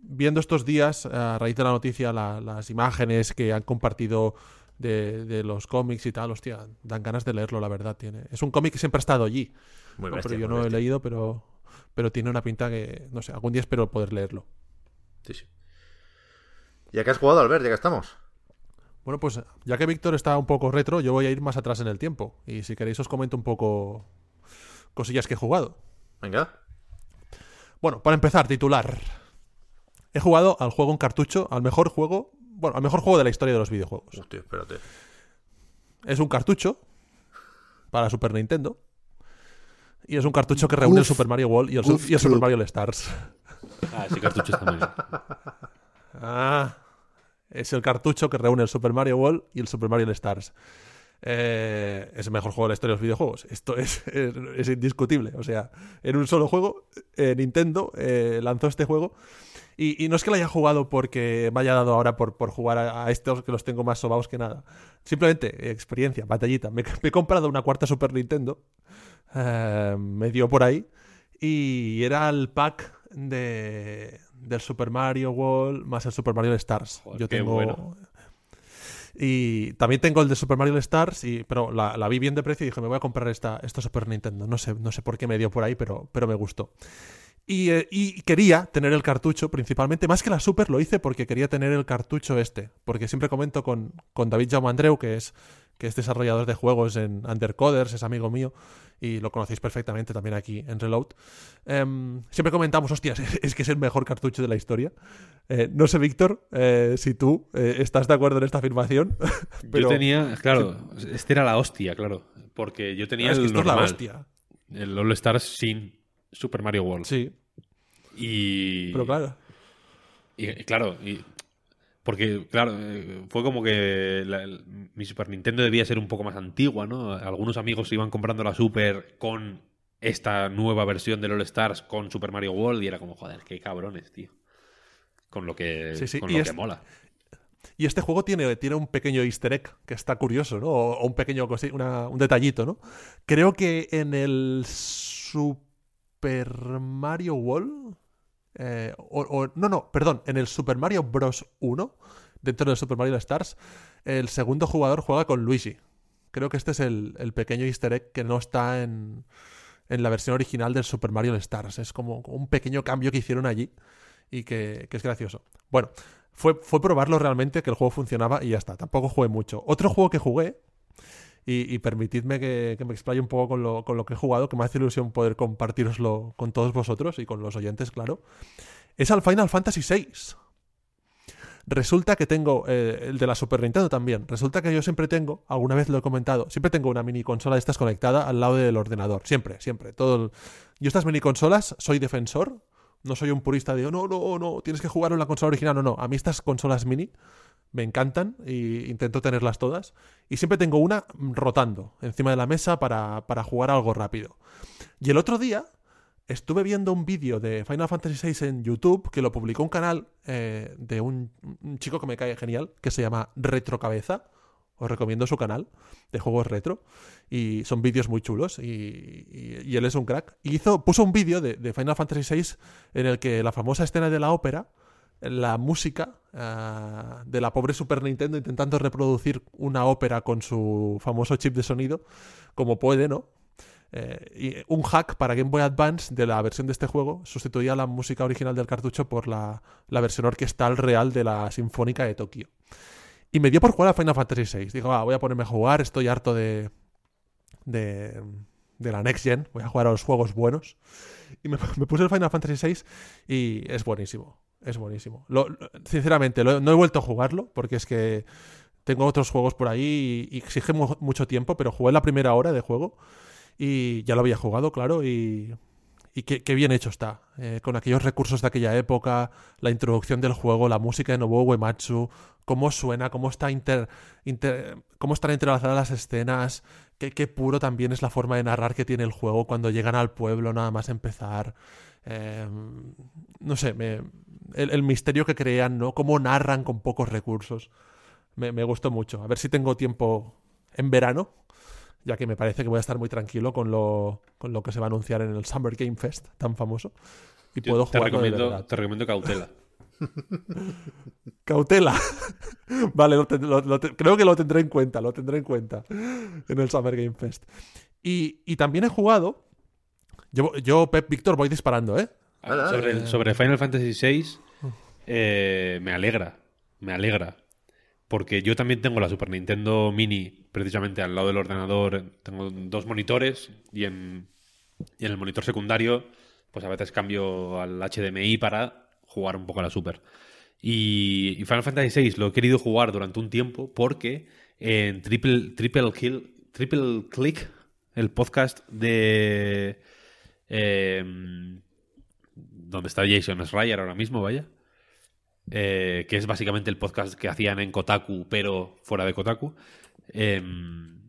viendo estos días, a raíz de la noticia, la- las imágenes que han compartido de, de los cómics y tal, hostia, dan ganas de leerlo, la verdad. Tiene. Es un cómic que siempre ha estado allí. Muy bestia, pero yo muy no he leído, pero, pero tiene una pinta que, no sé, algún día espero poder leerlo. Sí, sí. Ya que has jugado, Albert, ya que estamos. Bueno, pues ya que Víctor está un poco retro, yo voy a ir más atrás en el tiempo. Y si queréis os comento un poco cosillas que he jugado. Venga. Bueno, para empezar, titular. He jugado al juego en cartucho, al mejor juego, bueno, al mejor juego de la historia de los videojuegos. Hostia, espérate. Es un cartucho para Super Nintendo. Y es un cartucho que reúne el. Super Mario World y el, su- Uf, y el Super. Mario All Stars. Ah, ese cartucho está muy bien. Ah, es el cartucho que reúne el Super Mario World y el Super Mario All Stars. Eh, es el mejor juego de la historia de los videojuegos. Esto es, es- es indiscutible. O sea, en un solo juego, eh, Nintendo eh, lanzó este juego. Y, y no es que lo haya jugado porque me haya dado ahora por, por jugar a, a estos que los tengo más sobaos que nada. Simplemente, experiencia, batallita. Me, me he comprado una cuarta Super Nintendo. me dio por ahí. Y era el pack de, del Super Mario World más el Super Mario Stars. Joder, Yo tengo. bueno. Y también tengo el de Super Mario Stars, y, pero la, la vi bien de precio y dije, me voy a comprar esta, esta Super Nintendo. No sé, no sé por qué me dio por ahí, pero, pero me gustó. Y, eh, y quería tener el cartucho, principalmente, más que la Super, lo hice porque quería tener el cartucho este. Porque siempre comento con, con David Jaume Andreu, que es, que es desarrollador de juegos en Undercoders, es amigo mío, y lo conocéis perfectamente también aquí en Reload. Em, siempre comentamos, hostias, es que es el mejor cartucho de la historia. Eh, no sé, Víctor, eh, si tú eh, estás de acuerdo en esta afirmación. pero yo tenía, claro, este era la hostia, claro. Porque yo tenía es que el esto es la normal, hostia. el All Stars sin Super Mario World. Sí, Y, pero claro. Y claro, y- porque claro, eh, fue como que la- el- mi Super Nintendo debía ser un poco más antigua, ¿no? Algunos amigos se iban comprando la Super con esta nueva versión del All Stars con Super Mario World y era como, joder, qué cabrones, tío. Con lo que, Sí, sí, con lo es- que mola. Y este juego tiene, tiene un pequeño easter egg que está curioso, ¿no? O, un pequeño una- un detallito, ¿no? Creo que en el Super Mario World. Eh, o, no, no, perdón. En el Super Mario Bros. 1, dentro del Super Mario Stars, el segundo jugador juega con Luigi. Creo que este es el, el pequeño easter egg que no está en, en la versión original del Super Mario Stars. Es como un pequeño cambio que hicieron allí y que, que es gracioso. Bueno, fue, fue probarlo realmente, que el juego funcionaba y ya está. Tampoco jugué mucho. Otro juego que jugué, y, permitidme que, que me explaye un poco con lo, con lo que he jugado, que me hace ilusión poder compartiroslo con todos vosotros y con los oyentes, claro, es al Final Fantasy VI. Resulta que tengo, eh, el de la Super Nintendo también, resulta que yo siempre tengo, alguna vez lo he comentado, siempre tengo una mini consola de estas conectada al lado del ordenador, siempre, siempre. Todo Yo estas mini consolas soy defensor, no soy un purista de, "Oh, no, no, no, tienes que jugar en la consola original, no, no, a mí estas consolas mini me encantan y intento tenerlas todas. Y siempre tengo una rotando encima de la mesa para, para jugar algo rápido. Y el otro día estuve viendo un vídeo de Final Fantasy VI en YouTube que lo publicó un canal eh, de un, chico que me cae genial, que se llama Retrocabeza. Os recomiendo su canal de juegos retro. Y son vídeos muy chulos. Y, y- y él es un crack. Y hizo, puso un vídeo de, de Final Fantasy VI en el que la famosa escena de la ópera la música ah, de la pobre Super Nintendo intentando reproducir una ópera con su famoso chip de sonido, como puede, ¿no? Eh, y un hack para Game Boy Advance de la versión de este juego sustituía la música original del cartucho por la, la versión orquestal real de la Sinfónica de Tokio. Y me dio por jugar a Final Fantasy VI. Digo, "Ah, voy a ponerme a jugar, estoy harto de, de, de la Next Gen, voy a jugar a los juegos buenos. Y me, me puse el Final Fantasy VI y es buenísimo. Es buenísimo. Sinceramente, no he vuelto a jugarlo porque es que tengo otros juegos por ahí y, y exige mu- mucho tiempo, pero jugué la primera hora de juego y ya lo había jugado, claro, y, qué, bien hecho está. eh, con aquellos recursos de aquella época, la introducción del juego, la música de Nobuo Uematsu, cómo suena, cómo, está inter- cómo están entrelazadas las escenas, qué puro también es la forma de narrar que tiene el juego cuando llegan al pueblo nada más empezar. Eh, no sé, me- el, el misterio que crean, ¿no? Cómo narran con pocos recursos. Me, me gustó mucho. A ver si tengo tiempo en verano ya que me parece que voy a estar muy tranquilo con lo, con lo que se va a anunciar en el Summer Game Fest tan famoso. Y Yo puedo te, recomiendo, verdad. te recomiendo cautela. Cautela. vale, lo ten- lo- lo te- creo que lo tendré en cuenta, lo tendré en cuenta en el Summer Game Fest. Y, y también he jugado. Yo, yo, Pep Víctor, voy disparando, ¿eh? Dale, dale. sobre, el- sobre Final Fantasy VI, eh, me alegra. Me alegra. Porque yo también tengo la Super Nintendo Mini precisamente al lado del ordenador. Tengo dos monitores y en, y en el monitor secundario, pues a veces cambio al HDMI para jugar un poco a la Super. Y, y Final Fantasy VI lo he querido jugar durante un tiempo porque en Triple, Triple, Kill, Triple Click, el podcast de... em, donde está Jason Schreier ahora mismo, vaya. eh, que es básicamente el podcast que hacían en Kotaku, pero fuera de Kotaku. em,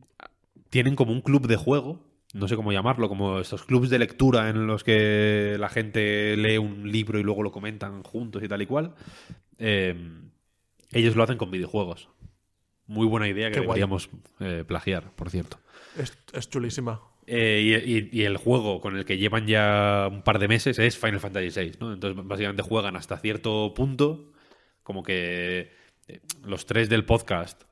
tienen como un club de juego, no sé cómo llamarlo, como estos clubs de lectura en los que la gente lee un libro y luego lo comentan juntos y tal y cual. Em, ellos lo hacen con videojuegos. Muy buena idea que Qué deberíamos eh, plagiar, por cierto. Es, es chulísima. Eh, y, el juego con el que llevan ya un par de meses es Final Fantasy VI, ¿no? Entonces, básicamente juegan hasta cierto punto, como que eh, los tres del podcast,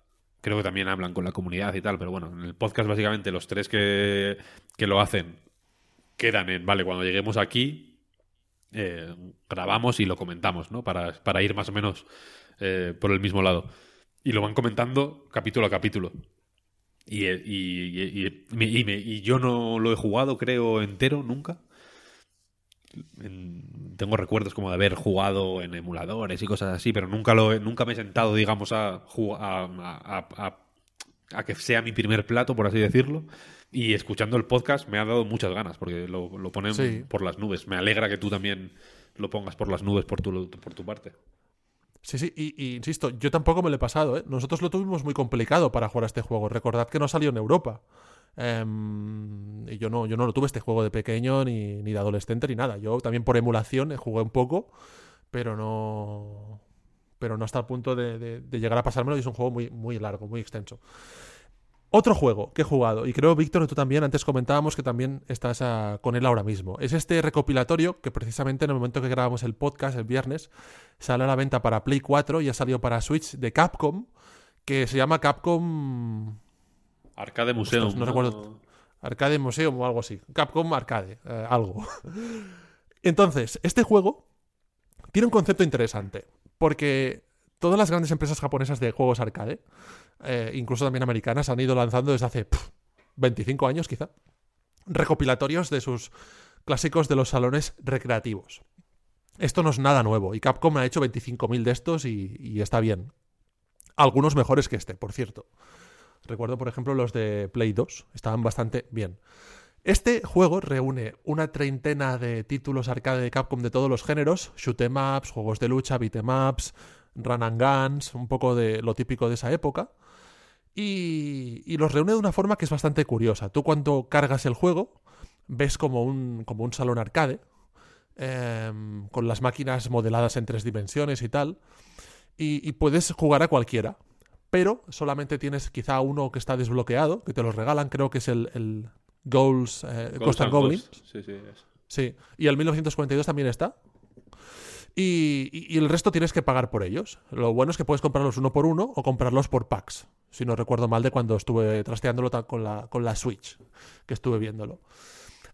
creo que también hablan con la comunidad y tal, pero bueno, en el podcast básicamente los tres que, que lo hacen quedan en, vale, cuando lleguemos aquí, eh, grabamos y lo comentamos, ¿no? Para, para ir más o menos por el mismo lado. Y lo van comentando capítulo a capítulo. Y, y- y- y- me- y me- y yo no lo he jugado, creo, entero, nunca. En- tengo recuerdos como de haber jugado en emuladores y cosas así, pero nunca, lo he- nunca me he sentado, digamos, a, a, a- a- a que sea mi primer plato, por así decirlo. Y escuchando el podcast me ha dado muchas ganas, porque lo, lo ponen Sí. por las nubes. Me alegra que tú también lo pongas por las nubes por tu, por tu parte. Sí, sí, y, insisto, yo tampoco me lo he pasado, ¿eh? Nosotros lo tuvimos muy complicado para jugar a este juego. Recordad que no salió en Europa. Em, y yo no, yo no lo tuve este juego de pequeño, ni, ni de adolescente, ni nada. Yo también por emulación eh, jugué un poco, pero no. Pero no hasta el punto de llegar a pasármelo. Y es un juego muy, muy largo, muy extenso. Otro juego que he jugado, y creo, Víctor, que tú también, antes comentábamos que también estás ah, con él ahora mismo. Es este recopilatorio que precisamente en el momento que grabamos el podcast, el viernes, sale a la venta para Play 4 y ha salido para Switch de Capcom, que se llama Capcom Arcade Museum. Ostras, no recuerdo. Arcade Museum o algo así. Capcom Arcade, eh, algo. Entonces, este juego tiene un concepto interesante, porque todas las grandes empresas japonesas de juegos arcade, eh, incluso también americanas, han ido lanzando desde hace pf, 25 años quizá, recopilatorios de sus clásicos de los salones recreativos. Esto no es nada nuevo, y Capcom ha hecho 25.000 de estos y, y está bien. Algunos mejores que este, por cierto. Recuerdo, por ejemplo, los de Play 2. Estaban bastante bien. Este juego reúne una treintena de títulos arcade de Capcom de todos los géneros, shoot 'em ups, juegos de lucha, beat 'em ups, run and guns, un poco de lo típico de esa época. Y, y los reúne de una forma que es bastante curiosa. Tú cuando cargas el juego ves como un, como un salón arcade, em, con las máquinas modeladas en tres dimensiones y tal, y, y puedes jugar a cualquiera pero solamente tienes quizá uno que está desbloqueado, que te lo regalan, creo que es el, el Goals, eh, Ghost Ghost and and Goblins. Ghost. Sí, sí, es. Sí, y el 1942 también está. Y, el resto tienes que pagar por ellos. Lo bueno es que puedes comprarlos uno por uno o comprarlos por packs. Si no recuerdo mal de cuando estuve trasteándolo con la, con la Switch, que estuve viéndolo.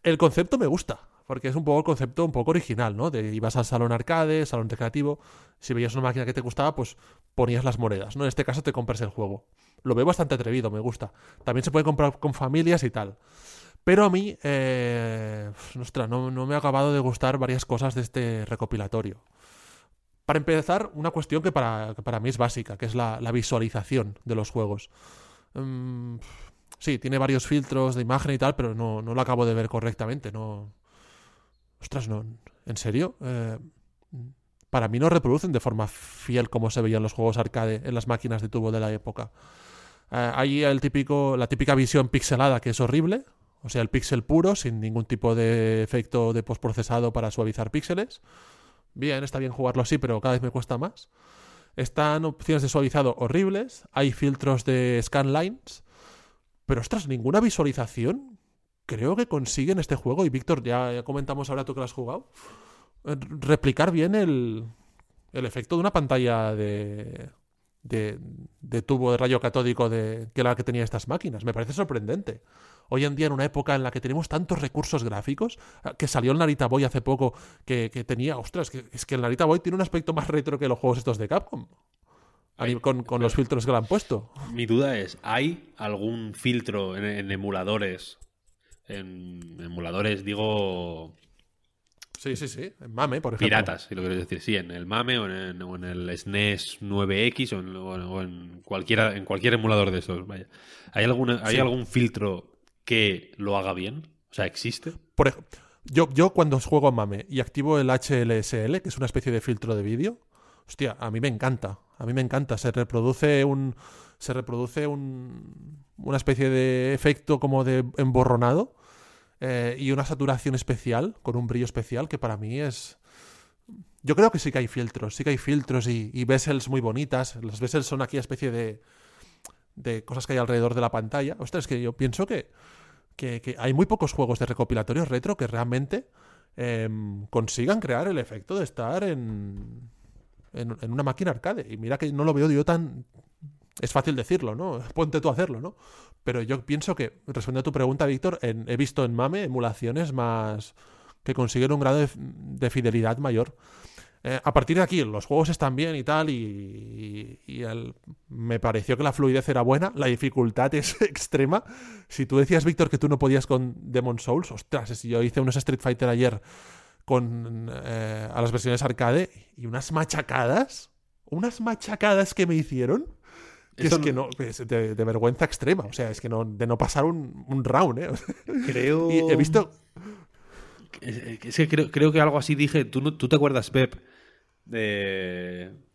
El concepto me gusta, porque es un poco el concepto un poco original, ¿no? De ibas al salón arcade, salón recreativo, si veías una máquina que te gustaba, pues ponías las monedas, ¿no? En este caso te compras el juego. Lo veo bastante atrevido, me gusta. También se puede comprar con familias y tal. Pero a mí, eh, ostras, no, no me ha acabado de gustar varias cosas de este recopilatorio. Para empezar, una cuestión que para, para mí es básica, que es la, la visualización de los juegos. Mm, sí, tiene varios filtros de imagen y tal, pero no, no lo acabo de ver correctamente. No. Ostras, no. ¿En serio? Eh, para mí no reproducen de forma fiel como se veían los juegos arcade en las máquinas de tubo de la época. Eh, hay el típico, la típica visión pixelada que es horrible, o sea, el píxel puro, sin ningún tipo de efecto de postprocesado para suavizar píxeles. Bien, está bien jugarlo así, pero cada vez me cuesta más. Están opciones de suavizado horribles, hay filtros de scanlines, Pero ostras, ninguna visualización creo que consigue en este juego. Y Víctor, ya, ya comentamos ahora tú que lo has jugado. eh, Replicar bien el, el efecto de una pantalla de, de, de tubo de rayo catódico de, que la que tenía estas máquinas. Me parece sorprendente. Hoy en día, en una época en la que tenemos tantos recursos gráficos, ah, que salió el Narita Boy hace poco, que, que tenía, ostras, que, es que el Narita Boy tiene un aspecto más retro que los juegos estos de Capcom. Con, con los filtros que le han puesto. Mi duda es, ¿hay algún filtro en, en emuladores? En emuladores, digo, Sí, sí, sí. En Mame, por ejemplo. piratas, si lo quieres decir. Sí, en el MAME o en, o en el E SNES 9X o en, o en- o en cualquiera, en cualquier emulador de esos. Vaya. ¿Hay, alguna, ¿Hay Sí. algún filtro que lo haga bien? O sea, ¿existe? Por ej- yo, yo cuando juego a Mame y activo el HLSL, que es una especie de filtro de vídeo, hostia, a mí me encanta. A mí me encanta. Se reproduce un. Se reproduce un. Una especie de efecto como de emborronado. eh, y una saturación especial, con un brillo especial, que para mí es. Yo creo que sí que hay filtros, sí que hay filtros y, y bezels muy bonitas. Las bezels son aquella especie de. de cosas que hay alrededor de la pantalla. Ostras, es que yo pienso que que, hay muy pocos juegos de recopilatorios retro que realmente em, consigan crear el efecto de estar en, en, en una máquina arcade. Y mira que no lo veo yo tan... Es fácil decirlo, ¿no? Ponte tú a hacerlo, ¿no? Pero yo pienso que, respondiendo a tu pregunta, Víctor, he visto en MAME emulaciones más... que consiguen un grado de, de fidelidad mayor. Eh, a partir de aquí, los juegos están bien y tal, y, y el- me pareció que la fluidez era buena, la dificultad es extrema. Si tú decías, Víctor, que tú no podías con Demon Souls, ostras, si yo hice unos Street Fighter ayer con eh, a las versiones arcade y unas machacadas, unas machacadas que me hicieron, que Esto es que no- es de, de vergüenza extrema, o sea, es que no, de no pasar un, un round, ¿eh? Creo... Y he visto, Es, es que creo, creo que algo así dije. ¿Tú, no- ¿Tú te acuerdas, Pep,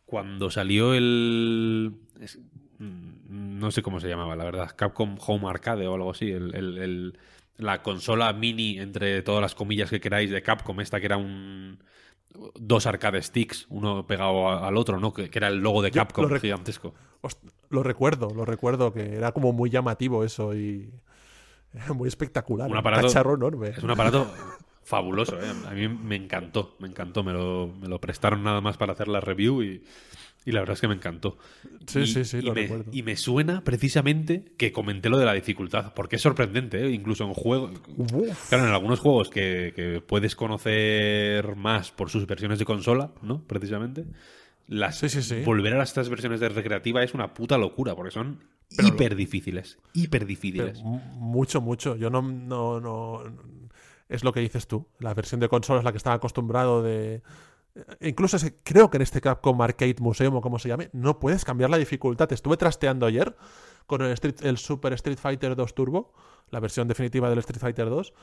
cuando salió el. es- mm, no sé cómo se llamaba, la verdad. Capcom Home Arcade o algo así. el- el- el- la consola mini, entre todas las comillas que queráis, de Capcom, esta que era un. Dos arcade sticks, uno pegado a- al otro, ¿no? Que, que era el logo de Capcom lo gigantesco. Lo recuerdo, lo recuerdo, que era como muy llamativo eso y era muy espectacular. Un Un aparato- cacharro enorme. Es un aparato fabuloso, ¿eh? A mí me encantó, me encantó. Me lo, me lo prestaron nada más para hacer la review y, y la verdad es que me encantó. Sí, y, sí, sí, y me, recuerdo. y me suena precisamente que comenté lo de la dificultad, porque es sorprendente, ¿eh? incluso en juegos. Claro, en algunos juegos que, que puedes conocer más por sus versiones de consola, ¿no? Precisamente. Las, Sí, sí, sí. Volver a estas versiones de recreativa es una puta locura, porque son Pero hiper difíciles. Hiper difíciles. mu- mucho, mucho. Yo no, no, no. Es lo que dices tú. La versión de consola es la que estaba acostumbrado de. e Incluso creo que en este Capcom Arcade Museum o como se llame, no puedes cambiar la dificultad. Estuve trasteando ayer con el, Super Street Fighter 2 Turbo, la versión definitiva del Street Fighter 2,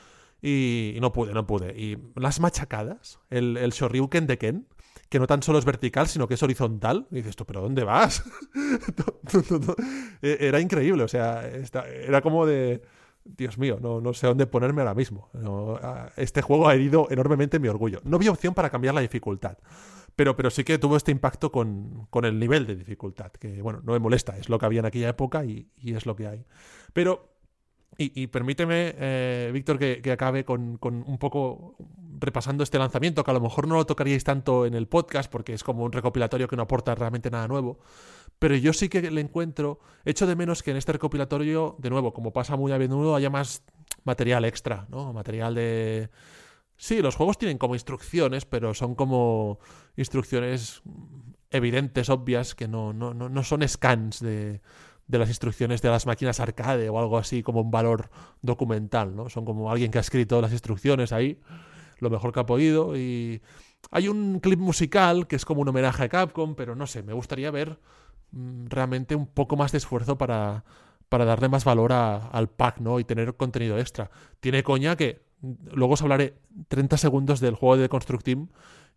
y, no pude, no pude. Y las machacadas, el, el Shoryuken de Ken, que no tan solo es vertical, sino que es horizontal, dices tú, ¿pero dónde vas? E- era increíble, o sea, era como de... Dios mío, no, no sé dónde ponerme ahora mismo. Este juego ha herido enormemente mi orgullo. No vi opción para cambiar la dificultad. Pero, pero sí que tuvo este impacto con, con el nivel de dificultad, que bueno, no me molesta, es lo que había en aquella época y, y es lo que hay. Pero, y, permíteme, eh, Víctor, que, que acabe con, con un poco repasando este lanzamiento, que a lo mejor no lo tocaríais tanto en el podcast, porque es como un recopilatorio que no aporta realmente nada nuevo. Pero yo sí que le encuentro, echo de menos que en este recopilatorio, de nuevo, como pasa muy a menudo, haya más material extra, ¿no? Material de... Sí, los juegos tienen como instrucciones, pero son como instrucciones evidentes, obvias, que no, no, no, no son scans de, de las instrucciones de las máquinas arcade o algo así como un valor documental, ¿no? Son como alguien que ha escrito las instrucciones ahí, lo mejor que ha podido y hay un clip musical que es como un homenaje a Capcom, pero no sé, me gustaría ver mm, realmente un poco más de esfuerzo para, para darle más valor a- al pack, ¿no? Y tener contenido extra. Tiene coña que mm, luego os hablaré 30 segundos del juego de Construct Team,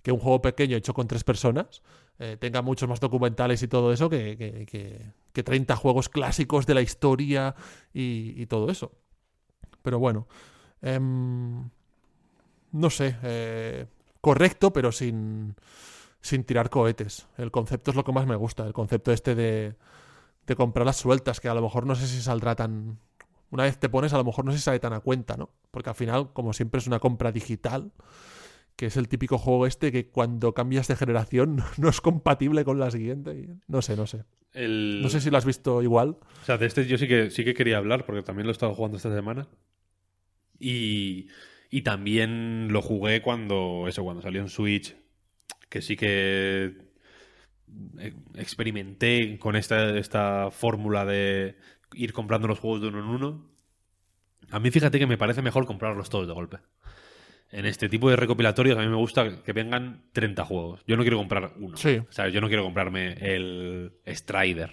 que un juego pequeño hecho con tres personas eh, tenga muchos más documentales y todo eso que, que, que- que 30 juegos clásicos de la historia y, todo eso. Pero bueno, em, no sé, eh, correcto, pero sin, sin tirar cohetes. El concepto es lo que más me gusta, el concepto este de, de comprar las sueltas, que a lo mejor no sé si saldrá tan... una vez te pones, a lo mejor no se sabe tan a cuenta, ¿no? Porque al final, como siempre, es una compra digital, que es el típico juego este que cuando cambias de generación no es compatible con la siguiente. No sé, no sé. El... No sé si lo has visto igual. O sea, de este yo sí que, sí que quería hablar porque también lo he estado jugando esta semana. Y, y también lo jugué cuando, eso, cuando salió en Switch, que sí que eh, experimenté con esta, esta fórmula de ir comprando los juegos de uno en uno. A mí fíjate que me parece mejor comprarlos todos de golpe. En este tipo de recopilatorios a mí me gusta que vengan 30 juegos. Yo no quiero comprar uno. Sí. ¿sabes? Yo no quiero comprarme el Strider.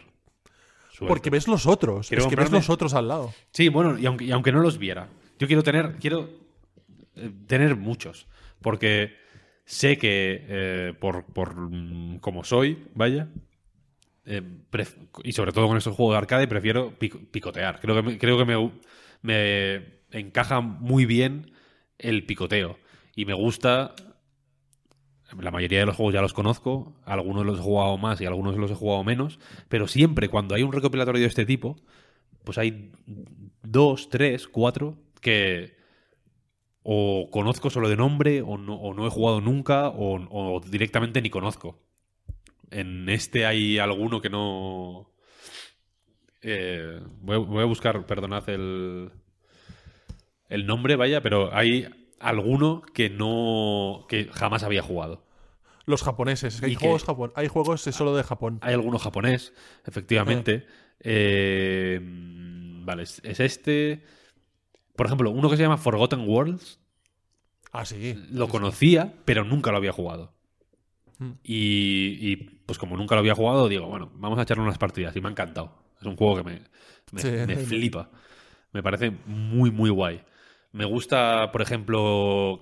Porque ves los otros. Quiero es que ves los otros al lado. Sí, bueno, y aunque, y aunque no los viera, yo quiero tener, quiero eh, tener muchos, porque sé que eh, por, por mm, como soy, vaya, eh, y sobre todo con estos juegos de arcade prefiero pico- picotear. Creo que creo que me, me encaja muy bien el picoteo y me gusta. La mayoría de los juegos ya los conozco, algunos los he jugado más y algunos los he jugado menos, pero siempre cuando hay un recopilatorio de este tipo, pues hay dos, tres, cuatro que o conozco solo de nombre o no, o no he jugado nunca o, directamente ni conozco. En este hay alguno que no... eh, voy, voy a buscar, perdonad el, el nombre, vaya, pero hay alguno que no... que jamás había jugado. Los japoneses. hay, juegos Japón, hay juegos solo de Japón. Hay alguno japonés, efectivamente. Eh, vale, es, es este. Por ejemplo, uno que se llama Forgotten Worlds. Ah, sí. Lo conocía, pero nunca lo había jugado. Mm. Y, y, pues como nunca lo había jugado, digo, bueno, vamos a echarle unas partidas. Y me ha encantado. Es un juego que me, me, Sí, me sí. flipa. Me parece muy, muy guay. Me gusta, por ejemplo,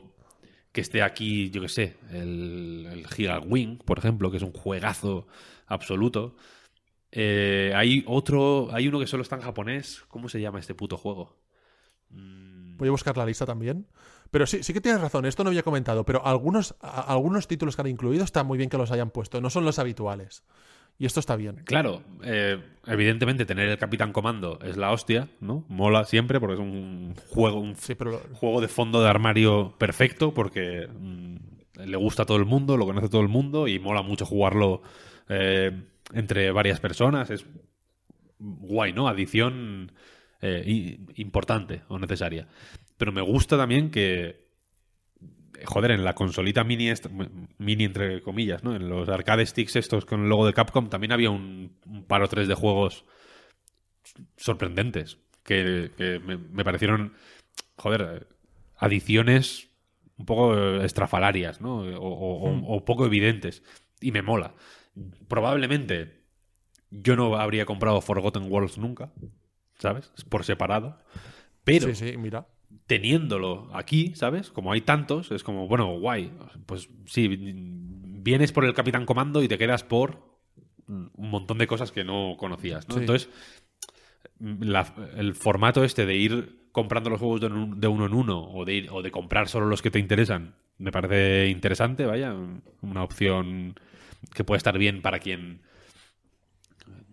que esté aquí, yo que sé, el, el Giga Wing, por ejemplo, que es un juegazo absoluto. Eh, hay otro, hay uno que solo está en japonés. ¿Cómo se llama este puto juego? Mm, Voy a buscar la lista también. Pero sí, sí que tienes razón, esto no había comentado, pero algunos, algunos títulos que han incluido está muy bien que los hayan puesto, no son los habituales. Y esto está bien. Claro, eh, evidentemente tener el Capitán Comando es la hostia, ¿no? Mola siempre porque es un juego, un Sí, pero lo- juego de fondo de armario perfecto porque mm, le gusta a todo el mundo, lo conoce todo el mundo y mola mucho jugarlo eh, entre varias personas. Es guay, ¿no? Adición eh, importante o necesaria. Pero me gusta también que, joder, en la consolita mini, mini entre comillas, ¿no? En los arcade sticks estos con el logo de Capcom también había un, un par o tres de juegos sorprendentes que, que me, me parecieron, joder, adiciones un poco eh, estrafalarias, ¿no? O, o- o- o poco evidentes. Y me mola. Probablemente yo no habría comprado Forgotten Worlds nunca, ¿sabes? Por separado. Pero sí, sí, mira. Teniéndolo aquí, ¿sabes? Como hay tantos, es como, bueno, guay. Pues sí, vienes por el Capitán Comando y te quedas por un montón de cosas que no conocías, ¿no? Sí. Entonces, la- el formato este de ir comprando los juegos de, un- de uno en uno o de, ir- o de comprar solo los que te interesan, me parece interesante, vaya, una opción que puede estar bien para quien...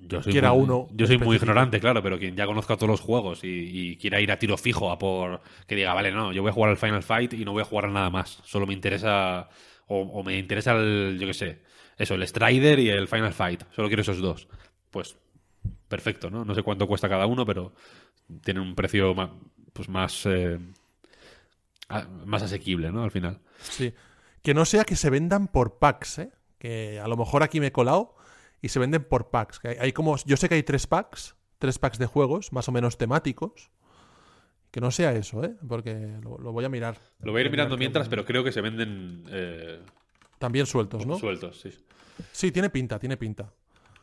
Yo soy Quiera muy, uno Yo soy muy ignorante, claro, pero quien ya conozca todos los juegos y, y quiera ir a tiro fijo a por que diga, vale, no, yo voy a jugar al Final Fight y no voy a jugar a nada más. Solo me interesa, o, o me interesa el, yo qué sé, eso, el Strider y el Final Fight. Solo quiero esos dos. Pues perfecto, ¿no? No sé cuánto cuesta cada uno, pero tienen un precio más, pues más, eh, más asequible, ¿no? Al final. Sí. Que no sea que se vendan por packs, ¿eh? Que a lo mejor aquí me he colado y se venden por packs. Hay, hay como, yo sé que hay tres packs, tres packs de juegos, más o menos temáticos. Que no sea eso, ¿eh? Porque lo, lo voy a mirar. Lo voy a ir mirando mientras, pero creo que se venden eh, También sueltos, ¿no? sueltos, sí. Sí, tiene pinta, tiene pinta.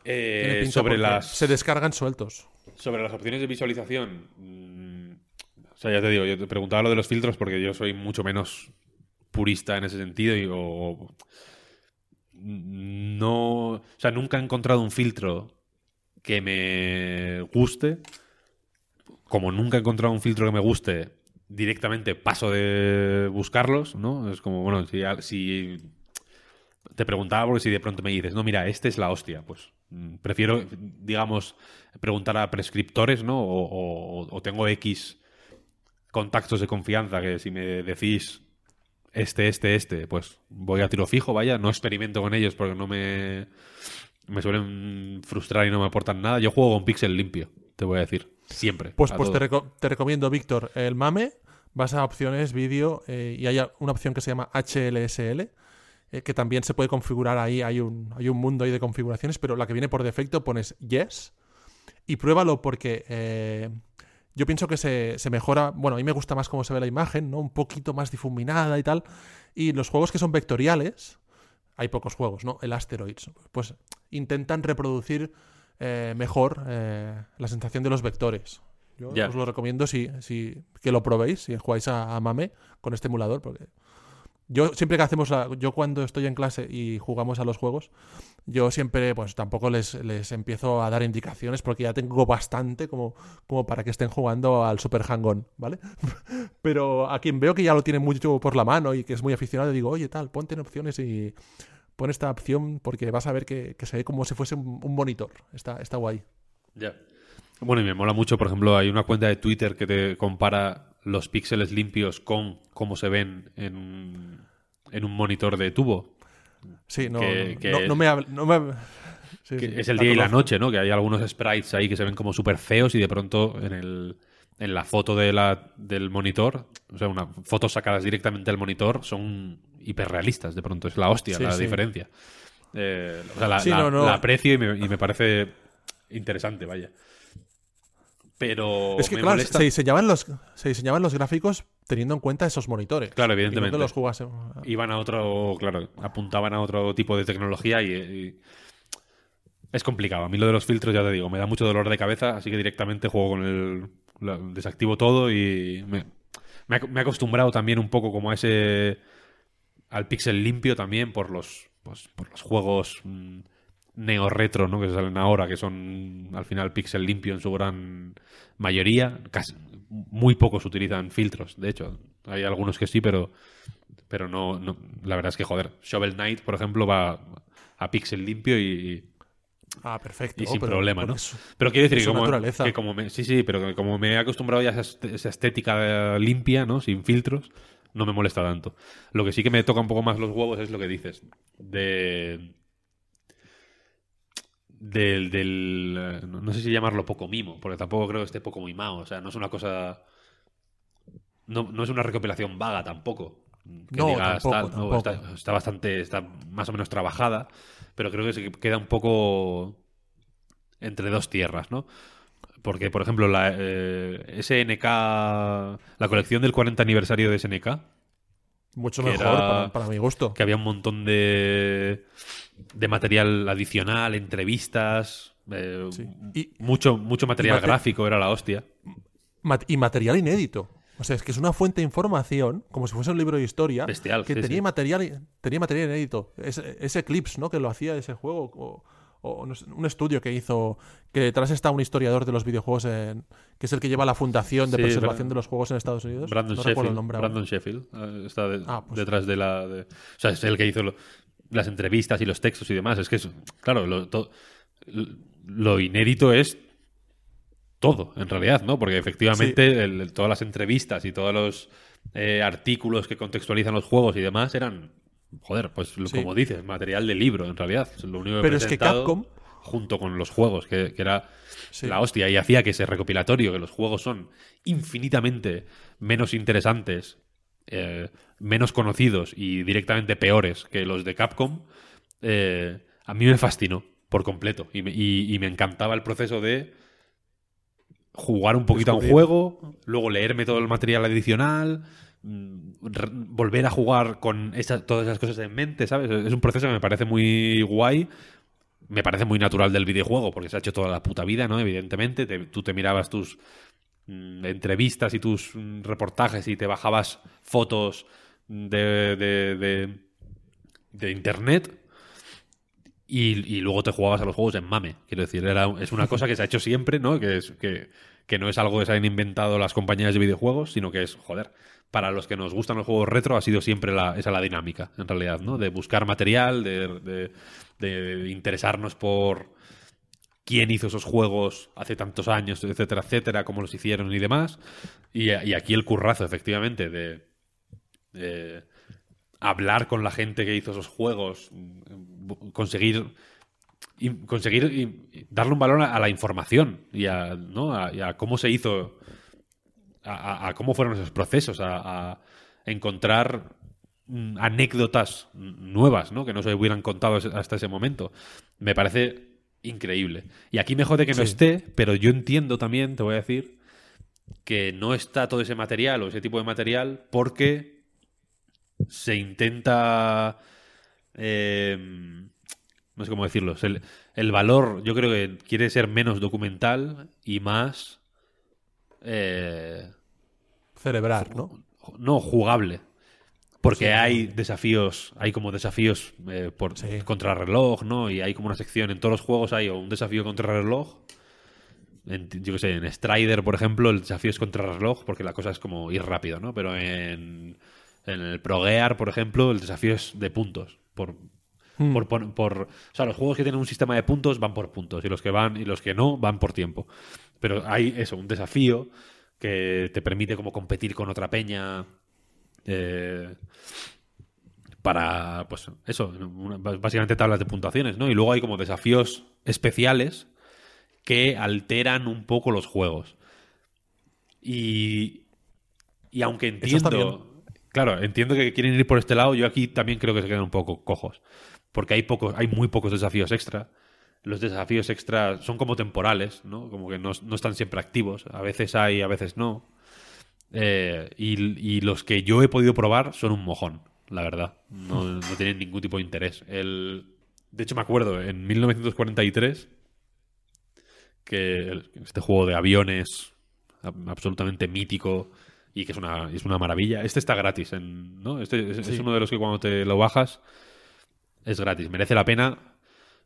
Eh, Tiene pinta sobre las Se descargan sueltos. Sobre las opciones de visualización. mm, o sea, ya te digo, yo te preguntaba lo de los filtros porque yo soy mucho menos purista en ese sentido y, o- o- no, o sea, nunca he encontrado un filtro que me guste. Como nunca he encontrado un filtro que me guste, directamente paso de buscarlos, ¿no? Es como, bueno, si, te preguntaba porque si de pronto me dices, no, mira, este es la hostia, pues mm, prefiero, digamos, preguntar a prescriptores, ¿no? O- o tengo X contactos de confianza que si me decís este, este, este, pues voy a tiro fijo, vaya, no experimento con ellos porque no me, me suelen frustrar y no me aportan nada. Yo juego con pixel limpio, te voy a decir, siempre. Pues, pues te, reco- te recomiendo, Víctor, el MAME. Vas a opciones, vídeo, eh, y hay una opción que se llama HLSL, eh, que también se puede configurar ahí. Hay un, hay un mundo ahí de configuraciones, pero la que viene por defecto pones yes y pruébalo porque eh, yo pienso que se, se mejora. Bueno, a mí me gusta más cómo se ve la imagen, ¿no? Un poquito más difuminada y tal. Y los juegos que son vectoriales, hay pocos juegos, ¿no? El Asteroids, pues intentan reproducir eh, mejor eh, la sensación de los vectores. Yo os lo recomiendo si, si que lo probéis, si jugáis a, a Mame con este emulador, porque yo siempre que hacemos la, yo cuando estoy en clase y jugamos a los juegos, yo siempre pues tampoco les, les empiezo a dar indicaciones porque ya tengo bastante como, como para que estén jugando al Super Hang-On, ¿vale? Pero a quien veo que ya lo tiene mucho por la mano y que es muy aficionado, digo, oye, tal, ponte en opciones y pon esta opción porque vas a ver que, que se ve como si fuese un, monitor. Está, está guay. Ya. Bueno, y me mola mucho, por ejemplo, hay una cuenta de Twitter que te compara los píxeles limpios con cómo se ven en, en un monitor de tubo. Sí, no, Que- no- que- no, no me hable- no me- sí, Que sí, es el día y la noche, ¿no? Que hay algunos sprites ahí que se ven como súper feos y de pronto en, el, en la foto de la, del monitor, o sea, una, fotos sacadas directamente del monitor son hiperrealistas. De pronto es la hostia, Sí, la diferencia. Eh, o sea, la, no, no. la aprecio y me, y me parece interesante, vaya. Pero Es que, me claro, molesta- se diseñaban, los, se diseñaban los gráficos teniendo en cuenta esos monitores. Claro, Y evidentemente. los jugase- iban a otro, claro, apuntaban a otro tipo de tecnología y, y es complicado. A mí lo de los filtros, ya te digo, me da mucho dolor de cabeza, así que directamente juego con el, desactivo todo y me, me, he- me he acostumbrado también un poco como a ese, al pixel limpio también por los, pues, por los juegos mm, neo-retro, ¿no? Que salen ahora, que son al final pixel limpio en su gran mayoría. Casi, muy pocos utilizan filtros, de hecho. Hay algunos que sí, pero pero no, no- la verdad es que joder, Shovel Knight, por ejemplo, va a pixel limpio y, Ah, perfecto. y sin pero- problema, pero ¿no? Pero quiero decir que como, naturaleza. que como me, sí, sí, pero que como me he acostumbrado ya a esa, est- esa estética limpia, ¿no? Sin filtros, no me molesta tanto. Lo que sí que me toca un poco más los huevos es lo que dices. De. Del. del eh, no sé si llamarlo poco mimo, porque tampoco creo que esté poco mimado. O sea, no es una cosa. No, no es una recopilación vaga tampoco. Que No, tampoco, tal, no, está, está bastante. Está más o menos trabajada, pero creo que se queda un poco entre dos tierras, ¿no? Porque, por ejemplo, la eh, SNK, la colección del 40 aniversario de SNK, Mucho mejor era- para, para mi gusto. que había un montón de, de material adicional, entrevistas, eh, Sí. Y- mucho, mucho material mate- gráfico, era la hostia. Mat- y material inédito. O sea, es que es una fuente de información, como si fuese un libro de historia, Bestial, que sí, tenía, sí. Material, tenía material inédito. Ese, ese Eclipse, ¿no? Que lo hacía ese juego. O, o no sé, un estudio que hizo. Que detrás está un historiador de los videojuegos, en- que es el que lleva la fundación de preservación Bra- de los juegos en Estados Unidos. Brandon no Sheffield. el nombre. Brandon Sheffield eh, está de- Ah, pues- detrás de la. de- o sea, es el que hizo lo- las entrevistas y los textos y demás. Es que, es, claro, lo, to- lo inédito es todo, en realidad, ¿no? Porque efectivamente el- todas las entrevistas y todos los eh, artículos que contextualizan los juegos y demás eran, joder, pues lo- Sí. como dices, material de libro, en realidad. Es lo único que he Pero es que Capcom- junto con los juegos, que, que era Sí. la hostia, y hacía que ese recopilatorio, que los juegos son infinitamente menos interesantes, eh, menos conocidos y directamente peores que los de Capcom, eh, a mí me fascinó por completo. Y me, y- y me encantaba el proceso de jugar un poquito a un juego, luego leerme todo el material adicional, mm, volver a jugar con esas, todas esas cosas en mente, ¿sabes? Es un proceso que me parece muy guay. Me parece muy natural del videojuego, porque se ha hecho toda la puta vida, ¿no? Evidentemente, te- tú te mirabas tus entrevistas y tus mm, reportajes y te bajabas fotos de, de, de- de internet y, luego te jugabas a los juegos en mame. Quiero decir, era, es una cosa que se ha hecho siempre, ¿no? Que, es, que, que no es algo que se hayan inventado las compañías de videojuegos, sino que es, joder, para los que nos gustan los juegos retro ha sido siempre esa la dinámica, en realidad, ¿no? De buscar material, de- de interesarnos por quién hizo esos juegos hace tantos años, etcétera, etcétera, cómo los hicieron y demás. Y, aquí el currazo, efectivamente, de, hablar con la gente que hizo esos juegos, conseguir conseguir darle un valor a, la información y a, ¿no? a- cómo se hizo, a, a- cómo fueron esos procesos, a, encontrar mm, anécdotas nuevas, ¿no? Que no se hubieran contado hasta ese momento. Me parece increíble. Y aquí me jode que no Sí. esté, pero yo entiendo también, te voy a decir, que no está todo ese material o ese tipo de material porque se intenta... eh, no sé cómo decirlo. El, el valor, yo creo que quiere ser menos documental y más. eh, Celebrar, ¿no? no, jugable. Porque hay desafíos, hay como desafíos eh, por Sí. contrarreloj, ¿no? Y hay como una sección, en todos los juegos hay un desafío contrarreloj. En, yo qué sé, en Strider, por ejemplo, el desafío es contrarreloj porque la cosa es como ir rápido, ¿no? Pero en, en el Progear, por ejemplo, el desafío es de puntos. Por, por, por, por- o sea, los juegos que tienen un sistema de puntos van por puntos y los que van y los que no van por tiempo. Pero hay eso, un desafío que te permite como competir con otra peña eh, para, pues eso, una- básicamente tablas de puntuaciones, ¿no? Y luego hay como desafíos especiales que alteran un poco los juegos. Y, y aunque entiendo, claro, entiendo que quieren ir por este lado, yo aquí también creo que se quedan un poco cojos, porque hay pocos, hay muy pocos desafíos extra. Los desafíos extra son como temporales, ¿no? Como que no, no están siempre activos. A veces hay, a veces no. Eh, y, y los que yo he podido probar son un mojón, la verdad. No, no tienen ningún tipo de interés. El, de hecho, me acuerdo, en 1943, que el- este juego de aviones absolutamente mítico y que es una, es una maravilla. Este está gratis, en, ¿no? Este es, uno de los que cuando te lo bajas es gratis. Merece la pena.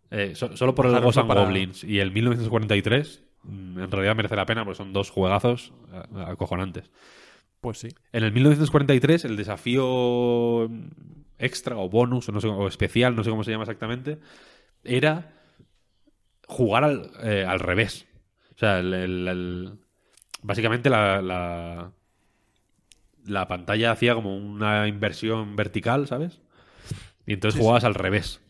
eh, so- solo por el Ghosts and para- Goblins y el 1943, mm, en realidad merece la pena porque son dos juegazos eh, acojonantes. Pues sí. En el 1943, el desafío extra o bonus o, no sé, o especial, no sé cómo se llama exactamente, era jugar al, eh, al revés. O sea, el- el- el- básicamente la, la, la pantalla hacía como una inversión vertical, ¿sabes? Y entonces Sí, jugabas al revés.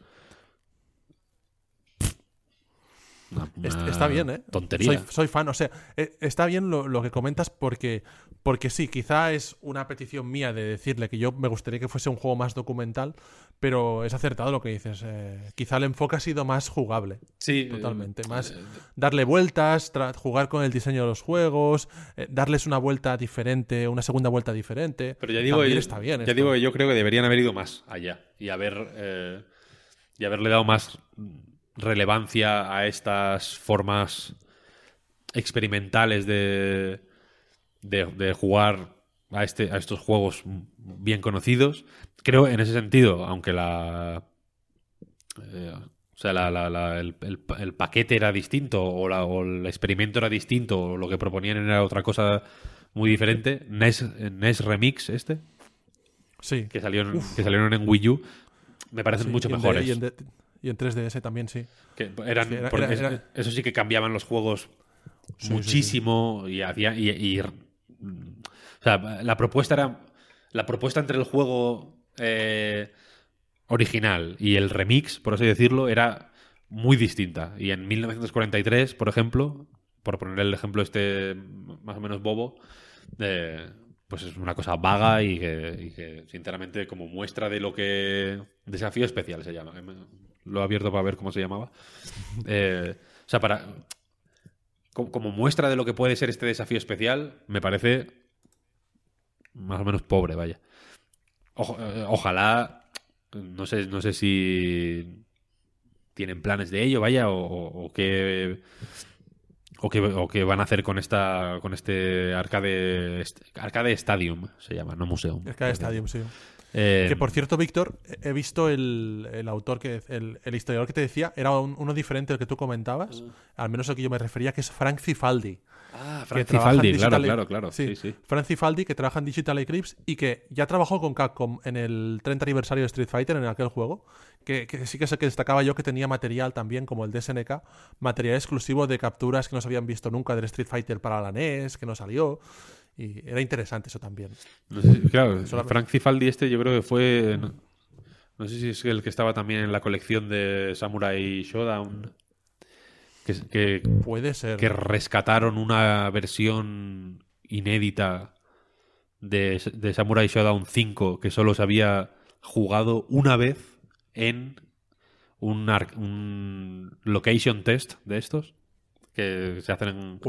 Una- Está bien, ¿eh? Tontería. Soy, soy fan, o sea, eh, está bien lo, lo que comentas porque, porque sí, quizá es una petición mía de decirle que yo me gustaría que fuese un juego más documental, pero es acertado lo que dices. eh, quizá el enfoque ha sido más jugable, Sí, totalmente. eh, Más eh, darle vueltas, jugar con el diseño de los juegos, eh, darles una vuelta diferente, una segunda vuelta diferente. Pero ya digo, También yo- está bien. Ya esto. digo que yo creo que deberían haber ido más allá y haber eh, y haberle dado más relevancia a estas formas experimentales de, de, de jugar a, este, a estos juegos bien conocidos. Creo en ese sentido, aunque la eh, o sea, la- la- la- el, el- el paquete era distinto o, la- o el experimento era distinto o lo que proponían era otra cosa muy diferente. NES, NES Remix este, Sí. que, salió en- que salieron en Wii U, me parecen sí, mucho mejores. Y en 3DS también, sí. Que eran, era- era- era- Eso sí que cambiaban los juegos Sí, sí, muchísimo y hacía y, y- o sea, la propuesta era la propuesta entre el juego eh, original y el remix, por así decirlo, era muy distinta. Y en 1943, por ejemplo, por poner el ejemplo este más o menos bobo, eh, pues es una cosa vaga y que, y que, sinceramente como muestra de lo que desafío especial se llama. Lo he abierto para ver cómo se llamaba. Eh, o sea, para como, como muestra de lo que puede ser este desafío especial, me parece más o menos pobre, vaya. Eh, ojalá, no sé, no sé si tienen planes de ello, vaya, o, o, o qué o qué, o qué van a hacer con esta con este arcade arcade stadium se llama, no museo. Arcade Stadium, sí. Eh, Que por cierto, Víctor, he visto el, el autor, que el, el historiador que te decía, era un- uno diferente al que tú comentabas, al menos al que yo me refería, que es Frank Cifaldi. ah, que Frank Cifaldi, claro, claro, claro. Sí, Sí, sí. Frank Cifaldi, que trabaja en Digital Eclipse y que ya trabajó con Capcom en el 30 aniversario de Street Fighter, en aquel juego, que, que sí que sé que destacaba yo que tenía material también, como el de SNK, material exclusivo de capturas que no se habían visto nunca del Street Fighter para la NES, que no salió. Y era interesante eso también. No sé si- claro, Solamente- Frank Cifaldi este yo creo que fue... No, no sé si es el que estaba también en la colección de Samurai Showdown. Que, que, Puede ser. que rescataron una versión inédita de, de Samurai Showdown 5 que solo se había jugado una vez en un, location test de estos que se hacen en-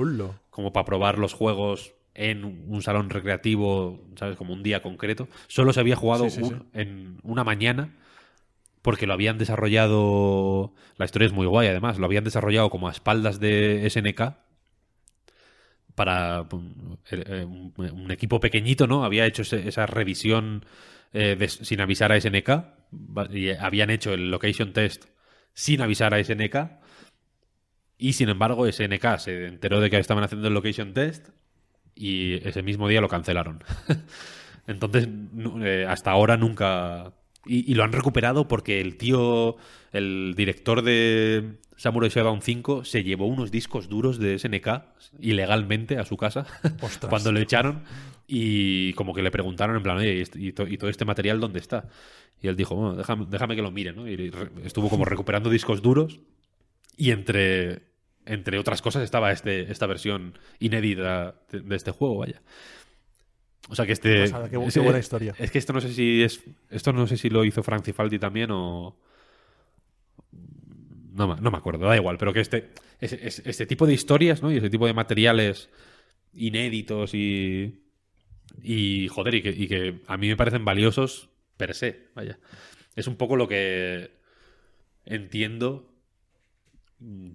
como para probar los juegos en un salón recreativo, ¿sabes? Como un día concreto. Solo se había jugado Sí, sí, un- sí. en una mañana porque lo habían desarrollado. La historia es muy guay, además. Lo habían desarrollado como a espaldas de SNK para um, eh, un, equipo pequeñito, ¿no? Había hecho esa revisión eh, de- sin avisar a SNK y habían hecho el location test sin avisar a SNK y sin embargo SNK se enteró de que estaban haciendo el location test y ese mismo día lo cancelaron. Entonces, eh, hasta ahora nunca... Y, y lo han recuperado porque el tío, el director de Samurai Shodown 5, se llevó unos discos duros de SNK ilegalmente a su casa Ostras. cuando lo echaron y como que le preguntaron en plan, oye, ¿y, y to- y todo este material dónde está? Y él dijo, bueno, déjame, déjame que lo mire, ¿no? Y estuvo como recuperando discos duros y entre, entre otras cosas estaba este, esta versión inédita de, de este juego, vaya. O sea que este. Pasada, qué qué buena historia. Es que esto no sé si es. Esto no sé si lo hizo Frank Cifaldi también o. No, me- no me acuerdo, da igual, pero que este, este tipo de historias, ¿no? Y ese tipo de materiales inéditos y. Y joder, y que, y que a mí me parecen valiosos per se, vaya. Es un poco lo que entiendo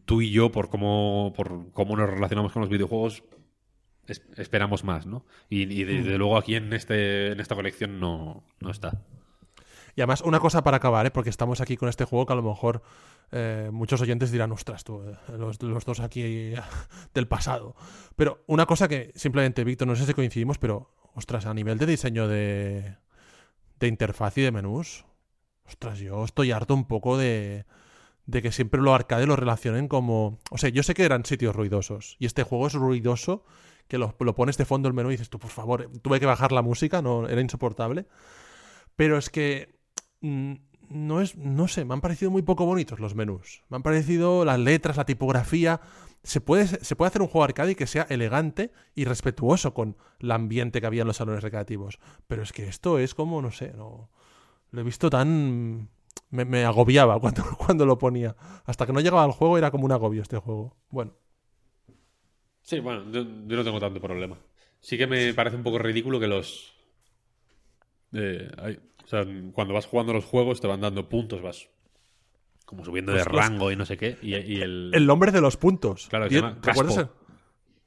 tú y yo por cómo, por cómo nos relacionamos con los videojuegos es- esperamos más, ¿no? Y, y desde luego aquí en este en esta colección no, no está. Y además, una cosa para acabar, ¿eh? porque estamos aquí con este juego que a lo mejor eh, muchos oyentes dirán, ostras, tú, eh, los, los dos aquí eh, del pasado. Pero una cosa que simplemente, Víctor, no sé si coincidimos, pero, ostras, a nivel de diseño de, de interfaz y de menús, ostras, yo estoy harto un poco de, de que siempre lo arcade lo relacionen como... O sea, yo sé que eran sitios ruidosos, y este juego es ruidoso, que lo, lo pones de fondo el menú y dices tú, por favor, tuve que bajar la música, no era insoportable. Pero es que mm, no es, no sé, me han parecido muy poco bonitos los menús. Me han parecido las letras, la tipografía. Se puede, se puede hacer un juego arcade que sea elegante y respetuoso con el ambiente que había en los salones recreativos. Pero es que esto es como, no sé, no. Lo he visto tan. Me, me agobiaba cuando, cuando lo ponía. Hasta que no llegaba al juego era como un agobio este juego. Bueno. Sí, bueno, yo, yo no tengo tanto problema. Sí que me parece un poco ridículo que los... eh, hay- o sea, cuando vas jugando los juegos te van dando puntos, vas como subiendo de Los- los- rango y no sé qué. Y, y el... El nombre de los puntos. Claro, se ¿Te- llama ¿te acuerdas Caspo.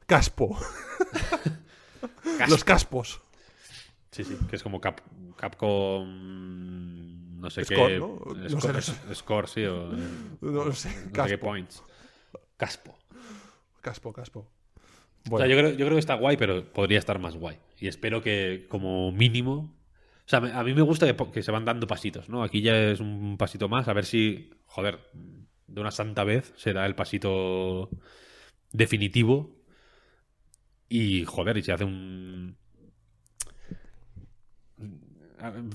Caspo. Caspo. Los caspos. Sí, sí, que es como Cap, Capcom... No sé Score, qué... ¿no? No Score, sé, Score, sí, o... No sé. no sé qué Caspo. points. Caspo. Caspo, caspo. O Bueno. sea, yo creo, yo creo que está guay, pero podría estar más guay. Y espero que, como mínimo. O sea, a mí me gusta que, que se van dando pasitos, ¿no? Aquí ya es un pasito más, a ver si, joder, de una santa vez será el pasito definitivo. Y, joder, y se hace un.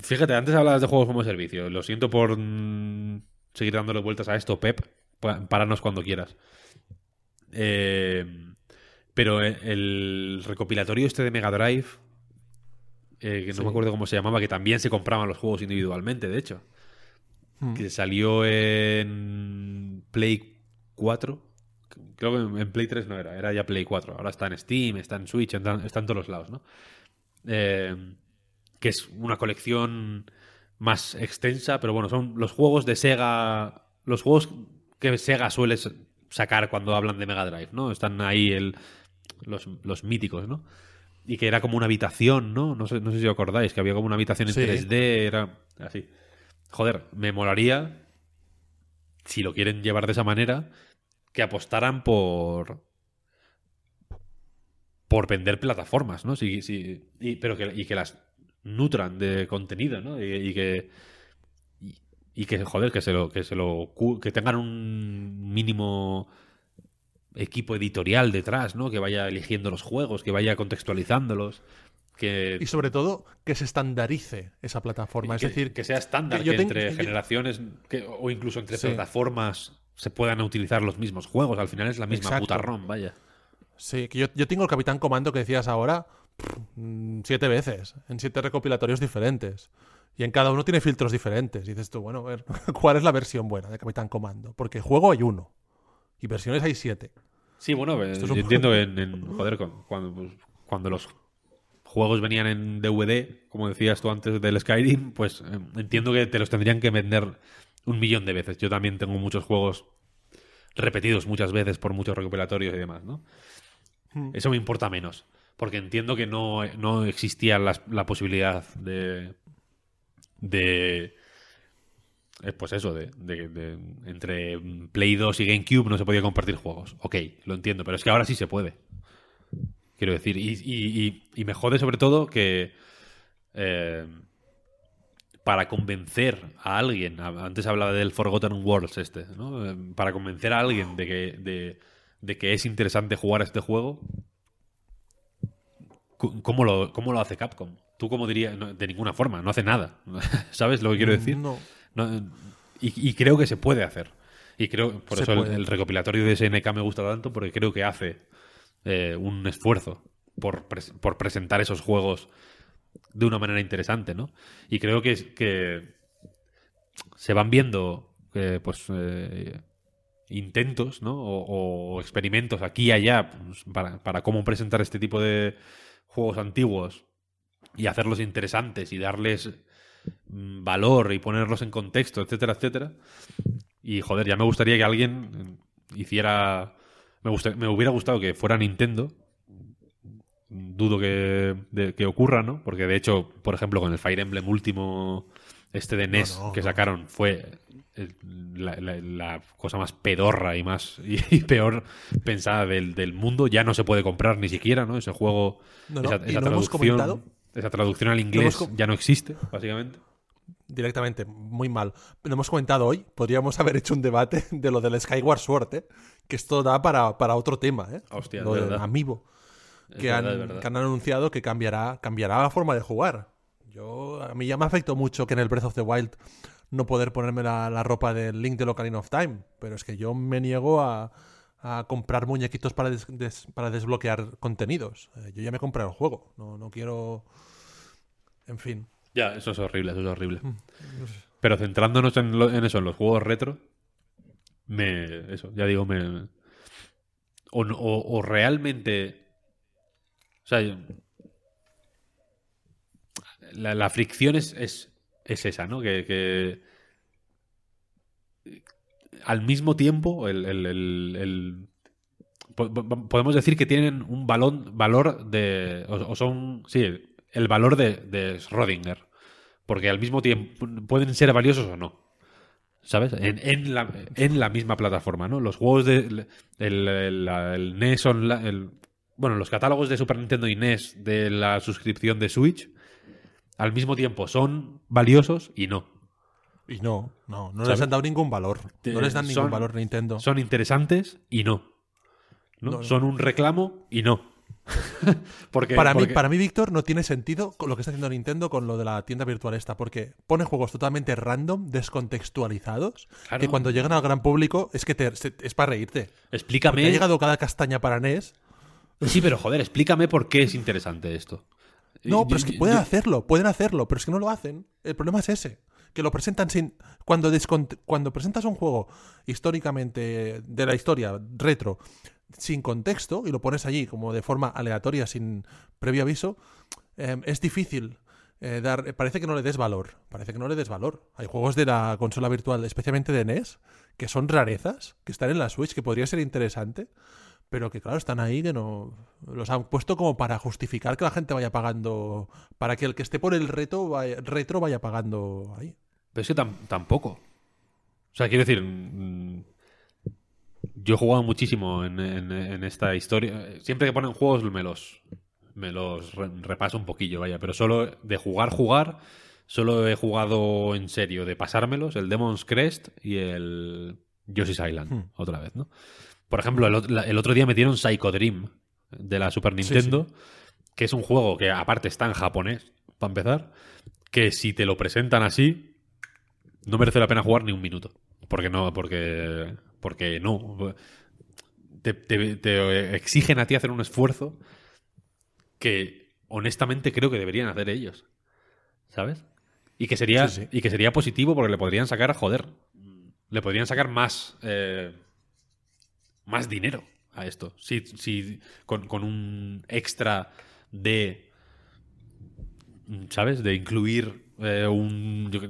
Fíjate, antes hablabas de juegos como servicio. Lo siento por mm, seguir dándole vueltas a esto, Pep. Páranos cuando quieras. Eh, pero el- el recopilatorio este de Mega Drive, eh, que no Sí. me acuerdo cómo se llamaba, que también se compraban los juegos individualmente, de hecho, Mm. que salió en Play 4. Creo que en- en Play 3 no era, era ya Play 4. Ahora está en Steam, está en Switch, está, está en todos los lados, ¿no? Eh, que es una colección más extensa, pero bueno, son los juegos de Sega, los juegos que Sega suele sacar cuando hablan de Mega Drive, ¿no? Están ahí el, los, los míticos, ¿no? y que era como una habitación, ¿no? No sé, no sé si os acordáis, que había como una habitación en Sí. 3D, era así. Joder, me molaría, si lo quieren llevar de esa manera, que apostaran por por vender plataformas, ¿no? Sí, sí, y, pero que, y que las nutran de contenido, ¿no? Y, y que y, y que joder, que se lo que se lo que tengan un mínimo equipo editorial detrás, ¿no? Que vaya eligiendo los juegos, que vaya contextualizándolos, que Y sobre todo, que se estandarice esa plataforma. que, es decir, que sea estándar, que que, entre yo- generaciones o incluso entre Sí. plataformas se puedan utilizar los mismos juegos. Al final es la misma Exacto. puta ROM, vaya. Sí, que yo, yo tengo el Capitán Comando que decías ahora siete veces, en siete recopilatorios diferentes. Y en cada uno tiene filtros diferentes. Y dices tú, bueno, a ver, ¿cuál es la versión buena de Capitán Comando? Porque juego hay uno. Y versiones hay siete. Sí, bueno, eh, Esto es yo un- entiendo en, en- joder, cuando, pues, cuando los juegos venían en DVD, como decías tú antes del Skyrim, pues eh, entiendo que te los tendrían que vender un millón de veces. Yo también tengo muchos juegos repetidos muchas veces por muchos recopilatorios y demás, ¿no? Eso me importa menos, porque entiendo que no, no existía la posibilidad de... de eh, pues eso, de, entre Play 2 y GameCube no se podía compartir juegos. Ok, lo entiendo, pero es que ahora sí se puede. Quiero decir, y, me jode sobre todo que eh, para convencer a alguien, antes hablaba del Forgotten Worlds este, ¿no? Eh, Para convencer a alguien de que, de, de que es interesante jugar este juego, ¿cómo lo, cómo lo hace Capcom? Tú como dirías, No, de ninguna forma, no hace nada. ¿Sabes lo que quiero decir? No. No, y, y creo que se puede hacer. Y creo, por Se eso el, recopilatorio de SNK me gusta tanto, porque creo que hace eh, un esfuerzo por, pres- por presentar esos juegos de una manera interesante, ¿no? Y creo que, se van viendo eh, pues eh, intentos, ¿no? O, o experimentos aquí y allá pues, para, para cómo presentar este tipo de juegos antiguos y hacerlos interesantes y darles mm, valor y ponerlos en contexto, etcétera, etcétera. Y joder, ya me gustaría que alguien eh, hiciera. Me, me hubiera gustado que fuera Nintendo. Dudo que, de- que ocurra, ¿no? Porque de hecho, por ejemplo, con el Fire Emblem último, este de NES no, que sacaron, fue la, la- la cosa más pedorra y más y, peor pensada del, del mundo. Ya no se puede comprar ni siquiera, ¿no? Ese juego, No, esa, traducción, esa traducción al inglés ya no existe, básicamente. Directamente, muy mal. Lo hemos comentado hoy. Podríamos haber hecho un debate de lo del Skyward Sword, ¿eh? Que esto da para, para otro tema, ¿eh? Hostia, lo del. Amiibo. Que, verdad, han, que han anunciado que cambiará, cambiará la forma de jugar. Yo, a mí ya me afectó mucho que en el Breath of the Wild no poder ponerme la, la ropa del Link de Ocarina of Time. Pero es que yo me niego a, a comprar muñequitos para, des- des- para desbloquear contenidos. Eh, yo ya me he comprado el juego. No, no quiero. En fin. Ya, eso es horrible, eso es horrible. Mm, Pero centrándonos en, lo- en eso, en los juegos retro, me. Eso, ya digo, me. O, o- o realmente. O sea, yo- la, fricción es, es, es esa, ¿no? Que, que al mismo tiempo, el, el- el- el- po- po- podemos decir que tienen un balón, valor de. O, son. Sí, el valor de, de Schrödinger. Porque al mismo tiempo pueden ser valiosos o no. ¿Sabes? En, en la, en la misma plataforma, ¿no? Los juegos de. El, el NES Online. el- bueno, los catálogos de Super Nintendo y NES de la suscripción de Switch. Al mismo tiempo son valiosos y no. Y no, no, no ¿Sabes? les han dado ningún valor. No les dan ningún son- valor Nintendo. Son interesantes y no. ¿no? No, no. Son un reclamo y no. porque, para, mí, para mí, Víctor, no tiene sentido con lo que está haciendo Nintendo con lo de la tienda virtual esta, porque pone juegos totalmente random, descontextualizados, Claro. que cuando llegan al gran público es que te- es para reírte. Porque ha Explícame. llegado cada castaña para NES. Sí, pero joder, explícame por qué es interesante esto. No, pero es que pueden hacerlo, pueden hacerlo, pero es que no lo hacen. El problema es ese, que lo presentan sin... Cuando, cuando presentas un juego históricamente de la historia, retro, sin contexto, y lo pones allí como de forma aleatoria, sin previo aviso, eh, es difícil eh, dar... Parece que no le des valor, parece que no le des valor. Hay juegos de la consola virtual, especialmente de NES, que son rarezas, que están en la Switch, que podría ser interesante, pero que claro, están ahí que no los han puesto como para justificar que la gente vaya pagando, para que el que esté por el reto vaya- retro vaya pagando ahí. Pero es que tam- tampoco. O sea, quiero decir, mm, yo he jugado muchísimo en, en- en esta historia. Siempre que ponen juegos me los, me los re- repaso un poquillo, vaya. Pero solo de jugar, jugar, solo he jugado en serio de pasármelos el Demon's Crest y el Yoshi's Island, Hmm. otra vez, ¿no? Por ejemplo, el, otro día metieron Psycho Dream de la Super Sí, Nintendo, que es un juego que aparte está en japonés, para empezar, que si te lo presentan así, no merece la pena jugar ni un minuto. Porque no, porque, porque no. Te, te- te exigen a ti hacer un esfuerzo que honestamente creo que deberían hacer ellos. ¿Sabes? Y que sería, sí. Y que sería positivo porque le podrían sacar, joder, le podrían sacar más, eh, más dinero a esto. Si, si con, con un extra de ¿sabes? De incluir eh, un... yo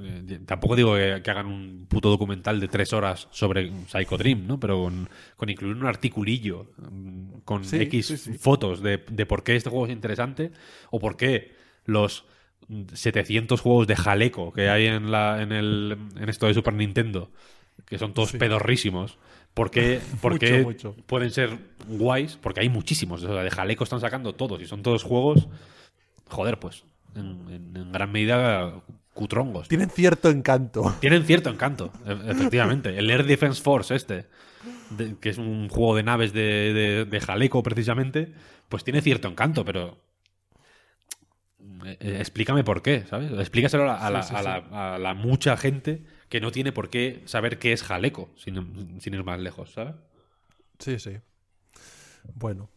tampoco digo que, que hagan un puto documental de tres horas sobre Psycho Dream, ¿no? Pero con, con incluir un articulillo mm, con Sí, X sí, sí. fotos de, de por qué este juego es interesante o por qué los mm, 700 juegos de jaleco que hay en, la, en, el, en esto de Super Nintendo, que son todos Sí. pedorrísimos, ¿por qué, por Mucho, qué mucho. pueden ser guays? Porque hay muchísimos. O sea, de jaleco están sacando todos y son todos juegos joder, pues, en, en- en gran medida cutrongos. Tienen cierto encanto. Tienen cierto encanto, e- efectivamente. El Air Defense Force este, de- que es un juego de naves de, de- de jaleco precisamente, pues tiene cierto encanto, pero... eh, eh, explícame por qué, ¿sabes? Explícaselo a la, a la- Sí, sí, a la- a la mucha gente que no tiene por qué saber qué es jaleco, sin, sin ir más lejos, ¿sabes? Sí, sí. Bueno.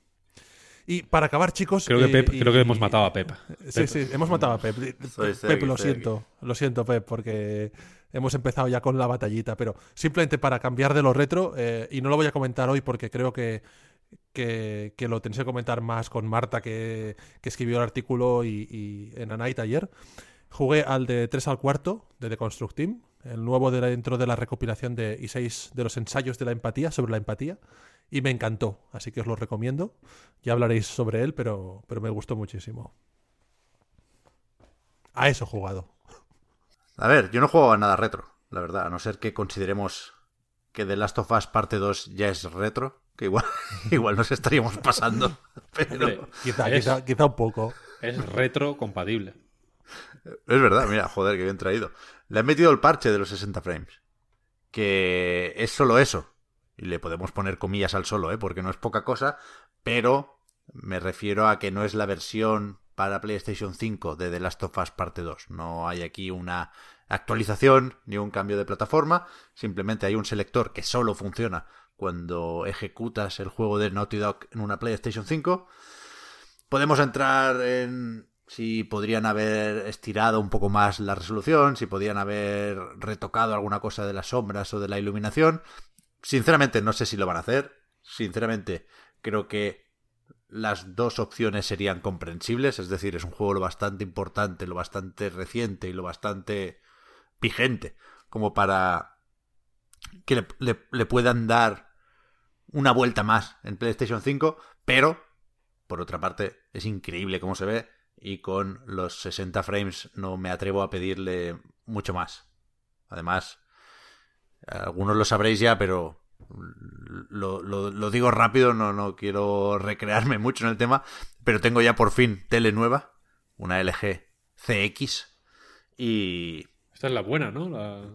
Y para acabar, chicos. Creo que, eh, Pep- y- creo que hemos matado a Pep. Sí, Pep. sí, hemos matado a Pep. Soy- Pep, aquí, lo siento. Lo siento, Pep, porque hemos empezado ya con la batallita. Pero simplemente para cambiar de lo retro, eh, y no lo voy a comentar hoy porque creo que, que, que lo tenéis que comentar más con Marta, que, que escribió el artículo y, y en A Night ayer. Jugué al de 3 al cuarto de The Construct Team, el nuevo de la- dentro de la recopilación de y 6 de los ensayos de la empatía, sobre la empatía, y me encantó, así que os lo recomiendo. Ya hablaréis sobre él, pero, pero me gustó muchísimo. A eso he jugado. A ver, yo no juego a nada retro, la verdad, a no ser que consideremos que The Last of Us parte 2 ya es retro, que igual, igual nos estaríamos pasando. Pero Hombre, Quizá, es, quizá, quizá un poco. es retro compatible. es verdad, mira, joder, que bien traído. Le han metido el parche de los 60 frames, que es solo eso. Y le podemos poner comillas al solo, ¿eh? porque no es poca cosa, pero me refiero a que no es la versión para PlayStation 5 de The Last of Us parte 2. No hay aquí una actualización ni un cambio de plataforma, simplemente hay un selector que solo funciona cuando ejecutas el juego de Naughty Dog en una PlayStation 5. Podemos entrar en si podrían haber estirado un poco más la resolución, si podrían haber retocado alguna cosa de las sombras o de la iluminación. Sinceramente no sé si lo van a hacer. Sinceramente creo que las dos opciones serían comprensibles, es decir, es un juego lo bastante importante, lo bastante reciente y lo bastante vigente como para que le, le- le puedan dar una vuelta más en PlayStation 5, pero por otra parte es increíble cómo se ve y con los 60 frames no me atrevo a pedirle mucho más. Además, algunos lo sabréis ya, pero lo, lo- lo digo rápido, no, no quiero recrearme mucho en el tema, pero tengo ya por fin tele nueva, una LG CX, y Esta es la buena, ¿no? La...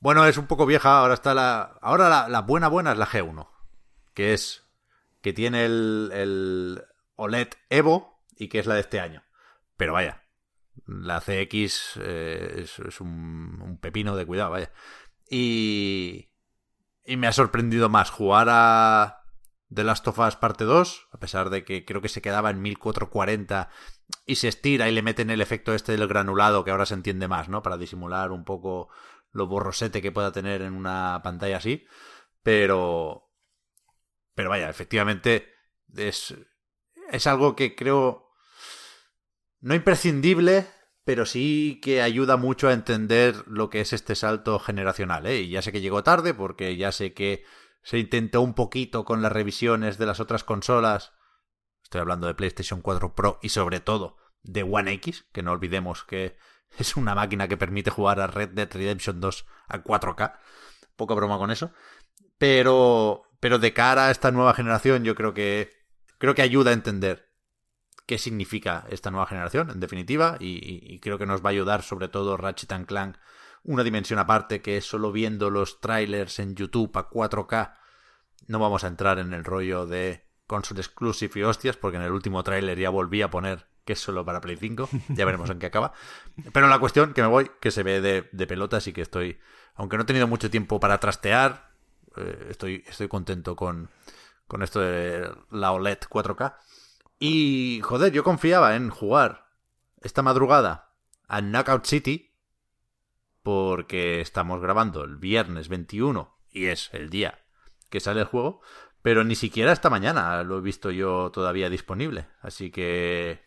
bueno, es un poco vieja, ahora está la... Ahora la, la buena buena es la G1, que es... que tiene el, el OLED Evo y que es la de este año. Pero vaya, la CX eh, es, un pepino de cuidado, vaya. Y... Y me ha sorprendido más jugar a The Last of Us parte 2, a pesar de que creo que se quedaba en 1440 y se estira y le meten el efecto este del granulado que ahora se entiende más, ¿no? Para disimular un poco lo borrosete que pueda tener en una pantalla así. Pero. Pero vaya, efectivamente. Es. Es algo que creo. No imprescindible. Pero sí que ayuda mucho a entender lo que es este salto generacional, ¿eh? Y ya sé que llegó tarde, porque ya sé que se intentó un poquito con las revisiones de las otras consolas. Estoy hablando de PlayStation 4 Pro y sobre todo de One X, que no olvidemos que es una máquina que permite jugar a Red Dead Redemption 2 a 4K. Poca broma con eso. Pero, pero de cara a esta nueva generación, yo creo que, creo que ayuda a entender qué significa esta nueva generación, en definitiva, y, creo que nos va a ayudar sobre todo Ratchet Clank una dimensión aparte que es solo viendo los trailers en YouTube a 4K. No vamos a entrar en el rollo de console exclusive y hostias, porque en el último trailer ya volví a poner que es solo para Play 5. Ya veremos en qué acaba. Pero la cuestión, que me voy, que se ve de, de pelotas y que estoy, aunque no he tenido mucho tiempo para trastear, eh, estoy, estoy contento con, con esto de la OLED 4K. Y, joder, yo confiaba en jugar esta madrugada a Knockout City, porque estamos grabando el viernes 21 y es el día que sale el juego, pero ni siquiera esta mañana lo he visto yo todavía disponible. Así que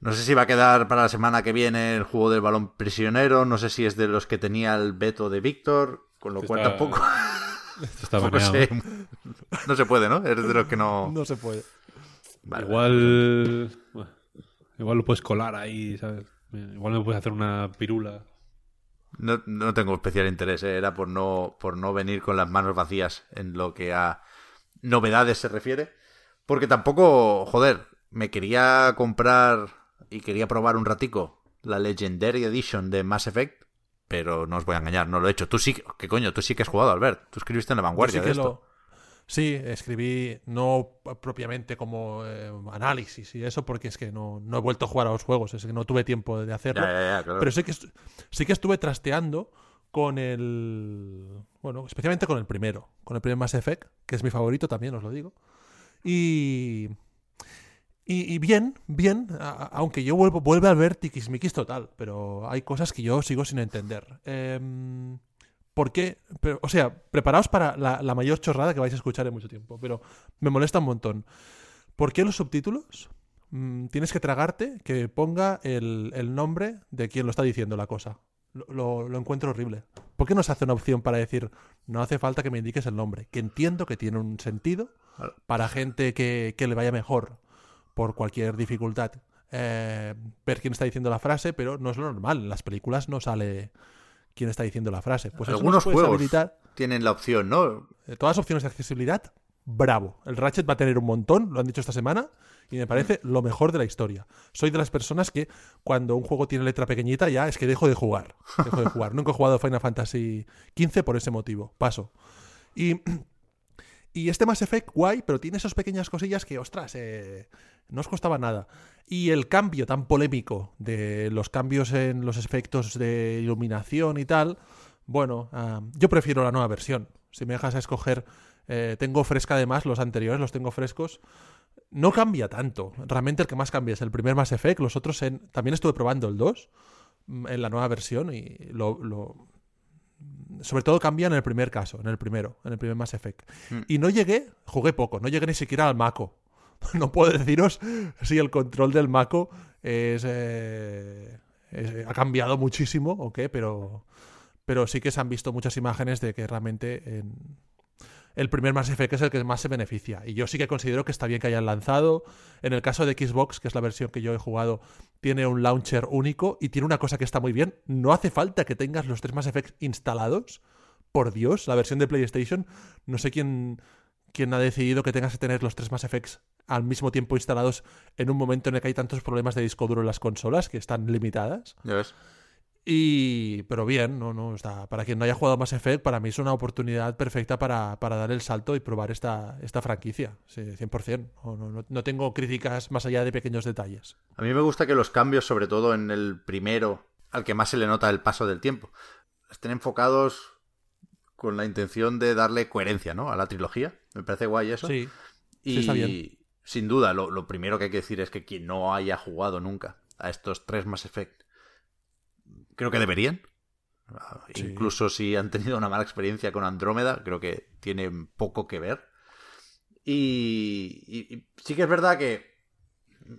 no sé si va a quedar para la semana que viene el juego del balón prisionero, no sé si es de los que tenía el veto de Víctor, con lo cual tampoco... tampoco sé. No se puede, ¿no? Es de los que no... No se puede. Igual... igual lo puedes colar ahí, ¿sabes? Igual me puedes hacer una pirula. No, no tengo especial interés, ¿eh? era por no, por no venir con las manos vacías en lo que a novedades se refiere. Porque tampoco, joder, me quería comprar y quería probar un ratico la Legendary Edition de Mass Effect, pero no os voy a engañar, no lo he hecho. Tú sí, ¿qué coño? Tú sí que has jugado, Albert. Tú escribiste en la vanguardia de esto. Sí, escribí no propiamente como eh, análisis y eso, porque es que no, no, he vuelto a jugar a los juegos, es que no tuve tiempo de hacerlo. Pero sí que, sí que estuve trasteando con el. Bueno, especialmente con el primero, con el primer Mass Effect, que es mi favorito también, os lo digo. Y. Y, bien, bien, aunque yo vuelvo, vuelve a ver tiquismiquis total, pero hay cosas que yo sigo sin entender. Eh, ¿Por qué? o sea, preparaos para la, mayor chorrada que vais a escuchar en mucho tiempo, pero me molesta un montón. ¿Por qué los subtítulos? Mm, tienes que tragarte que ponga el, nombre de quien lo está diciendo la cosa. Lo, encuentro horrible. ¿Por qué no se hace una opción para decir, no hace falta que me indiques el nombre? Que entiendo que tiene un sentido para gente que, le vaya mejor por cualquier dificultad. Eh, ver quién está diciendo la frase, pero no es lo normal. En las películas no sale quién está diciendo la frase. Pues algunos juegos tienen la opción, ¿no? De todas las opciones de accesibilidad, bravo. El Ratchet va a tener un montón, lo han dicho esta semana, y me parece lo mejor de la historia. Soy de las personas que cuando un juego tiene letra pequeñita ya es que dejo de jugar. Dejo de jugar. Nunca he jugado Final Fantasy XV por ese motivo. Paso. Y y este Mass Effect, guay, pero tiene esas pequeñas cosillas que, ostras, eh, no os costaba nada. Y el cambio tan polémico de los cambios en los efectos de iluminación y tal, bueno, ah, yo prefiero la nueva versión. Si me dejas a escoger, eh, tengo fresca además los anteriores, los tengo frescos. No cambia tanto. Realmente el que más cambia es el primer Mass Effect. Los otros en... también estuve probando el 2 mm, en la nueva versión y lo, sobre todo cambia en el primer caso, en el primero, en el primer Mass Effect. Mm. Y no llegué, jugué poco, no llegué ni siquiera al Mako. no puedo deciros si el control del Mako es, eh, ha cambiado muchísimo o qué, pero, pero sí que se han visto muchas imágenes de que realmente en, el primer Mass Effect es el que más se beneficia. Y yo sí que considero que está bien que hayan lanzado. En el caso de Xbox, que es la versión que yo he jugado, tiene un launcher único y tiene una cosa que está muy bien. No hace falta que tengas los tres Mass Effects instalados. Por Dios, la versión de PlayStation, no sé quién, quién ha decidido que tengas que tener los tres Mass Effects al mismo tiempo instalados en un momento en el que hay tantos problemas de disco duro en las consolas que están limitadas. Ya ves. Y, pero bien, no, no, está, para quien no haya jugado Mass Effect, para mí es una oportunidad perfecta para, para dar el salto y probar esta, esta franquicia, sí, 100%. No, no, no tengo críticas más allá de pequeños detalles. A mí me gusta que los cambios, sobre todo en el primero, al que más se le nota el paso del tiempo, estén enfocados con la intención de darle coherencia ¿no? a la trilogía. Me parece guay eso. Sí, y está bien. sin duda, lo, lo primero que hay que decir es que quien no haya jugado nunca a estos tres Mass Effect creo que deberían. Incluso si han tenido una mala experiencia con Andrómeda, creo que tiene poco que ver. Y, sí que es verdad que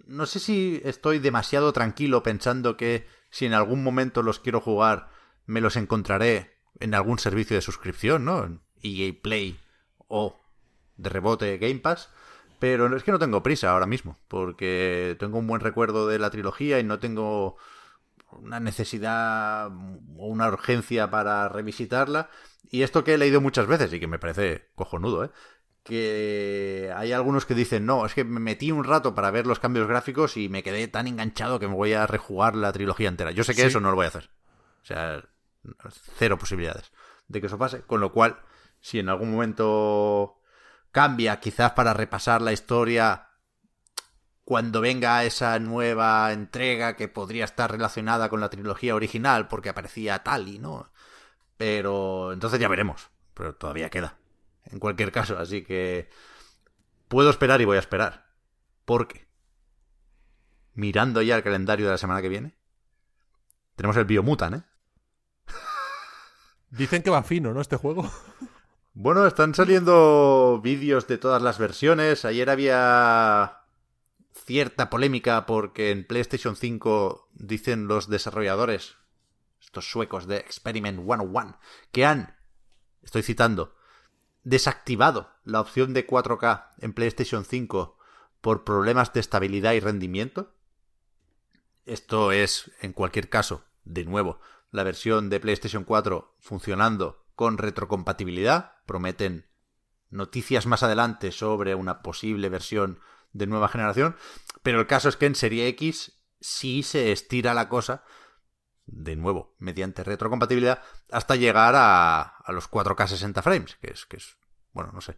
no sé si estoy demasiado tranquilo pensando que si en algún momento los quiero jugar, me los encontraré en algún servicio de suscripción, ¿no? EA Play o de rebote Game Pass. Pero es que no tengo prisa ahora mismo, porque tengo un buen recuerdo de la trilogía y no tengo una necesidad o una urgencia para revisitarla. Y esto que he leído muchas veces y que me parece cojonudo, ¿eh? que hay algunos que dicen, no, es que me metí un rato para ver los cambios gráficos y me quedé tan enganchado que me voy a rejugar la trilogía entera. Yo sé que eso no lo voy a hacer. O sea, cero posibilidades de que eso pase. Con lo cual, si en algún momento cambia, quizás para repasar la historia, cuando venga esa nueva entrega que podría estar relacionada con la trilogía original, porque aparecía tal y ¿no? Pero entonces ya veremos. Pero todavía queda. En cualquier caso, así que puedo esperar y voy a esperar. Porque, mirando ya el calendario de la semana que viene, tenemos el Biomutant, ¿eh? Dicen que va fino, ¿no? Este juego. Bueno, están saliendo vídeos de todas las versiones. Ayer había cierta polémica porque en PlayStation 5 dicen los desarrolladores, estos suecos de Experiment 101, que han, estoy citando, desactivado la opción de 4K en PlayStation 5 por problemas de estabilidad y rendimiento. Esto es, en cualquier caso, de nuevo, la versión de PlayStation 4 funcionando con retrocompatibilidad. Prometen noticias más adelante sobre una posible versión de nueva generación. Pero el caso es que en Serie X sí se estira la cosa, de nuevo, mediante retrocompatibilidad, hasta llegar a, los 4K 60 frames, que es, que es, bueno, no sé,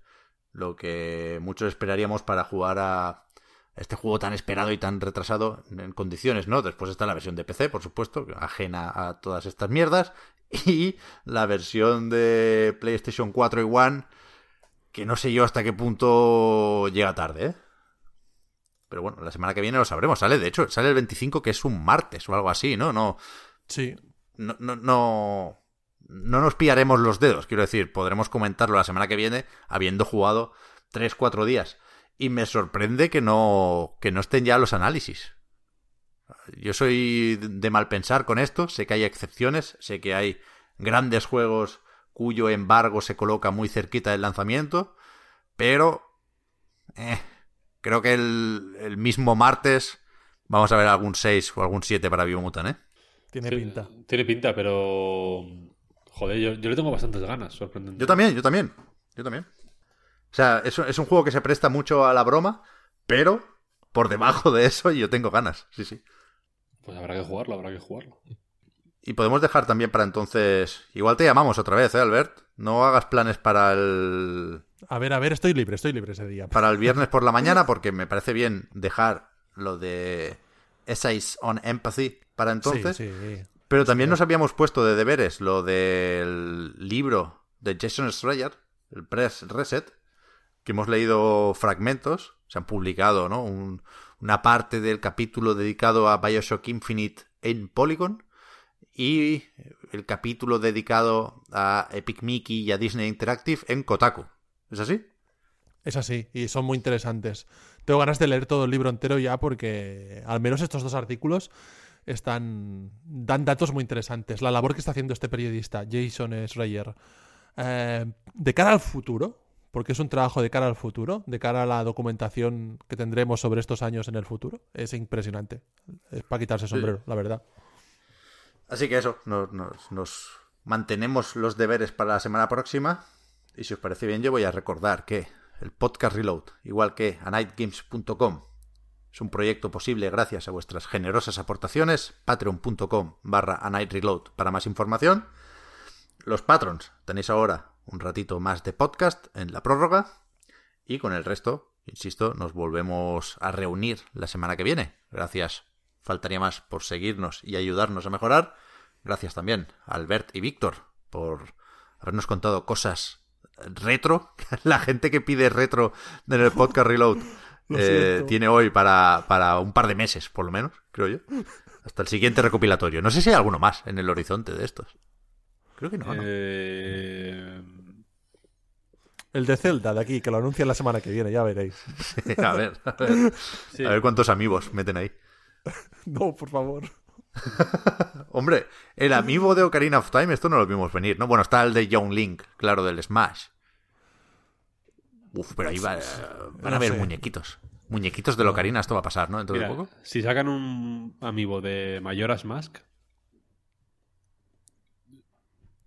lo que muchos esperaríamos para jugar a este juego tan esperado y tan retrasado en condiciones, ¿no? Después está la versión de PC, por supuesto, ajena a todas estas mierdas, y la versión de PlayStation 4 y One, que no sé yo hasta qué punto llega tarde, ¿eh? Pero bueno, la semana que viene lo sabremos. Sale, de hecho, sale el 25, que es un martes o algo así, ¿no? No. Sí. No, no, no, no nos pillaremos los dedos, quiero decir, podremos comentarlo la semana que viene, habiendo jugado 3-4 días. Y me sorprende que no, que no estén ya los análisis. Yo soy de mal pensar con esto, sé que hay excepciones, sé que hay grandes juegos cuyo embargo se coloca muy cerquita del lanzamiento, pero eh, creo que el, el, mismo martes vamos a ver algún 6 o algún 7 para Biomutant, ¿eh? Tiene Sí, pinta. Tiene pinta, pero. Joder, yo, yo le tengo bastantes ganas, sorprendente. Yo también, yo también. Yo también. O sea, es, es un juego que se presta mucho a la broma, pero por debajo de eso yo tengo ganas, sí, sí. Pues habrá que jugarlo, habrá que jugarlo. Y podemos dejar también para entonces... Igual te llamamos otra vez, ¿eh, Albert? No hagas planes para el... A ver, a ver, estoy libre, estoy libre ese día. Para el viernes por la mañana, porque me parece bien dejar lo de Essays on Empathy para entonces. Sí, sí. Pero también nos habíamos puesto de deberes lo del libro de Jason Schreier, el Press Reset, que hemos leído fragmentos, se han publicado, ¿no? Un- una parte del capítulo dedicado a Bioshock Infinite en Polygon y el capítulo dedicado a Epic Mickey y a Disney Interactive en Kotaku. ¿Es así? Es así, y son muy interesantes. Tengo ganas de leer todo el libro entero ya porque al menos estos dos artículos están dan datos muy interesantes. La labor que está haciendo este periodista, Jason Schreier, eh, de cara al futuro, porque es un trabajo de cara al futuro, de cara a la documentación que tendremos sobre estos años en el futuro, es impresionante. Es para quitarse el sombrero, la verdad. Así que eso, nos, nos- nos mantenemos los deberes para la semana próxima. Y si os parece bien, yo voy a recordar que el podcast Reload, igual que anightgames.com, es un proyecto posible gracias a vuestras generosas aportaciones. Patreon.com barra anightreload para más información. Los patrons, tenéis ahora un ratito más de podcast en la prórroga. Y con el resto, insisto, nos volvemos a reunir la semana que viene. Gracias, faltaría más, por seguirnos y ayudarnos a mejorar. Gracias también a Albert y Víctor por habernos contado cosas retro. La gente que pide retro en el podcast Reload Lo eh, tiene hoy para, para un par de meses, por lo menos, creo yo. Hasta el siguiente recopilatorio. No sé si hay alguno más en el horizonte de estos. Creo que no, ¿no? Eh, El de Zelda de aquí, que lo anuncian la semana que viene, ya veréis. a ver, a ver, sí. a ver cuántos amigos meten ahí. No, por favor. Hombre, el amigo de Ocarina of Time, esto no lo vimos venir, ¿no? Bueno, está el de Young Link, claro, del Smash. Uf, pero ahí va- van No a haber sé. muñequitos. Muñequitos de Locarina, esto va a pasar, ¿no? Dentro de poco. si sacan un amiibo de Mayoras Mask,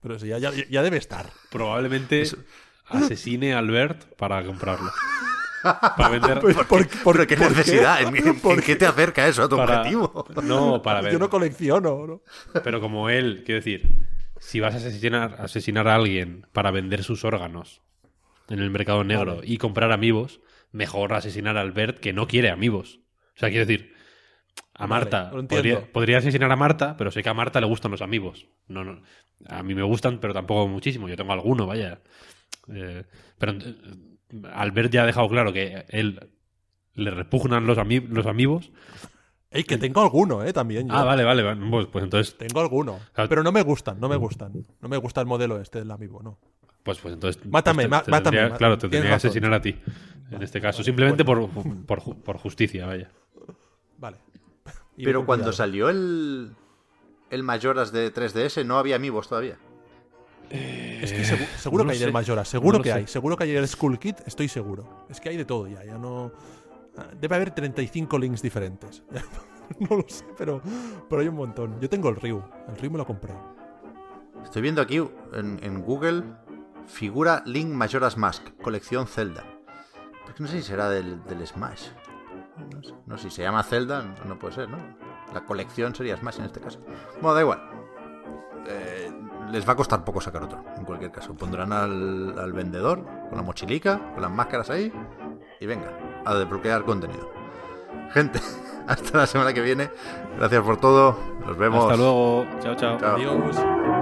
Pero sí, ya, ya, ya debe estar. probablemente asesine a Albert para comprarlo. Para vender. ¿Por, qué por necesidad, ¿En, en- ¿Por en qué te acerca eso a tu para- objetivo? No, para ver. Yo no colecciono. ¿no? Pero como él, quiero decir, si vas a asesinar, asesinar a alguien para vender sus órganos en el mercado negro y comprar amigos, mejor asesinar a Albert que no quiere amigos. O sea, quiero decir, a Marta. podría asesinar a Marta, pero sé que a Marta le gustan los amigos. No, no. A mí me gustan, pero tampoco muchísimo. Yo tengo alguno, vaya. Eh, pero eh, Albert ya ha dejado claro que él le repugnan los, ami- los amigos. Ey, que tengo alguno, ¿eh? También. yo. Ah, vale, vale. vale. Pues, pues entonces Tengo alguno. Claro. Pero no me gustan, no me gustan. No me gusta el modelo este del amiibo, no. Pues, pues entonces. Mátame, pues mátame, tendría- ma- Claro, te tendría que razón. asesinar a ti. En este caso. Simplemente por, por, por justicia, vaya. Vale. Y Pero cuando cuidado. salió el, el Mayoras de 3DS no había amigos todavía. Es que segu- seguro no que hay sé. del Majora, seguro No que sé. hay. Seguro que hay el Skull Kit, estoy seguro. Es que hay de todo ya, ya no. Ah, Debe haber 35 links diferentes. no lo sé, pero, pero hay un montón. Yo tengo el Ryu. El Ryu me lo compré. Estoy viendo aquí en, en Google figura Link Majora's Mask, colección Zelda. Pues no sé si será del, del Smash. No sé, no sé, si se llama Zelda, no, no puede ser, ¿no? La colección sería Smash en este caso. Bueno, da igual. Eh, les va a costar poco sacar otro, en cualquier caso. Pondrán al, al vendedor con la mochilica, con las máscaras ahí, y venga, a desbloquear contenido. Gente, hasta la semana que viene. Gracias por todo. Nos vemos. Hasta luego. Chao, chao. Chao. Adiós.